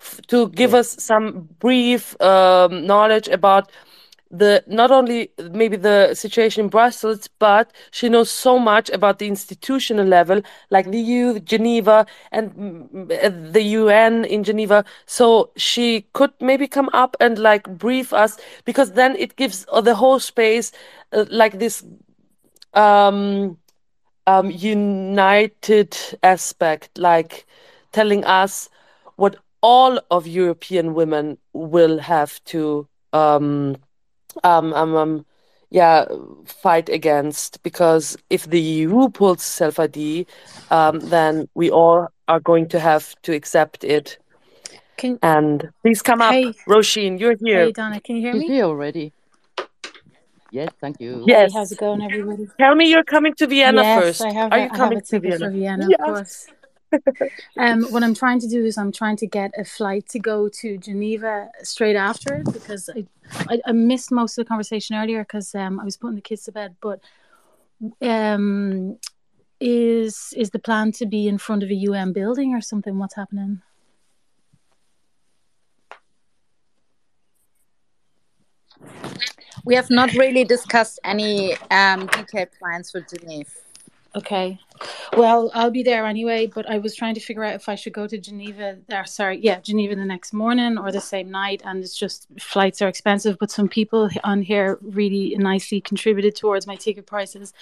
Speaker 2: f- to give
Speaker 1: Yes.
Speaker 2: us some brief um, knowledge about the not only maybe the situation in Brussels, but she knows so much about the institutional level, like the EU, Geneva, and mm, uh, the UN in Geneva. So she could maybe come up and like brief us, because then it gives uh, the whole space uh, like this um um, united aspect, like telling us what all of European women will have to um, um, um, um,
Speaker 15: yeah fight against because if the EU pulls self ID, um, then we all are going to have to accept it.
Speaker 16: Can
Speaker 15: and please come
Speaker 16: hey,
Speaker 15: up, Roisin. You're here.
Speaker 16: Hey Donna, can you hear
Speaker 1: She's
Speaker 16: me?
Speaker 1: here already. Yes, thank you.
Speaker 15: Yes.
Speaker 16: Hey, how's it going, everybody?
Speaker 15: Tell me you're coming to Vienna
Speaker 16: yes,
Speaker 15: first.
Speaker 16: I have.
Speaker 15: Are
Speaker 16: a,
Speaker 15: you
Speaker 16: I
Speaker 15: coming
Speaker 16: have a
Speaker 15: to
Speaker 16: ticket
Speaker 15: Vienna?
Speaker 16: for Vienna,
Speaker 15: yes.
Speaker 16: of course. um, what I'm trying to do is I'm trying to get a flight to go to Geneva straight after it because I, I, I missed most of the conversation earlier because um, I was putting the kids to bed. But um, is is the plan to be in front of a UN building or something? What's happening?
Speaker 7: We have not really discussed any um, detailed plans for Geneva.
Speaker 16: Okay. Well, I'll be there anyway, but I was trying to figure out if I should go to Geneva, there sorry, yeah, Geneva the next morning or the same night. And it's just flights are expensive, but some people on here really nicely contributed towards my ticket prices.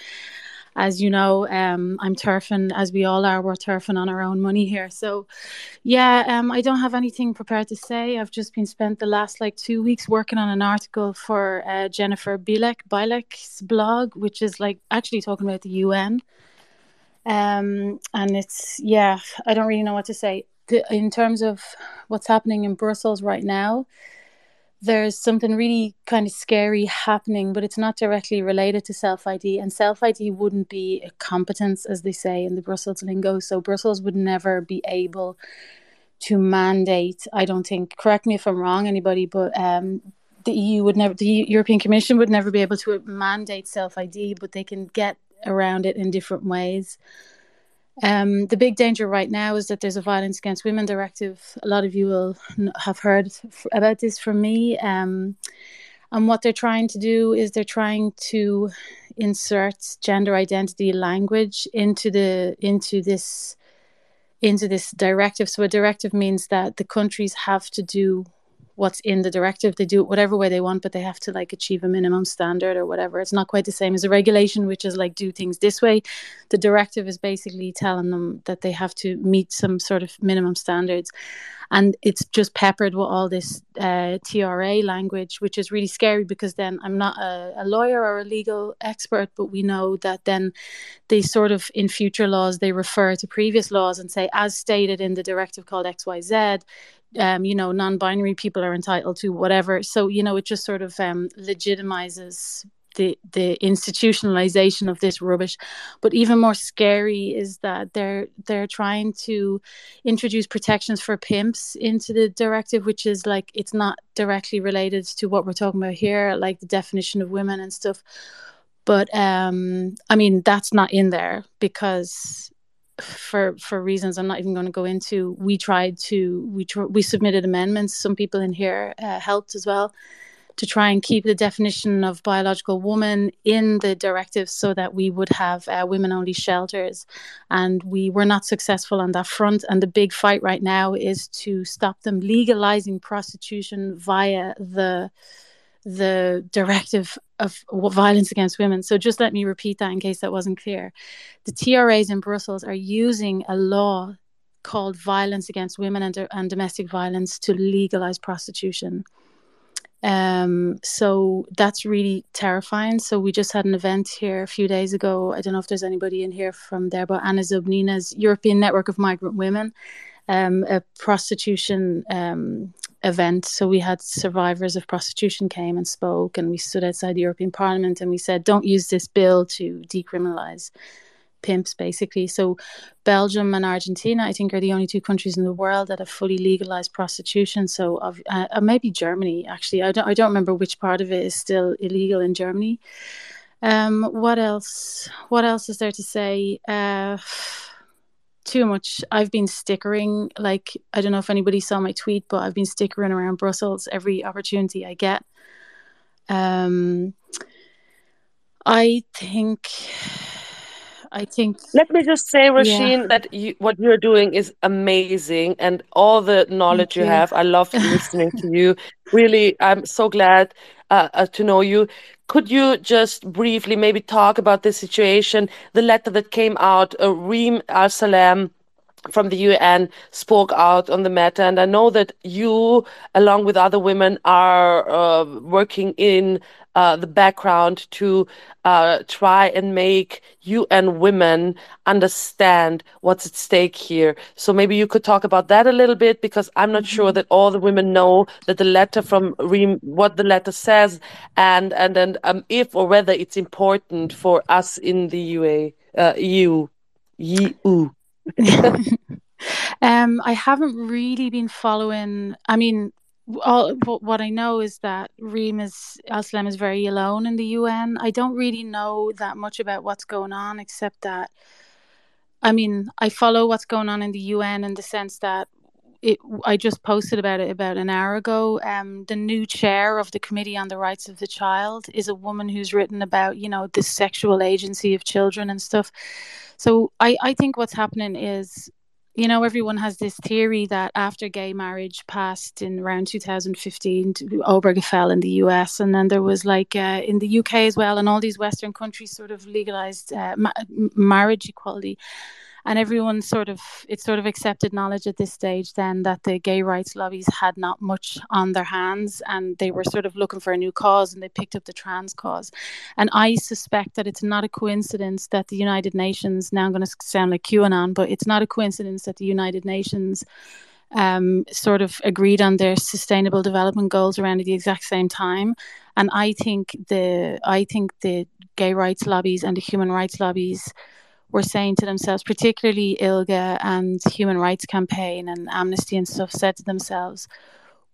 Speaker 16: As you know, um, I'm turfing, as we all are, we're turfing on our own money here. So, yeah, um, I don't have anything prepared to say. I've just been spent the last like two weeks working on an article for uh, Jennifer Bilek, Bilek's blog, which is like actually talking about the UN um, and it's yeah i don't really know what to say in terms of what's happening in brussels right now there's something really kind of scary happening but it's not directly related to self id and self id wouldn't be a competence as they say in the brussels lingo so brussels would never be able to mandate i don't think correct me if i'm wrong anybody but um the EU would never, the European Commission would never be able to mandate self ID, but they can get around it in different ways. Um, the big danger right now is that there's a violence against women directive. A lot of you will have heard about this from me. Um, and what they're trying to do is they're trying to insert gender identity language into the into this into this directive. So a directive means that the countries have to do what's in the directive. They do it whatever way they want, but they have to like achieve a minimum standard or whatever. It's not quite the same as a regulation, which is like do things this way. The directive is basically telling them that they have to meet some sort of minimum standards. And it's just peppered with all this uh, TRA language, which is really scary because then I'm not a, a lawyer or a legal expert, but we know that then they sort of in future laws they refer to previous laws and say, as stated in the directive called XYZ, um, you know, non-binary people are entitled to whatever. So you know, it just sort of um, legitimizes the the institutionalization of this rubbish. But even more scary is that they're they're trying to introduce protections for pimps into the directive, which is like it's not directly related to what we're talking about here, like the definition of women and stuff. But um, I mean, that's not in there because for for reasons I'm not even going to go into. We tried to we tr- we submitted amendments. Some people in here uh, helped as well to try and keep the definition of biological woman in the directive so that we would have uh, women only shelters and we were not successful on that front and the big fight right now is to stop them legalizing prostitution via the the directive of violence against women. So just let me repeat that in case that wasn't clear. The TRAs in Brussels are using a law called Violence Against Women and, and Domestic Violence to legalize prostitution. Um, so that's really terrifying. So we just had an event here a few days ago. I don't know if there's anybody in here from there, but Anna Zobnina's European Network of Migrant Women, um, a prostitution um, event. So we had survivors of prostitution came and spoke, and we stood outside the European Parliament and we said, don't use this bill to decriminalize pimps, basically. So Belgium and Argentina, I think, are the only two countries in the world that have fully legalized prostitution. So uh, maybe Germany, actually. I don't, I don't remember which part of it is still illegal in Germany. Um, what else? What else is there to say? Uh, too much. I've been stickering, like, I don't know if anybody saw my tweet, but I've been stickering around Brussels every opportunity I get. Um, I think. I think.
Speaker 15: Let me just say, Roisin,
Speaker 16: Yeah.
Speaker 15: that you, what you're doing is amazing, and all the knowledge you
Speaker 16: you.
Speaker 15: have. I love listening to you. Really, I'm so glad uh, uh, to know you. Could you just briefly maybe talk about the situation, the letter that came out, uh, Reem Al Salem from the UN spoke out on the matter, and I know that you, along with other women, are uh, working in uh, the background to uh, try and make UN women understand what's at stake here. So maybe you could talk about that a little bit because I'm not sure
Speaker 16: Mm-hmm.
Speaker 15: that all the women know that the letter from Reem, what the letter says, and and then um, if or whether it's important for us in the UA, uh, EU, EU.
Speaker 16: Um, I haven't really been following. I mean, all wh- what I know is that Reem is Al-Salem is very alone in the UN. I don't really know that much about what's going on, except that I mean, I follow what's going on in the UN in the sense that it, I just posted about it about an hour ago. Um, the new chair of the Committee on the Rights of the Child is a woman who's written about, you know, the sexual agency of children and stuff. So I, I think what's happening is, you know, everyone has this theory that after gay marriage passed in around 2015, to Obergefell in the US, and then there was like uh, in the UK as well, and all these Western countries sort of legalized uh, ma- marriage equality and everyone sort of it's sort of accepted knowledge at this stage then that the gay rights lobbies had not much on their hands and they were sort of looking for a new cause and they picked up the trans cause. And i suspect that it's not a coincidence that the united nations now i'm going to sound like qanon but it's not a coincidence that the united nations um, sort of agreed on their sustainable development goals around at the exact same time. And i think the i think the gay rights lobbies and the human rights lobbies were saying to themselves, particularly ILGA and Human Rights Campaign and Amnesty and stuff, said to themselves,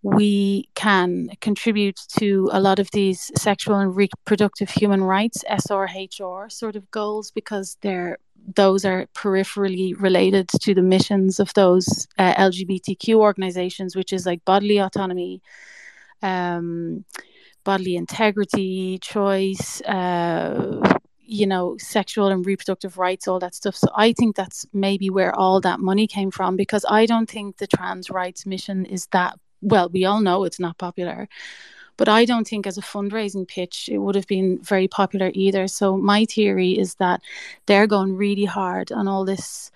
Speaker 16: we can contribute to a lot of these sexual and reproductive human rights SRHR sort of goals because they're those are peripherally related to the missions of those uh, LGBTQ organizations, which is like bodily autonomy, um, bodily integrity, choice, uh, you know, sexual and reproductive rights, all that stuff. So I think that's maybe where all that money came from because I don't think the trans rights mission is that well, we all know it's not popular. But I don't think as a fundraising pitch it would have been very popular either. So my theory is that they're going really hard on all this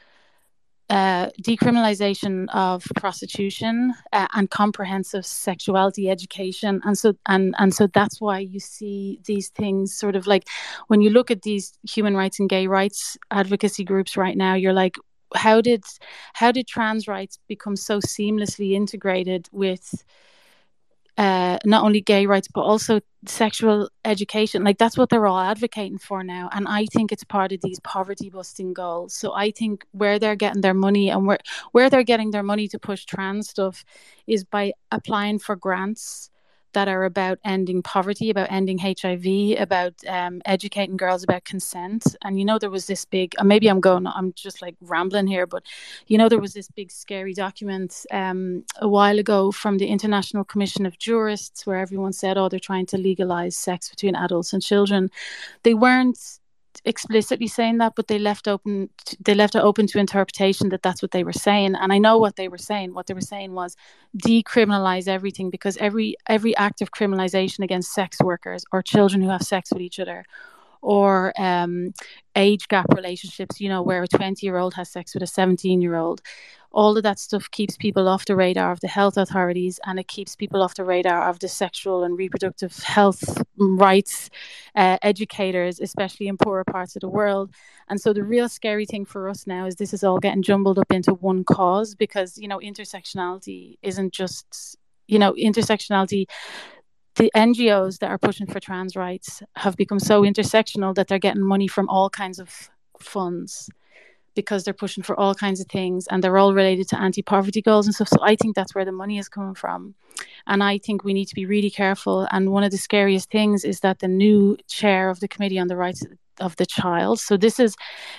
Speaker 16: uh, decriminalization of prostitution uh, and comprehensive sexuality education, and so and and so that's why you see these things sort of like when you look at these human rights and gay rights advocacy groups right now, you're like, how did how did trans rights become so seamlessly integrated with uh, not only gay rights but also sexual education. Like that's what they're all advocating for now. And i think it's part of these poverty busting goals. So i think where they're getting their money and where where they're getting their money to push trans stuff is by applying for grants that are about ending poverty, about ending HIV, about um, educating girls about consent. And you know, there was this big, maybe I'm going, I'm just like rambling here, but you know, there was this big scary document um, a while ago from the International Commission of Jurists where everyone said, oh, they're trying to legalize sex between adults and children. They weren't explicitly saying that but they left open they left it open to interpretation that that's what they were saying. And i know what they were saying. What they were saying was decriminalize everything because every every act of criminalization against sex workers or children who have sex with each other or um, age gap relationships you know where a 20 year old has sex with a 17 year old all of that stuff keeps people off the radar of the health authorities and it keeps people off the radar of the sexual and reproductive health rights uh, educators, especially in poorer parts of the world. And so the real scary thing for us now is this is all getting jumbled up into one cause because, you know, intersectionality isn't just, you know, intersectionality the NGOs that are pushing for trans rights have become so intersectional that they're getting money from all kinds of funds because they're pushing for all kinds of things and they're all related to anti-poverty goals and stuff. So i think that's where the money is coming from. And i think we need to be really careful. And one of the scariest things is that the new chair of the committee on the rights of the child so this is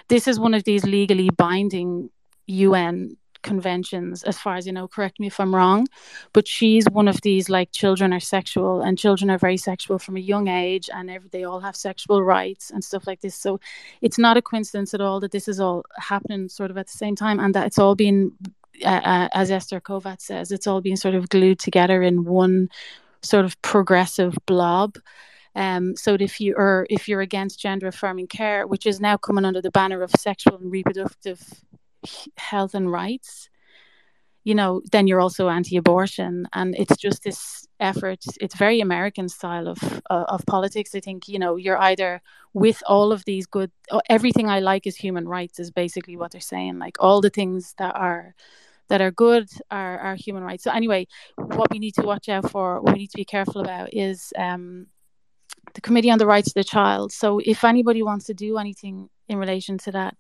Speaker 16: this is one of these legally binding un conventions as far as you know correct me if i'm wrong but she's one of these like children are sexual and children are very sexual from a young age and every, they all have sexual rights and stuff like this. So it's not a coincidence at all that this is all happening sort of at the same time and that it's all been uh, uh, as Eszter Kováts says it's all being sort of glued together in one sort of progressive blob. Um, so if you are if you're against gender affirming care, which is now coming under the banner of sexual and reproductive health and rights, you know, then you're also anti-abortion, and it's just this effort. It's very American style of uh, of politics. I think you know you're either with all of these good, everything I like is human rights is basically what they're saying. Like all the things that are that are good are, are human rights. So anyway, what we need to watch out for, what we need to be careful about is um, the Committee on the Rights of the Child. So if anybody wants to do anything in relation to that,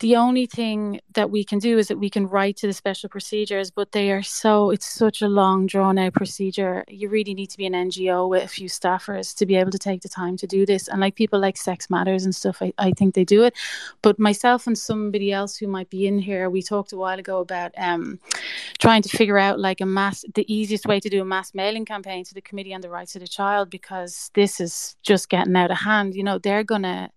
Speaker 16: the only thing that we can do is that we can write to the special procedures, but they are so, it's such a long, drawn out procedure. You really need to be an NGO with a few staffers to be able to take the time to do this. And like people like Sex Matters and stuff, I, I think they do it. But myself and somebody else who might be in here, we talked a while ago about um, trying to figure out like a mass, the easiest way to do a mass mailing campaign to the Committee on the Rights of the Child because this is just getting out of hand. You know, they're going to,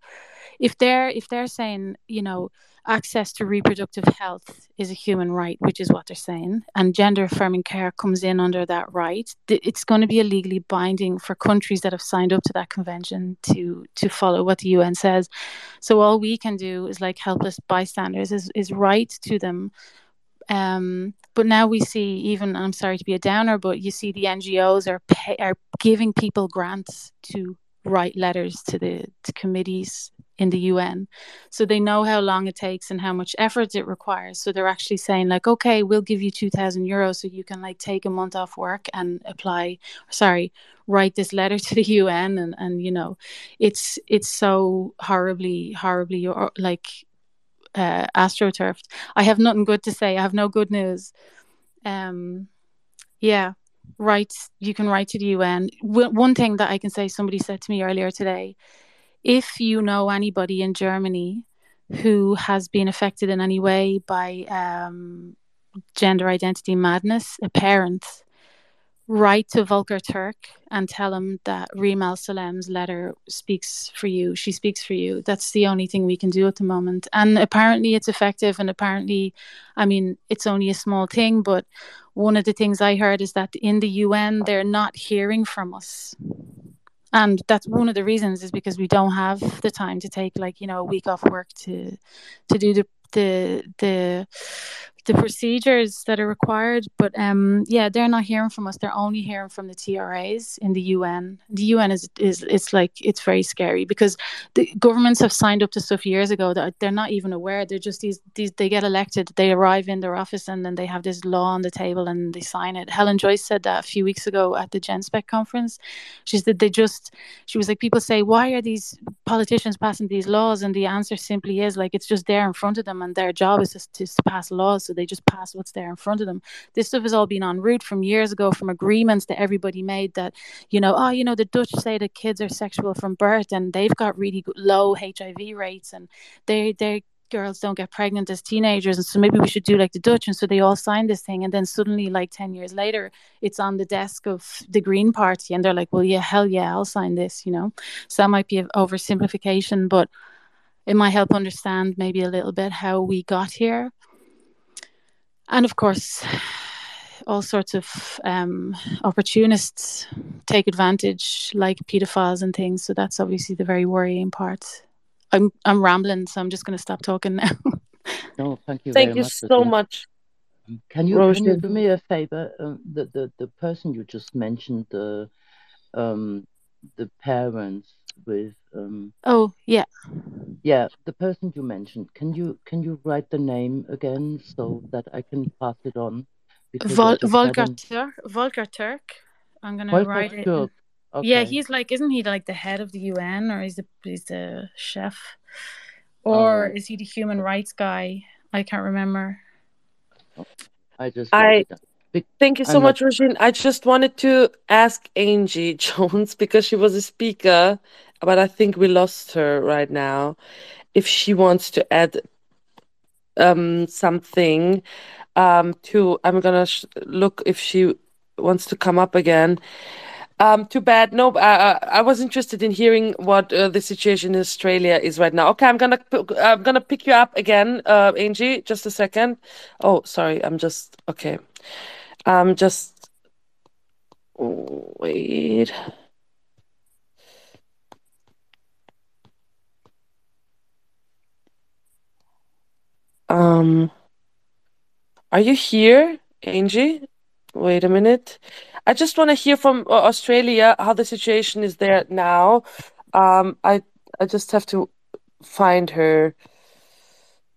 Speaker 16: if they're if they're saying you know access to reproductive health is a human right which is what they're saying and gender affirming care comes in under that right it's going to be legally binding for countries that have signed up to that convention to to follow what the UN says. So all we can do is like helpless bystanders is is write to them. Um, but now we see even I'm sorry to be a downer, but you see the NGOs are pay, are giving people grants to write letters to the to committees in the UN. So they know how long it takes and how much effort it requires. So they're actually saying like, okay, we'll give you 2000 euros so you can like take a month off work and apply, sorry, write this letter to the UN. And, and, you know, it's, it's so horribly, horribly like, uh, astroturfed. I have nothing good to say. I have no good news. Um, yeah, write, you can write to the UN. W- one thing that I can say, somebody said to me earlier today, if you know anybody in Germany who has been affected in any way by um, gender identity madness, a parent, write to Volker Turk and tell him that Reem Al Salem's letter speaks for you. She speaks for you. That's the only thing we can do at the moment. And apparently it's effective. And apparently, I mean, it's only a small thing. But one of the things I heard is that in the UN, they're not hearing from us and that's one of the reasons is because we don't have the time to take like you know a week off work to to do the the the the procedures that are required. But um, yeah, they're not hearing from us. They're only hearing from the TRAs in the UN. The UN is is it's like it's very scary because the governments have signed up to stuff years ago that they're not even aware. They're just these these they get elected, they arrive in their office, and then they have this law on the table and they sign it. Helen Joyce said that a few weeks ago at the Genspect conference. She said they just she was like people say why are these politicians passing these laws, and the answer simply is like it's just there in front of them, and their job is just to pass laws. So they just pass what's there in front of them. This stuff has all been en route from years ago, from agreements that everybody made that, you know, oh, you know, the Dutch say that kids are sexual from birth and they've got really low HIV rates and they they girls don't get pregnant as teenagers and so maybe we should do like the dutch. And so they all signed this thing and then suddenly like 10 years later it's on the desk of the green party and they're like well yeah hell yeah i'll sign this you know? So that might be an oversimplification but it might help understand maybe a little bit how we got here and of course all sorts of um, opportunists take advantage like pedophiles and things. So that's obviously the very worrying part. I'm i'm rambling so i'm just going to stop talking now.
Speaker 1: No thank you
Speaker 15: thank you
Speaker 1: much,
Speaker 15: so much
Speaker 1: can you can you do me a favor? Uh, the, the the person you just mentioned the um the parents with um
Speaker 16: oh yeah
Speaker 1: yeah the person you mentioned can you can you write the name again so that i can pass it on
Speaker 16: Vol- volker turk volker turk i'm gonna
Speaker 1: Volker
Speaker 16: write it
Speaker 1: Turk.
Speaker 16: yeah he's like isn't he like the head of the un or is the he's the chef or
Speaker 1: Oh.
Speaker 16: is he the human rights guy i can't remember
Speaker 1: i just
Speaker 15: I
Speaker 1: it down. Bec-
Speaker 15: thank you so
Speaker 1: I'm not-
Speaker 15: much, Regine. I just wanted to ask Angie Jones because she was a speaker, but I think we lost her right now. If she wants to add um something um to, I'm gonna sh look if she wants to come up again. Um, too bad. No, uh, I was interested in hearing what uh, the situation in Australia is right now. Okay, I'm gonna I'm gonna pick you up again, uh, Angie. Just a second. Oh, sorry. I'm just okay. Um, just wait. Um,
Speaker 2: Are you here, Angie? Wait a minute. I just want to hear from uh, Australia how the situation is there now. Um, I I just have to find her.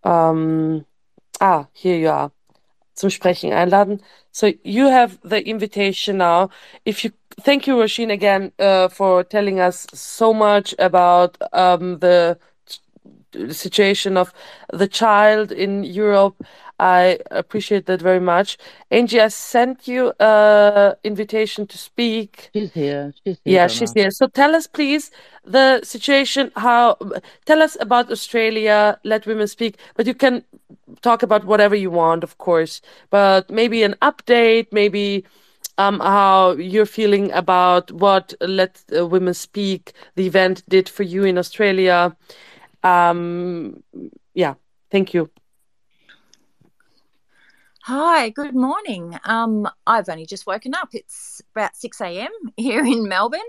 Speaker 2: Um, ah, here you are. Zum Sprechen einladen. So you have the invitation now. If you thank you, Roisin, again uh, for telling us so much about um, the situation of the child in Europe. I appreciate that very much. Angie, I sent you a invitation to speak.
Speaker 1: She's here. She's here.
Speaker 2: Yeah, she's here. So tell us, please, the situation. How? Tell us about Australia. Let women speak. But you can talk about whatever you want, of course. But maybe an update. Maybe um, how you're feeling about what Let uh, Women Speak, the event, did for you in Australia. Um, yeah, thank you.
Speaker 17: Hi, good morning. Um, I've only just woken up. It's about 6 a.m. here in Melbourne.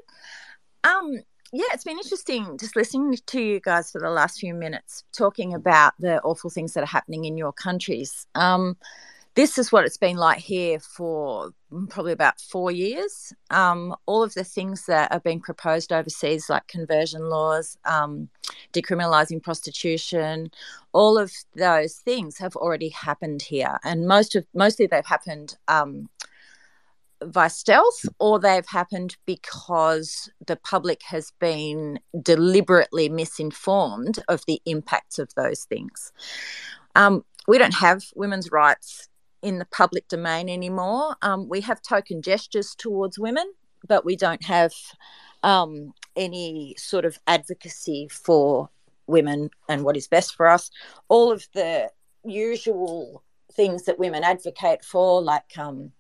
Speaker 17: Um, yeah, it's been interesting just listening to you guys for the last few minutes talking about the awful things that are happening in your countries. Um, this is what it's been like here for probably about four years. Um, all of the things that are being proposed overseas, like conversion laws, um, decriminalising prostitution, all of those things have already happened here, and most of mostly they've happened um, by stealth, or they've happened because the public has been deliberately misinformed of the impacts of those things. Um, we don't have women's rights in the public domain anymore. Um, we have token gestures towards women, but we don't have um, any sort of advocacy for women and what is best for us. All of the usual things that women advocate for, like um,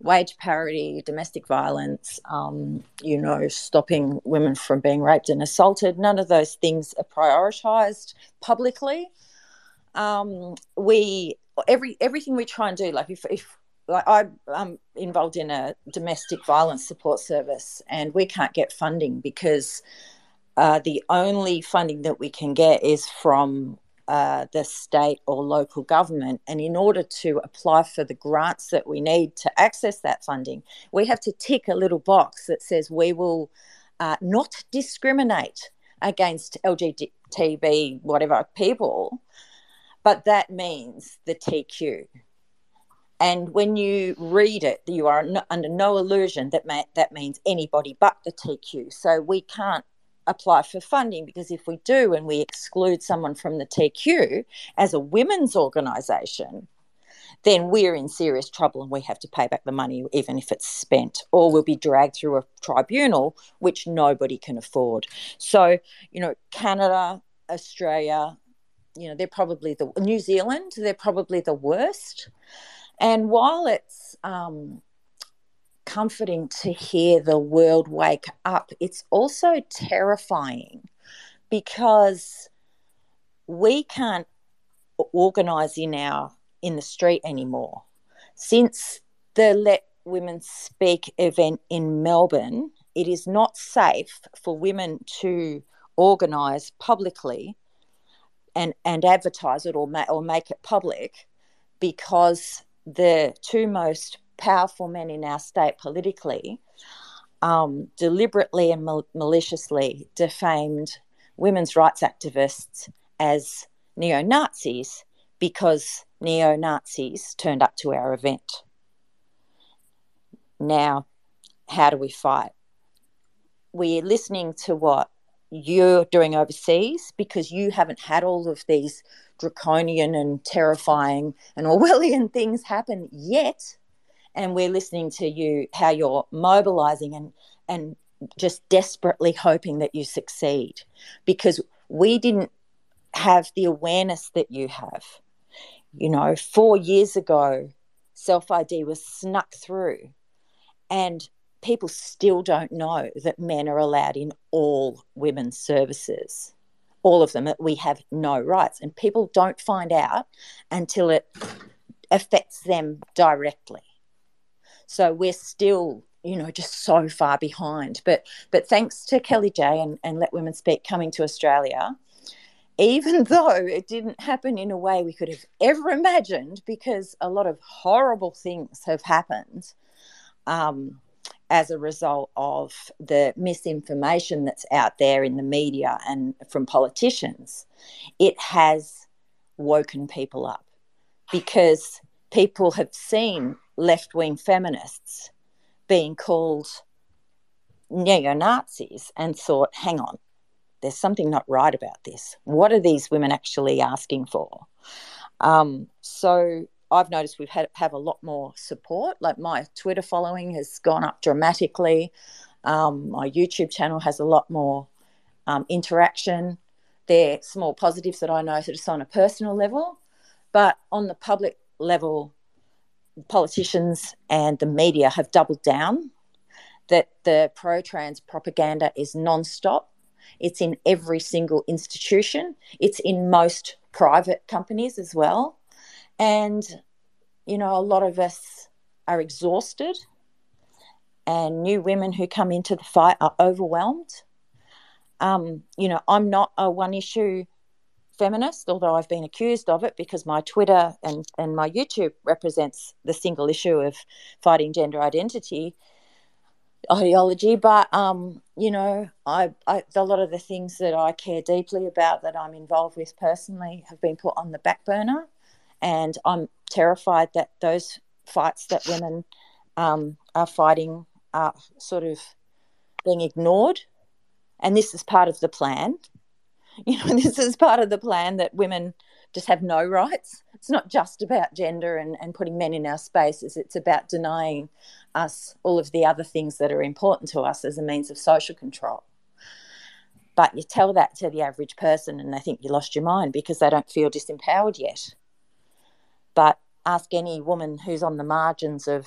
Speaker 17: wage parity, domestic violence, um, you know, stopping women from being raped and assaulted, none of those things are prioritised publicly. Um, we every everything we try and do, like if if like I'm um, involved in a domestic violence support service, and we can't get funding because uh, the only funding that we can get is from uh, the state or local government. And in order to apply for the grants that we need to access that funding, we have to tick a little box that says we will uh, not discriminate against LGBTB whatever people but that means the TQ. And when you read it, you are no, under no illusion that ma- that means anybody but the TQ. So we can't apply for funding because if we do and we exclude someone from the TQ as a women's organisation, then we're in serious trouble and we have to pay back the money even if it's spent, or we'll be dragged through a tribunal, which nobody can afford. So, you know, Canada, Australia, you know they're probably the New Zealand they're probably the worst. And while it's um, comforting to hear the world wake up it's also terrifying because we can't organize in our in the street anymore. Since the let women speak event in melbourne it is not safe for women to organize publicly and and advertise it or ma- or make it public because the two most powerful men in our state politically um, deliberately and mal- maliciously defamed women's rights activists as neo Nazis because neo Nazis turned up to our event. Now, how do we fight? We're listening to what you're doing overseas because you haven't had all of these draconian and terrifying and Orwellian things happen yet. And we're listening to you how you're mobilizing and and just desperately hoping that you succeed because we didn't have the awareness that you have. You know, four years ago, self ID was snuck through, and people still don't know that men are allowed in all women's services. All of them, that we have no rights. And people don't find out until it affects them directly. So we're still, you know, just so far behind. But but thanks to Kellie-Jay and, and Let Women Speak coming to Australia, even though it didn't happen in a way we could have ever imagined, because a lot of horrible things have happened um, as a result of the misinformation that's out there in the media and from politicians, it has woken people up because people have seen left wing feminists being called neo Nazis and thought, hang on, there's something not right about this. What are these women actually asking for? Um, so I've noticed we've had have a lot more support. Like my Twitter following has gone up dramatically. Um, my YouTube channel has a lot more um, interaction. They're small positives that I notice on a personal level, but on the public level, politicians and the media have doubled down that the pro trans propaganda is non stop. It's in every single institution, it's in most private companies as well. And, you know, a lot of us are exhausted, and new women who come into the fight are overwhelmed. Um, you know, I'm not a one issue feminist, although I've been accused of it because my Twitter and, and my YouTube represents the single issue of fighting gender identity ideology. But um, you know, I, I a lot of the things that I care deeply about that I'm involved with personally have been put on the back burner, and I'm terrified that those fights that women um, are fighting are sort of being ignored. And this is part of the plan. You know, this is part of the plan that women just have no rights. It's not just about gender and, and putting men in our spaces, it's about denying us all of the other things that are important to us as a means of social control. But you tell that to the average person and they think you lost your mind because they don't feel disempowered yet. But ask any woman who's on the margins of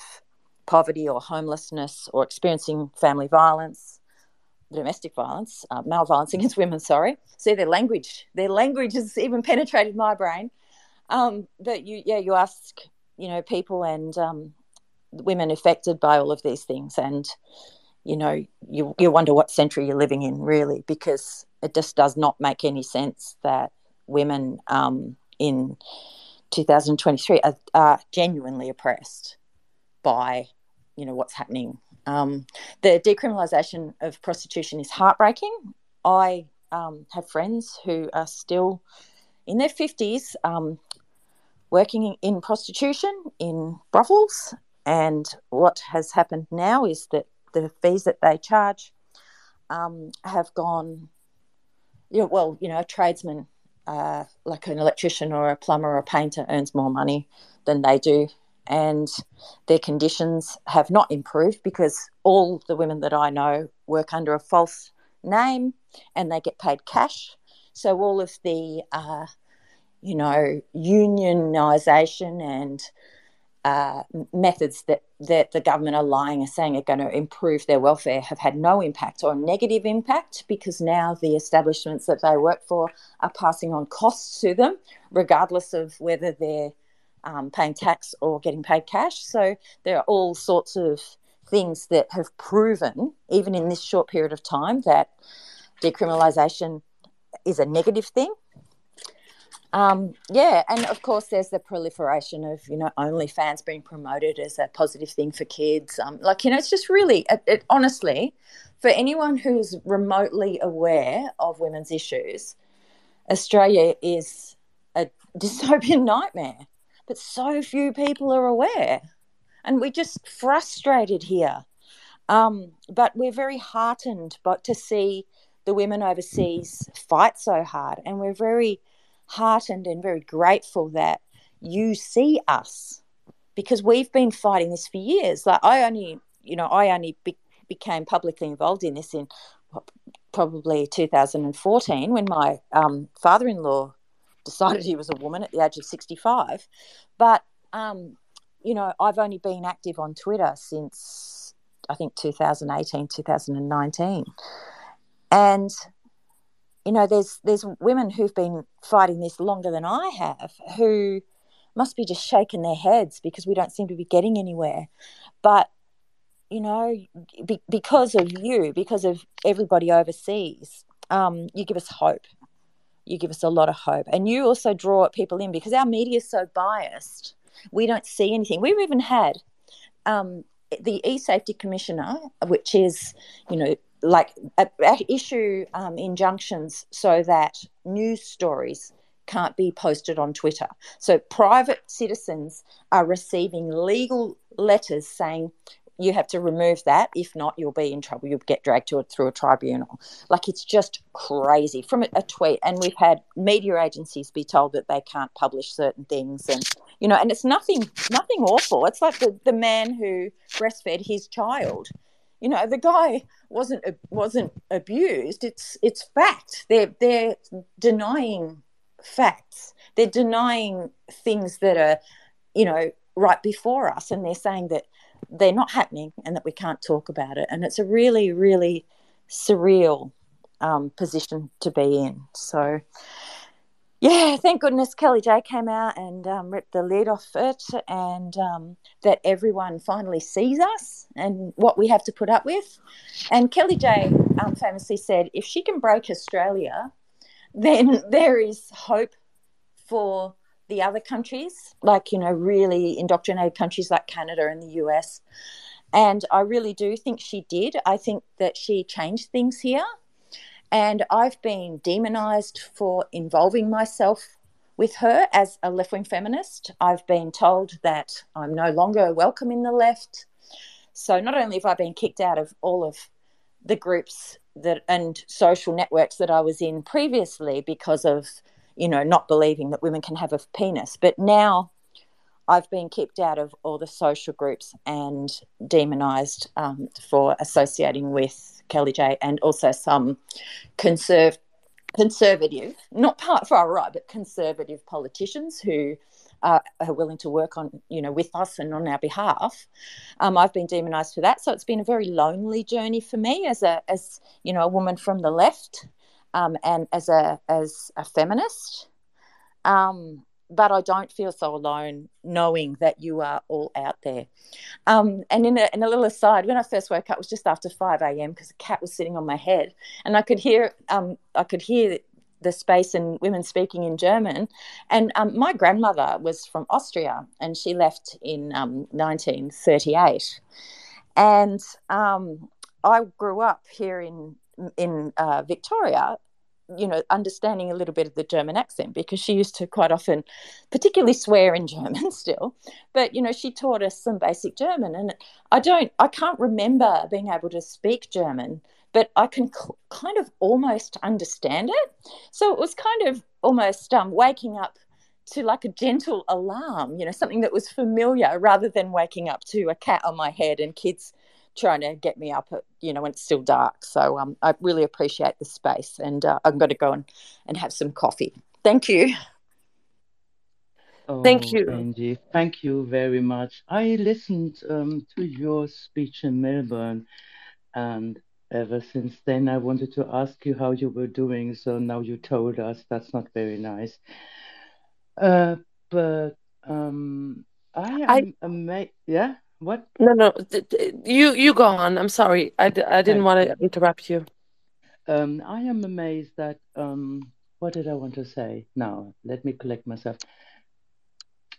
Speaker 17: poverty or homelessness or experiencing family violence, domestic violence, uh, male violence against women, sorry. See, their language, their language has even penetrated my brain. Um, that you, yeah, you ask, you know, people and um, women affected by all of these things and you know you, you wonder what century you're living in really because it just does not make any sense that women um, in 2023 are, are, genuinely oppressed by you know what's happening. Um, the decriminalisation of prostitution is heartbreaking. I um, have friends who are still in their 50s um, working in prostitution in brothels. And what has happened now is that the fees that they charge um, have gone, you know, well, you know, a tradesman, uh, like an electrician or a plumber or a painter, earns more money than they do. And their conditions have not improved because all the women that I know work under a false name and they get paid cash. So all of the, uh, you know, unionisation and uh, methods that, that the government are lying and saying are going to improve their welfare have had no impact or negative impact because now the establishments that they work for are passing on costs to them, regardless of whether they're um, paying tax or getting paid cash. So there are all sorts of things that have proven, even in this short period of time, that decriminalisation is a negative thing um, yeah, and of course, there's the proliferation of you know OnlyFans being promoted as a positive thing for kids. Um, like you know, it's just really, it, it, honestly, for anyone who's remotely aware of women's issues, Australia is a dystopian nightmare. But so few people are aware, and we're just frustrated here. Um, but we're very heartened, but to see the women overseas fight so hard, and we're very heartened and very grateful that you see us because we've been fighting this for years. Like I only, you know, I only be- became publicly involved in this in probably 2014 when my um, father-in-law decided he was a woman at the age of 65. But um, you know, I've only been active on Twitter since I think 2018, 2019, and you know, there's there's women who've been fighting this longer than I have who must be just shaking their heads because we don't seem to be getting anywhere. But you know, be, because of you, because of everybody overseas, um, you give us hope. you give us a lot of hope. And you also draw people in because our media is so biased. We don't see anything. We've even had um, the e-safety commissioner, which is, you know, like a issue um, injunctions so that news stories can't be posted on Twitter. So private citizens are receiving legal letters saying you have to remove that. If not, you'll be in trouble. You'll get dragged to it through a tribunal. Like it's just crazy from a, a, tweet. And we've had media agencies be told that they can't publish certain things, and you know, and it's nothing, nothing awful. It's like the the man who breastfed his child. You know, the guy wasn't wasn't abused. It's it's fact. They're they're denying facts. They're denying things that are, you know, right before us, and they're saying that they're not happening and that we can't talk about it. And it's a really, really surreal um, position to be in. So, yeah, thank goodness Kellie J came out and um, ripped the lid off it, and um, that everyone finally sees us and what we have to put up with. And Kellie J um, famously said, if she can break Australia, then there is hope for the other countries, like, you know, really indoctrinated countries like Canada and the US. And I really do think she did. I think that she changed things here. And I've been demonized for involving myself with her as a left wing feminist. I've been told that I'm no longer welcome in the left. So not only have I been kicked out of all of the groups that and social networks that I was in previously because of you know, not believing that women can have a penis. But now I've been kicked out of all the social groups and demonized um, for associating with Kellie-Jay and also some conserv- conservative, not part far right, but conservative politicians who are, are, willing to work on, you know, with us and on our behalf. Um, I've been demonized for that. So it's been a very lonely journey for me as a, as, you know, a woman from the left um, and as a as a feminist. Um, but I don't feel so alone knowing that you are all out there. Um, and in a, in a little aside, when I first woke up, it was just after five a.m. because a cat was sitting on my head, and I could hear um, I could hear the space and women speaking in German. And um, my grandmother was from Austria, and she left in 1938. Um, and um, I grew up here in in uh, Victoria, you know, understanding a little bit of the German accent because she used to quite often, particularly swear in German still. But, you know, she taught us some basic German. And I don't, I can't remember being able to speak German, but I can c- kind of almost understand it. So it was kind of almost um, waking up to like a gentle alarm, you know, something that was familiar rather than waking up to a cat on my head and kids trying to get me up at you know when it's still dark so um, i really appreciate the space and uh, i'm going to go and, and have some coffee thank you
Speaker 1: Oh,
Speaker 15: Thank you.
Speaker 1: Angie, thank you very much. I listened um, to your speech in Melbourne, and ever since then, I wanted to ask you how you were doing. So now you told us that's not very nice. Uh, but um, I
Speaker 15: I
Speaker 1: am amazed. Yeah, what?
Speaker 15: no no you you go on. I'm sorry. I, d- I didn't want to interrupt you.
Speaker 1: Um, I am amazed that um, what did I want to say? Now, let me collect myself.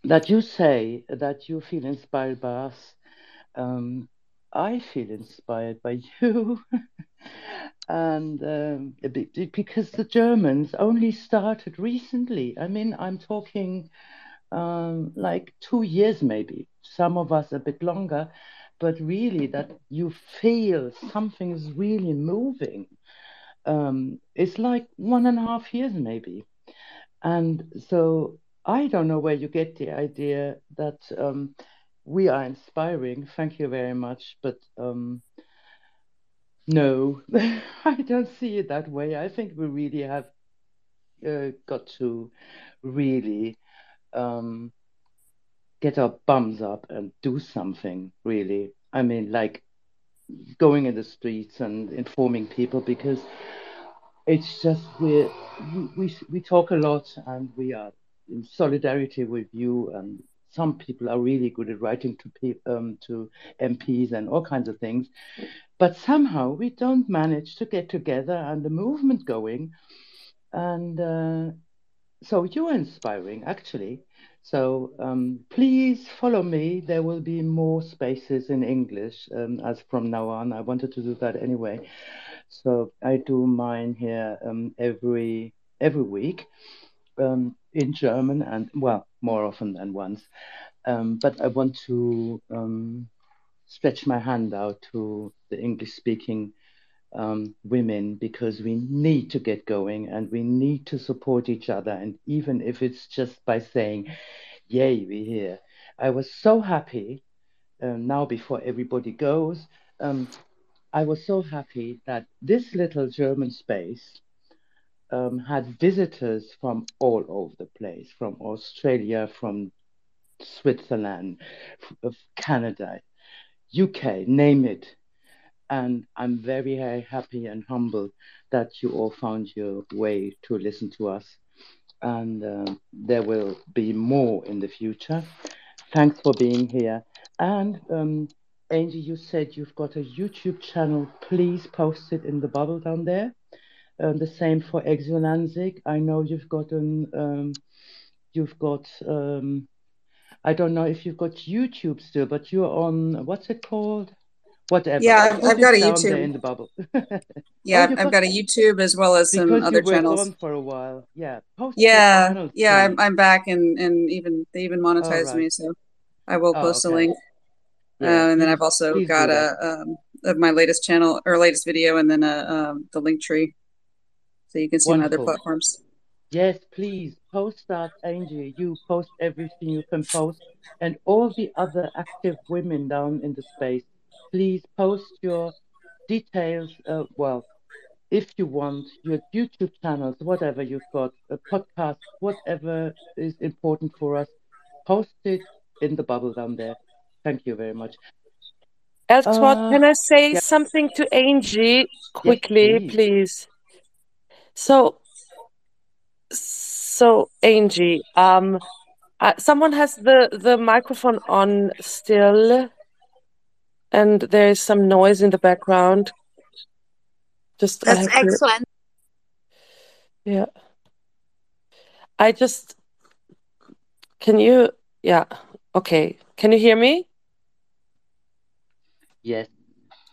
Speaker 1: That you say that you feel inspired by us. Um, I feel inspired by you. and um, because the Germans only started recently. I mean, I'm talking um, like two years maybe, some of us a bit longer, but really that you feel something is really moving. Um, it's like one and a half years maybe. And so I don't know where you get the idea that um, we are inspiring. Thank you very much. But um, no, I don't see it that way. I think we really have uh, got to really um, get our bums up and do something, really. I mean, like going in the streets and informing people because it's just we we we talk a lot and we are in solidarity with you and some people are really good at writing to um, to MPs and all kinds of things but somehow we don't manage to get together and the movement going and uh, so you're inspiring actually. So um, please follow me. There will be more spaces in English um, as from now on. I wanted to do that anyway. So I do mine here um, every every week um, in German and well more often than once. Um, but I want to um, stretch my hand out to the English speaking um, women because we need to get going and we need to support each other. And even if it's just by saying, Yay, we're here. I was so happy um, now before everybody goes. Um, I was so happy that this little German space um, had visitors from all over the place from Australia, from Switzerland, Canada, UK, name it. And I'm very, very happy and humble that you all found your way to listen to us. And uh, there will be more in the future. Thanks for being here. And um, Angie, you said you've got a YouTube channel. Please post it in the bubble down there. Um, the same for Exolanzic. I know you've got an, um, you've got, um, I don't know if you've got YouTube still, but you're on, what's it called? Whatever.
Speaker 14: Yeah, I've got a YouTube.
Speaker 1: in the bubble.
Speaker 14: Yeah,
Speaker 1: Oh,
Speaker 14: I've, got a YouTube as well as some other
Speaker 1: you were
Speaker 14: channels.
Speaker 1: gone for a while. Yeah, post
Speaker 14: Yeah, yeah, I'm. I'm back and and even they even monetized
Speaker 1: right.
Speaker 14: me, so I will
Speaker 1: Oh,
Speaker 14: post a
Speaker 1: okay.
Speaker 14: link. Uh, and then I've also
Speaker 1: please
Speaker 14: got a um of my latest channel or latest video, and then a um the link tree, so you can see on other platforms.
Speaker 1: Yes, please post that, Angie. You post everything you can post, and all the other active women down in the space, please post your details. Uh, well, if you want, your YouTube channels, whatever you've got, a podcast, whatever is important for us, post it in the bubble down there. Thank you very much.
Speaker 2: Elswat,
Speaker 1: Uh,
Speaker 2: can I say
Speaker 1: yeah,
Speaker 2: something to Angie
Speaker 1: yes,
Speaker 2: quickly,
Speaker 1: please.
Speaker 2: please? So, so Angie, um, uh, someone has the the microphone on still, and there is some noise in the background. Just
Speaker 7: That's
Speaker 2: have to,
Speaker 7: excellent.
Speaker 2: yeah. I just, can you, yeah, okay. Can you hear me?
Speaker 1: Yes.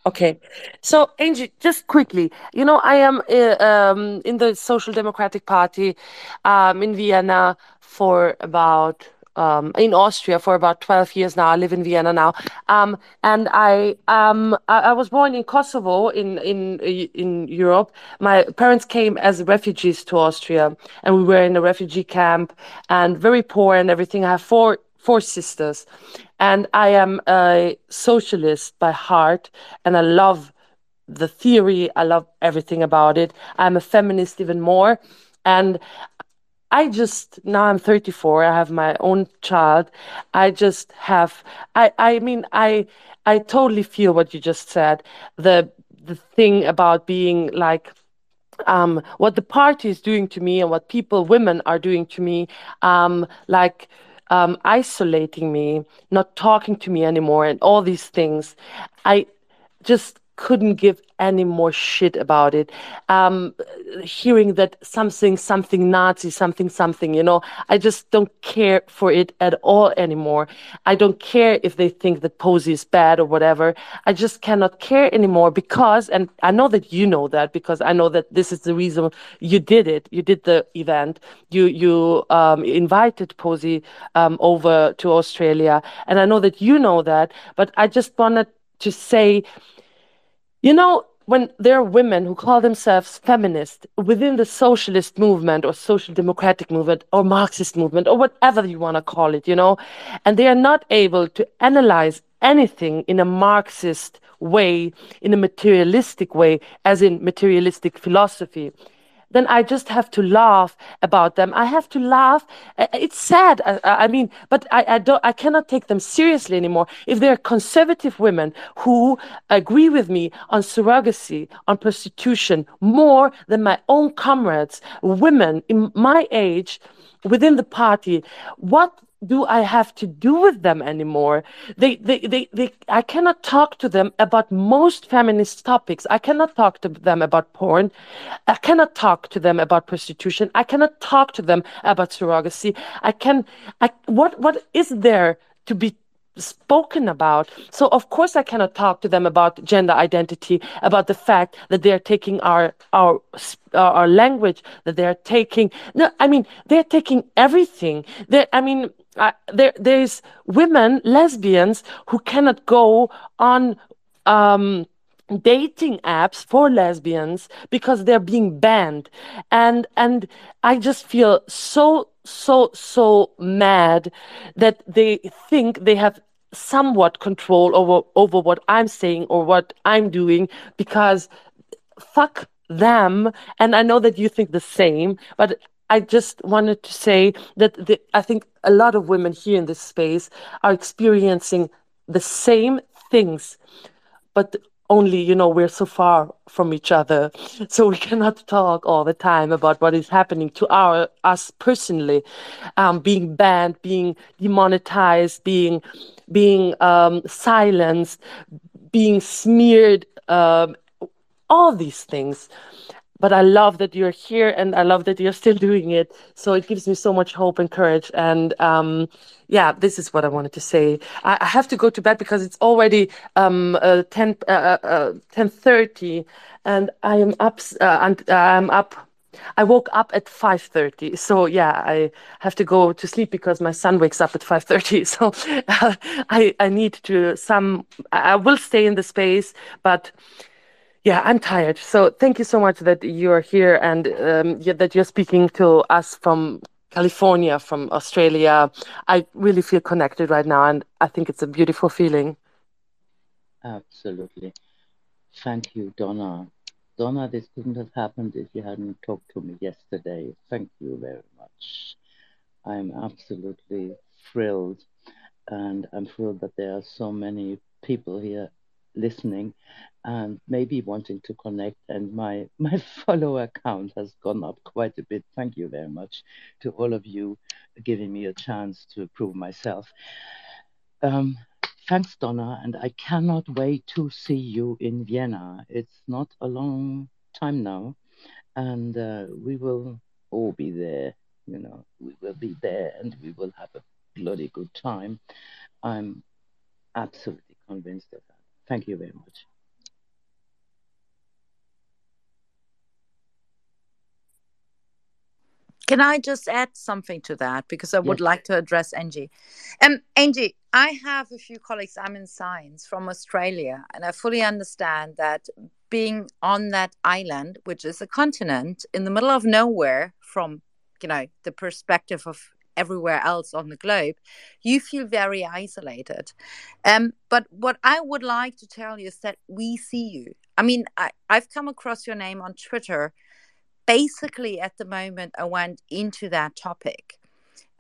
Speaker 2: Okay, so Angie, just quickly, you know, I am uh, um, in the Social Democratic Party um, in Vienna for about um, in Austria for about 12 years now. I live in Vienna now, um, and I um I, I was born in Kosovo in in in Europe. My parents came as refugees to Austria, and we were in a refugee camp and very poor and everything. I have four four sisters and I am a socialist by heart, and I love the theory. I love everything about it. I'm a feminist even more, and I just now I'm 34. I have my own child. I just have. I I mean I I totally feel what you just said. The the thing about being like um, what the party is doing to me and what people, women, are doing to me, um, like um, isolating me, not talking to me anymore, and all these things. I just couldn't give any more shit about it. Um, hearing that something, something Nazi, something, something, you know, I just don't care for it at all anymore. I don't care if they think that Posie is bad or whatever. I just cannot care anymore because, and I know that you know that because I know that this is the reason you did it. You did the event. You you um, invited Posie um, over to Australia, and I know that you know that. But I just wanted to say you know, when there are women who call themselves feminist within the socialist movement or social democratic movement or Marxist movement or whatever you want to call it, you know, and they are not able to analyze anything in a Marxist way, in a materialistic way, as in materialistic philosophy, then I just have to laugh about them. I have to laugh. Uh, It's sad. I, I I mean, but I, I don't. I cannot take them seriously anymore. If they're conservative women who agree with me on surrogacy, on prostitution, more than my own comrades, women in my age, within the party, what do I have to do with them anymore? They, they, they, they, I cannot talk to them about most feminist topics. I cannot talk to them about porn. I cannot talk to them about prostitution. I cannot talk to them about surrogacy. I can, I, what, what is there to be spoken about. So of course I cannot talk to them about gender identity, about the fact that they are taking our our our language, that they are taking no, I mean they're taking everything. They I mean There there's women lesbians who cannot go on um, dating apps for lesbians because they're being banned. And and i just feel so so so mad that they think they have somewhat control over over what i'm saying or what i'm doing because fuck them. And i know that you think the same but I just wanted to say that the, I think a lot of women here in this space are experiencing the same things, but only, you know, we're so far from each other. So we cannot talk all the time about what is happening to our us personally, um, being banned, being demonetized, being being um, silenced, being smeared, um, all these things but I love that you're here and I love that you're still doing it. So it gives me so much hope and courage. And um, yeah, this is what I wanted to say. I, I have to go to bed because it's already um, uh, 10, uh, uh, 10.30 uh, and I am up, uh, and I'm up I woke up at 5:30. So yeah, I have to go to sleep because my son wakes up at 5:30. So uh, I I need to some I will stay in the space, but yeah, I'm tired. So thank you so much that you're here and um, that you're speaking to us from California, from Australia. I really feel connected right now, and I think it's a beautiful feeling.
Speaker 1: Absolutely. Thank you, Donna. Donna, this couldn't have happened if you hadn't talked to me yesterday. Thank you very much. I'm absolutely thrilled, and I'm thrilled that there are so many people here listening and maybe wanting to connect and my my follower count has gone up quite a bit. Thank you very much to all of you giving me a chance to prove myself. Um, thanks donna and i cannot wait to see you in vienna. It's not a long time now and uh, we will all be there you know. We will be there and we will have a bloody good time. I'm absolutely convinced of that. Thank you very much
Speaker 7: Can I just add something to that because I would
Speaker 1: yes
Speaker 7: like to address Angie. Um, Angie, I have a few colleagues. I'm in science from Australia, and I fully understand that being on that island, which is a continent in the middle of nowhere, from you know the perspective of everywhere else on the globe, you feel very isolated. Um, but what I would like to tell you is that we see you. I mean, I, I've come across your name on Twitter basically at the moment I went into that topic.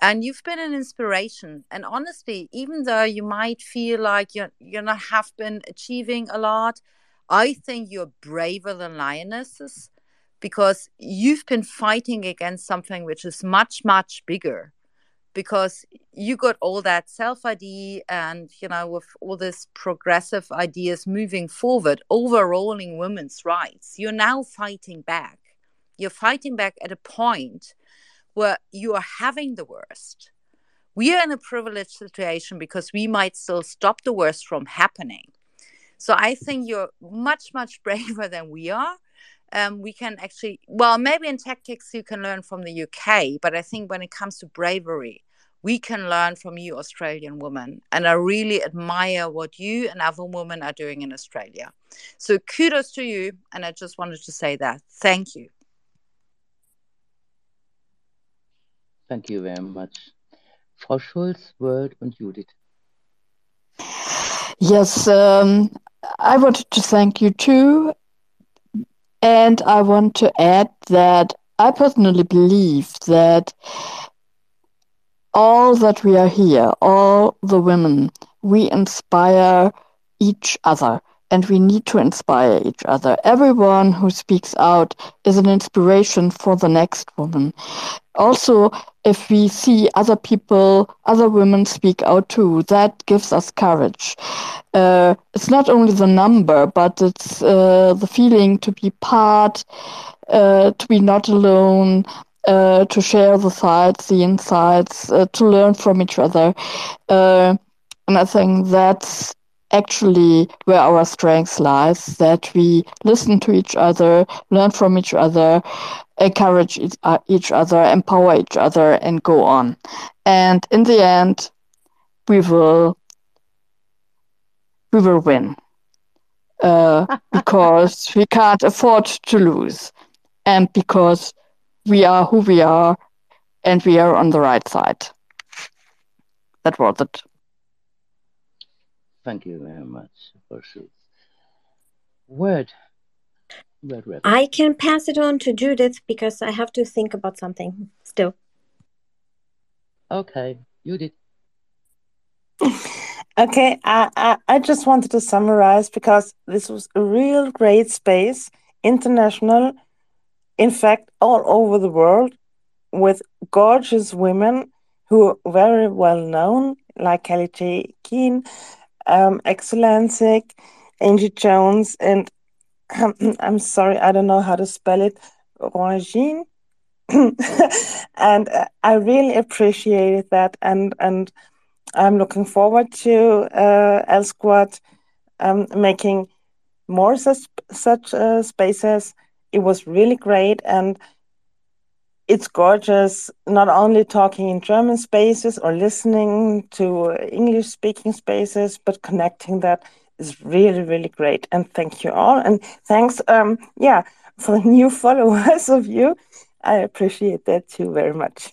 Speaker 7: And you've been an inspiration. And honestly, even though you might feel like you're you're not have been achieving a lot, I think you're braver than lionesses because you've been fighting against something which is much, much bigger. Because you got all that self ID and, you know, with all this progressive ideas moving forward, overruling women's rights, you're now fighting back you're fighting back at a point where you are having the worst. We are in a privileged situation because we might still stop the worst from happening. So I think you're much, much braver than we are. Um, we can actually, well, maybe in tactics you can learn from the UK, but I think when it comes to bravery, we can learn from you, Australian women. And I really admire what you and other women are doing in Australia. So kudos to you. And I just wanted to say that. Thank you.
Speaker 1: Thank you very much. Frau Schulz, Word und Judith.
Speaker 3: Yes, um, I wanted to thank you too. And I want to add that I personally believe that all that we are here, all the women, we inspire each other. And we need to inspire each other. Everyone who speaks out is an inspiration for the next woman. Also, if we see other people, other women speak out too, that gives us courage. Uh, it's not only the number, but it's uh, the feeling to be part, uh, to be not alone, uh, to share the sights, the insights, uh, to learn from each other. Uh, and I think that's actually where our strength lies, that we listen to each other, learn from each other, encourage uh, each other, empower each other, and go on. And in the end, we will we will win uh, because we can't afford to lose, and because we are who we are, and we are on the right side. That was it.
Speaker 1: Thank you very much, Frau Schulz. Word. Word, Rebel.
Speaker 8: I can pass it on to Judith because I have to think about something still.
Speaker 1: Okay, Judith.
Speaker 10: Okay, I, I, I just wanted to summarize because this was a real great space, international, in fact, all over the world, with gorgeous women who are very well known, like Kellie J. Keen, um, Angie Jones, and um, I'm sorry, I don't know how to spell it, Rangine. and uh, I really appreciated that, and and I'm looking forward to uh, L Squad um, making more such such uh, spaces. It was really great, and it's gorgeous. Not only talking in German spaces or listening to English speaking spaces, but connecting that is really really great. And thank you all, and thanks, um, yeah, for the new followers of you. I appreciate that too very much.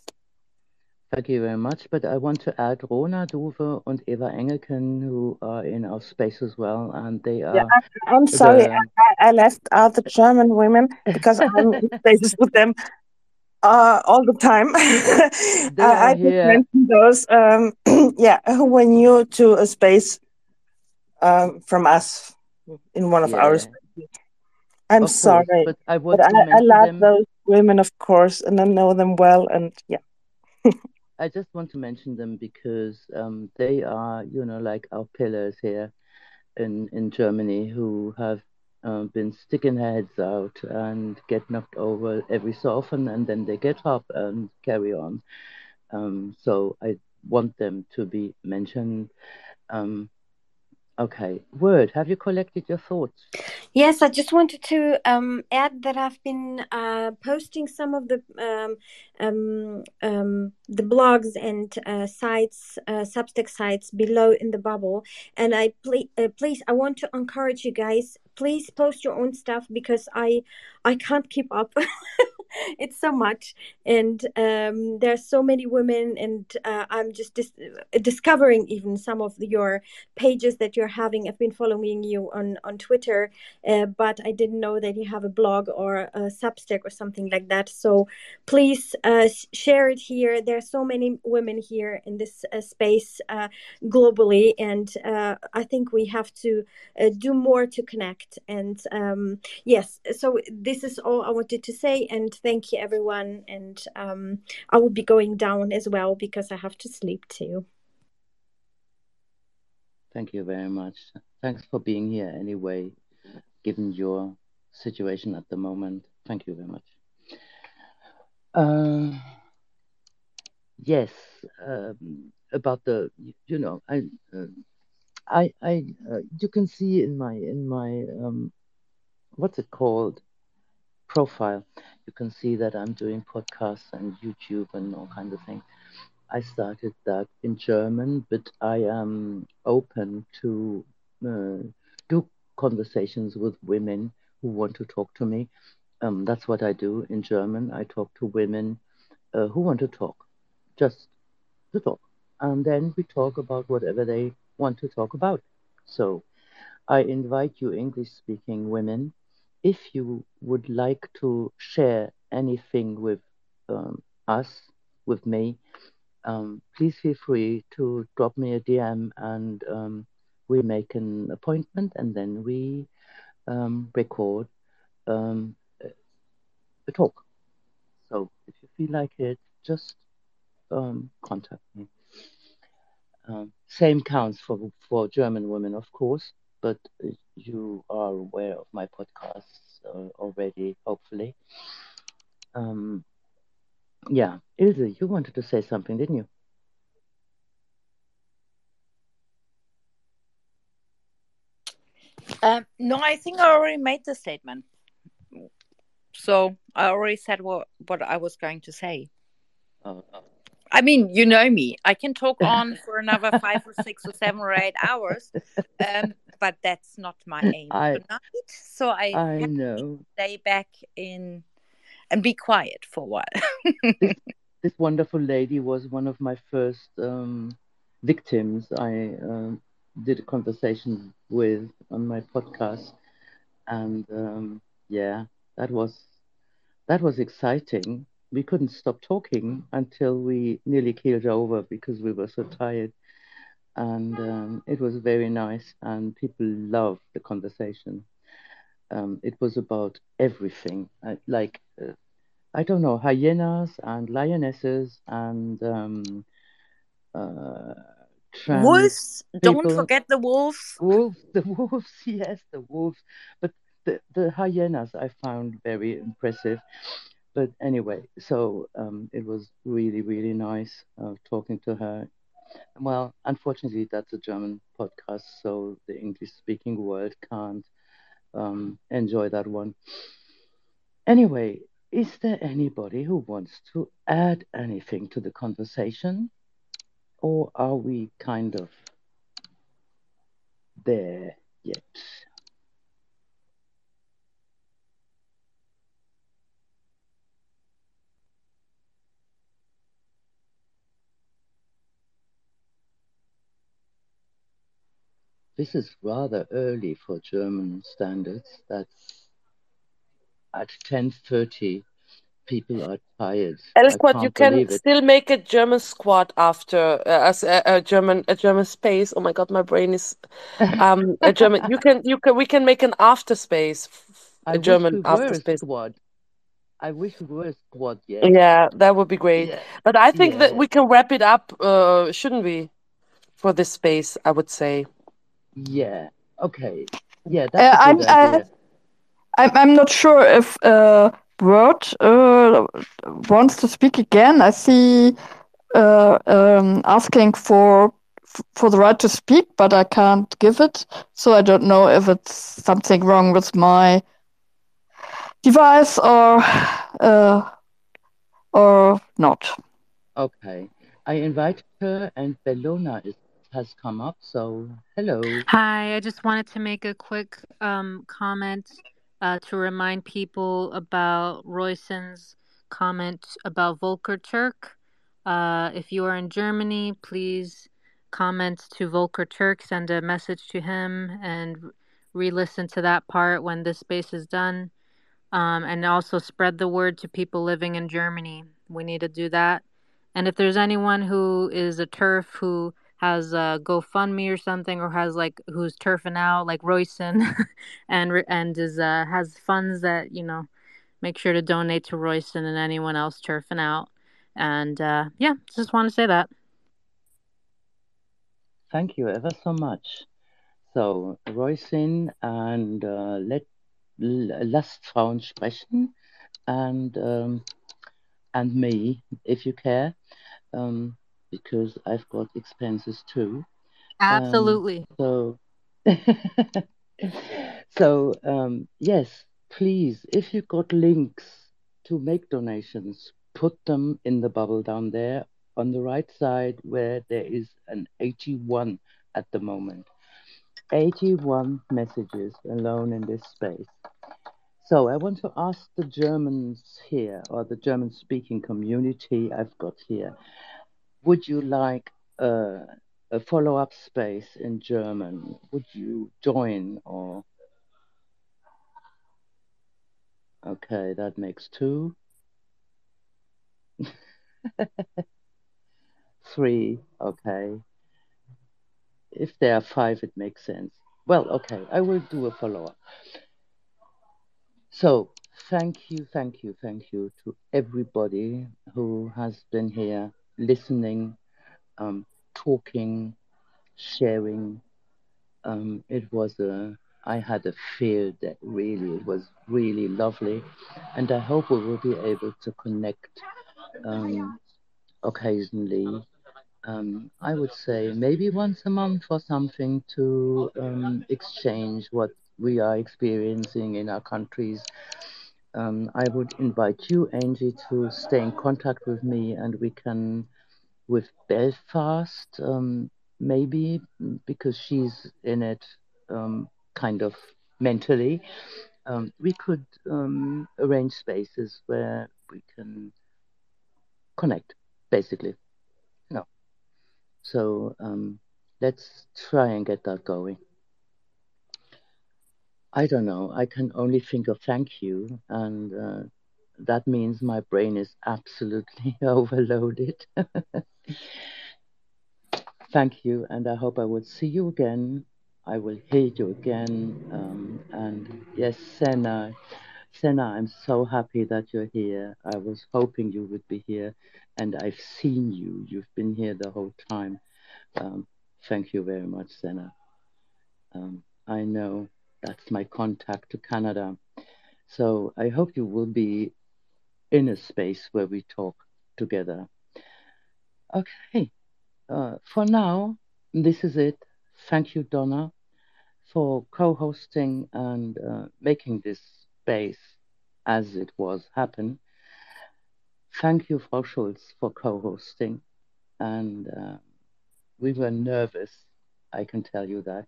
Speaker 1: Thank you very much. But I want to add Rona Duwe and Eva Engelken, who are in our space as well, and they are.
Speaker 10: Yeah, I'm sorry,
Speaker 1: the-
Speaker 10: I, I left out the German women because I'm in spaces with them uh, all the time. I, I just mentioned those, um, yeah, who were new to a space um, from us in one of our spaces. I'm
Speaker 1: Of course,
Speaker 10: sorry,
Speaker 1: but I
Speaker 10: but I, I love
Speaker 1: them.
Speaker 10: those women, of course, and I know them well, and yeah.
Speaker 1: I just want to mention them because um, they are, you know, like our pillars here in in Germany who have um, been sticking heads out and get knocked over every so often, and then they get up and carry on. Um, so I want them to be mentioned. Um, okay, word. Have you collected your thoughts?
Speaker 8: Yes, I just wanted to um, add that I've been uh, posting some of the um, um, the blogs and uh, sites, uh, Substack sites below in the bubble. And I uh, please, I want to encourage you guys. Please post your own stuff because I I can't keep up. it's so much, and um, are so many women, and uh, I'm just dis- discovering even some of your pages that you're having. I've been following you on on Twitter, uh, but I didn't know that you have a blog or a Substack or something like that. So please uh, share it here. There are so many women here in this uh, space uh, globally, and uh, I think we have to do more to connect. And um, yes, so this is all I wanted to say. And thank you, everyone. And um, I will be going down as well because I have to sleep too.
Speaker 1: Thank you very much. Thanks for being here anyway, given your situation at the moment. Thank you very much. Uh, yes, um, about the, you know, I, uh, I, I, uh, you can see in my, in my, um, what's it called, profile, you can see that I'm doing podcasts and YouTube and all kinds of things. I started that in German, but I am open to uh, do conversations with women who want to talk to me. Um, that's what I do in German. I talk to women uh, who want to talk, just to talk. And then we talk about whatever they want to talk about. So I invite you, English speaking women, if you would like to share anything with um, us, with me, um, please feel free to drop me a DM and um, we make an appointment and then we um, record um, a talk. So if you feel like it, just um, contact me. Same counts for for German women, of course, but you are aware of my podcasts uh, already, hopefully. Um, yeah, Ilse, you wanted to say something, didn't you?
Speaker 7: Um, no, I think I already made the statement. So I already said what what I was going to say.
Speaker 1: Oh,
Speaker 7: I mean, you know me. I can talk on for another five or six or seven or eight hours, um, but that's not my aim
Speaker 1: I
Speaker 7: tonight. So I
Speaker 1: I know
Speaker 7: stay back in and be quiet for a while.
Speaker 1: this this wonderful lady was one of my first um, victims. I um, did a conversation with on my podcast, and um, yeah, that was that was exciting. We couldn't stop talking until we nearly keeled over because we were so tired, and um, it was very nice, and people loved the conversation. Um, it was about everything, uh, like uh, I don't know, hyenas and lionesses and um, uh,
Speaker 7: Wolves, don't forget the wolves.
Speaker 1: Wolves, the wolves, yes, the wolves. But the, the hyenas I found very impressive. But anyway, so um, it was really, really nice uh, talking to her. Well, unfortunately, that's a German podcast, so the English speaking world can't um, enjoy that one. Anyway, is there anybody who wants to add anything to the conversation? Or are we kind of there yet? This is rather early for German standards. That's at 10:30. People are tired. I
Speaker 2: L Squad,
Speaker 1: you
Speaker 2: can still make a German squad after uh, as a, a German a German space. Oh my God, my brain is um a German. You can you can we can make an after space,
Speaker 1: I
Speaker 2: a
Speaker 1: wish
Speaker 2: German after space.
Speaker 1: squad. I wish we were a squad, yes.
Speaker 2: Yeah, that would be great.
Speaker 1: Yeah.
Speaker 2: But I think that we can wrap it up, uh, shouldn't we, for this space? I would say.
Speaker 1: Yeah. Okay. Yeah,
Speaker 3: Uh, I'm
Speaker 1: idea.
Speaker 3: I'm I'm not sure if uh, Word uh, wants to speak again. I see uh, um, asking for for the right to speak, but I can't give it. So I don't know if it's something wrong with my device or uh, or not.
Speaker 1: Okay. I invited her and Bellona is, has come up, so hello.
Speaker 18: Hi, I just wanted to make a quick um, comment uh, to remind people about Royson's comment about Volker Türk. Uh, if you are in Germany, please comment to Volker Türk, send a message to him, and re listen to that part when this space is done. Um, and also spread the word to people living in Germany. We need to do that. And if there's anyone who is a TERF who has a GoFundMe or something, or has like who's turfing out like Royson, and and is uh, has funds that you know, make sure to donate to Royson and anyone else turfing out. And uh, yeah, just want to say that.
Speaker 1: Thank you ever so much. So, Roysin and uh, let l- lasst Frauen sprechen and um, and me, if you care, um, because I've got expenses too. Um,
Speaker 18: Absolutely.
Speaker 1: so, so um, yes, please, if you've got links to make donations, put them in the bubble down there on the right side where there is an 81 at the moment. 81 messages alone in this space. So I want to ask the Germans here, or the German speaking community I've got here, would you like uh, a follow up space in German? Would you join or? Okay, that makes two. Three, okay. if there are five, it makes sense. Well, okay, I will do a follow up. So, thank you, thank you, thank you to everybody who has been here listening, um, talking, sharing. Um, it was a, I had a field that really, it was really lovely. And I hope we will be able to connect um, occasionally. Um, I would say maybe once a month or something to um, exchange what we are experiencing in our countries. Um, I would invite you, Angie, to stay in contact with me and we can, with Belfast, um, maybe because she's in it um, kind of mentally, um, we could um, arrange spaces where we can connect, basically. No. So um, let's try and get that going. I don't know. I can only think of thank you, and uh, that means my brain is absolutely overloaded. thank you, and I hope I will see you again. I will hear you again. Um, and yes, Senna, Senna, I'm so happy that you're here. I was hoping you would be here, and I've seen you. You've been here the whole time. Um, thank you very much, Senna. Um, I know that's my contact to Canada. So I hope you will be in a space where we talk together. Okay, uh, for now, this is it. Thank you, Donna, for co hosting and uh, making this space as it was happen. Thank you, Frau Schulz, for co hosting. And uh, we were nervous, I can tell you that.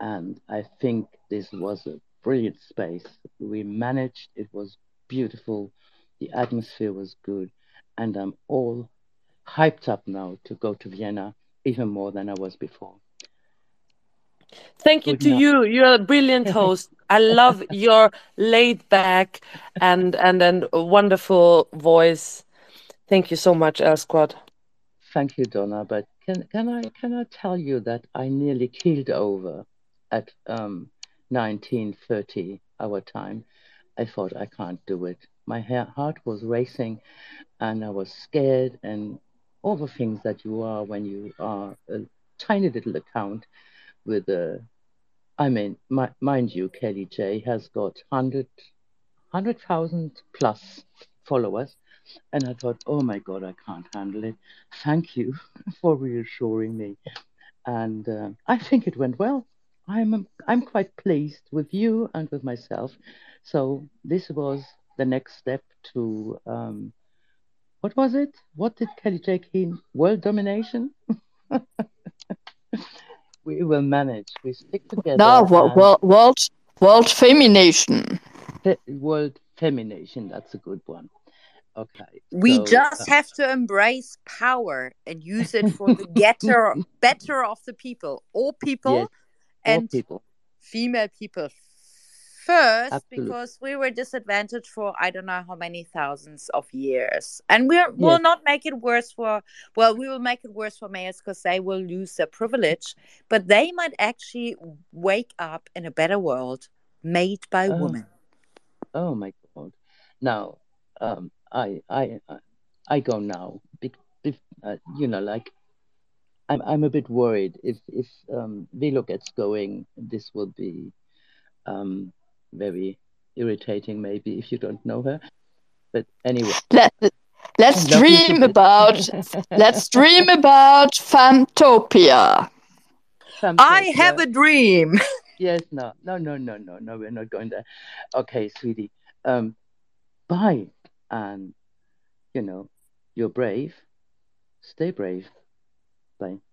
Speaker 1: And I think this was a brilliant space. We managed, it was beautiful, the atmosphere was good, and I'm all hyped up now to go to Vienna even more than I was before.
Speaker 15: Thank you
Speaker 1: Good
Speaker 15: to you. You're a brilliant host. I love your laid back and and and wonderful voice. Thank you so much, El Squad.
Speaker 1: Thank you, Donna. But can can I can I tell you that I nearly keeled over at um 1930 our time. I thought I can't do it. My heart was racing, and I was scared, and all the things that you are when you are a tiny little account with a. I mean, mi- mind you, Kellie J has got 100 100,000 plus followers. And I thought, oh my God, I can't handle it. Thank you for reassuring me. And uh, I think it went well. I'm, I'm quite pleased with you and with myself. So this was the next step to, um, what was it? What did Kellie J. Keen? World domination? we will manage. We stick together.
Speaker 3: No, wo-
Speaker 1: and
Speaker 3: wo- world world femination.
Speaker 1: fe- world femination. That's a good one. Okay.
Speaker 7: We
Speaker 1: So,
Speaker 7: just
Speaker 1: uh,
Speaker 7: have to embrace power and use it for the getter, better of the people, all people
Speaker 1: yes, all
Speaker 7: and
Speaker 1: people.
Speaker 7: female people first,
Speaker 1: Absolutely.
Speaker 7: because we were disadvantaged for I don't know how many thousands of years, and we're will not make it worse for. Well, we will make it worse for males because they will lose their privilege, but they might actually wake up in a better world made by
Speaker 1: Oh,
Speaker 7: women.
Speaker 1: oh my God. Now, um, I, I, I- go now. Bec- bef- uh, you know, like I'm, I'm a bit worried if if um, Velo gets going, this will be um very irritating, maybe if you don't know her. But anyway,
Speaker 3: Let, let's
Speaker 1: I love you to
Speaker 3: dream about let's dream about Fantopia.
Speaker 7: I have a dream.
Speaker 1: Yes, no, no, no, no, no, no, we're not going there. Okay, sweetie. Um, bye. And, you know, you're brave. Stay brave. Bye.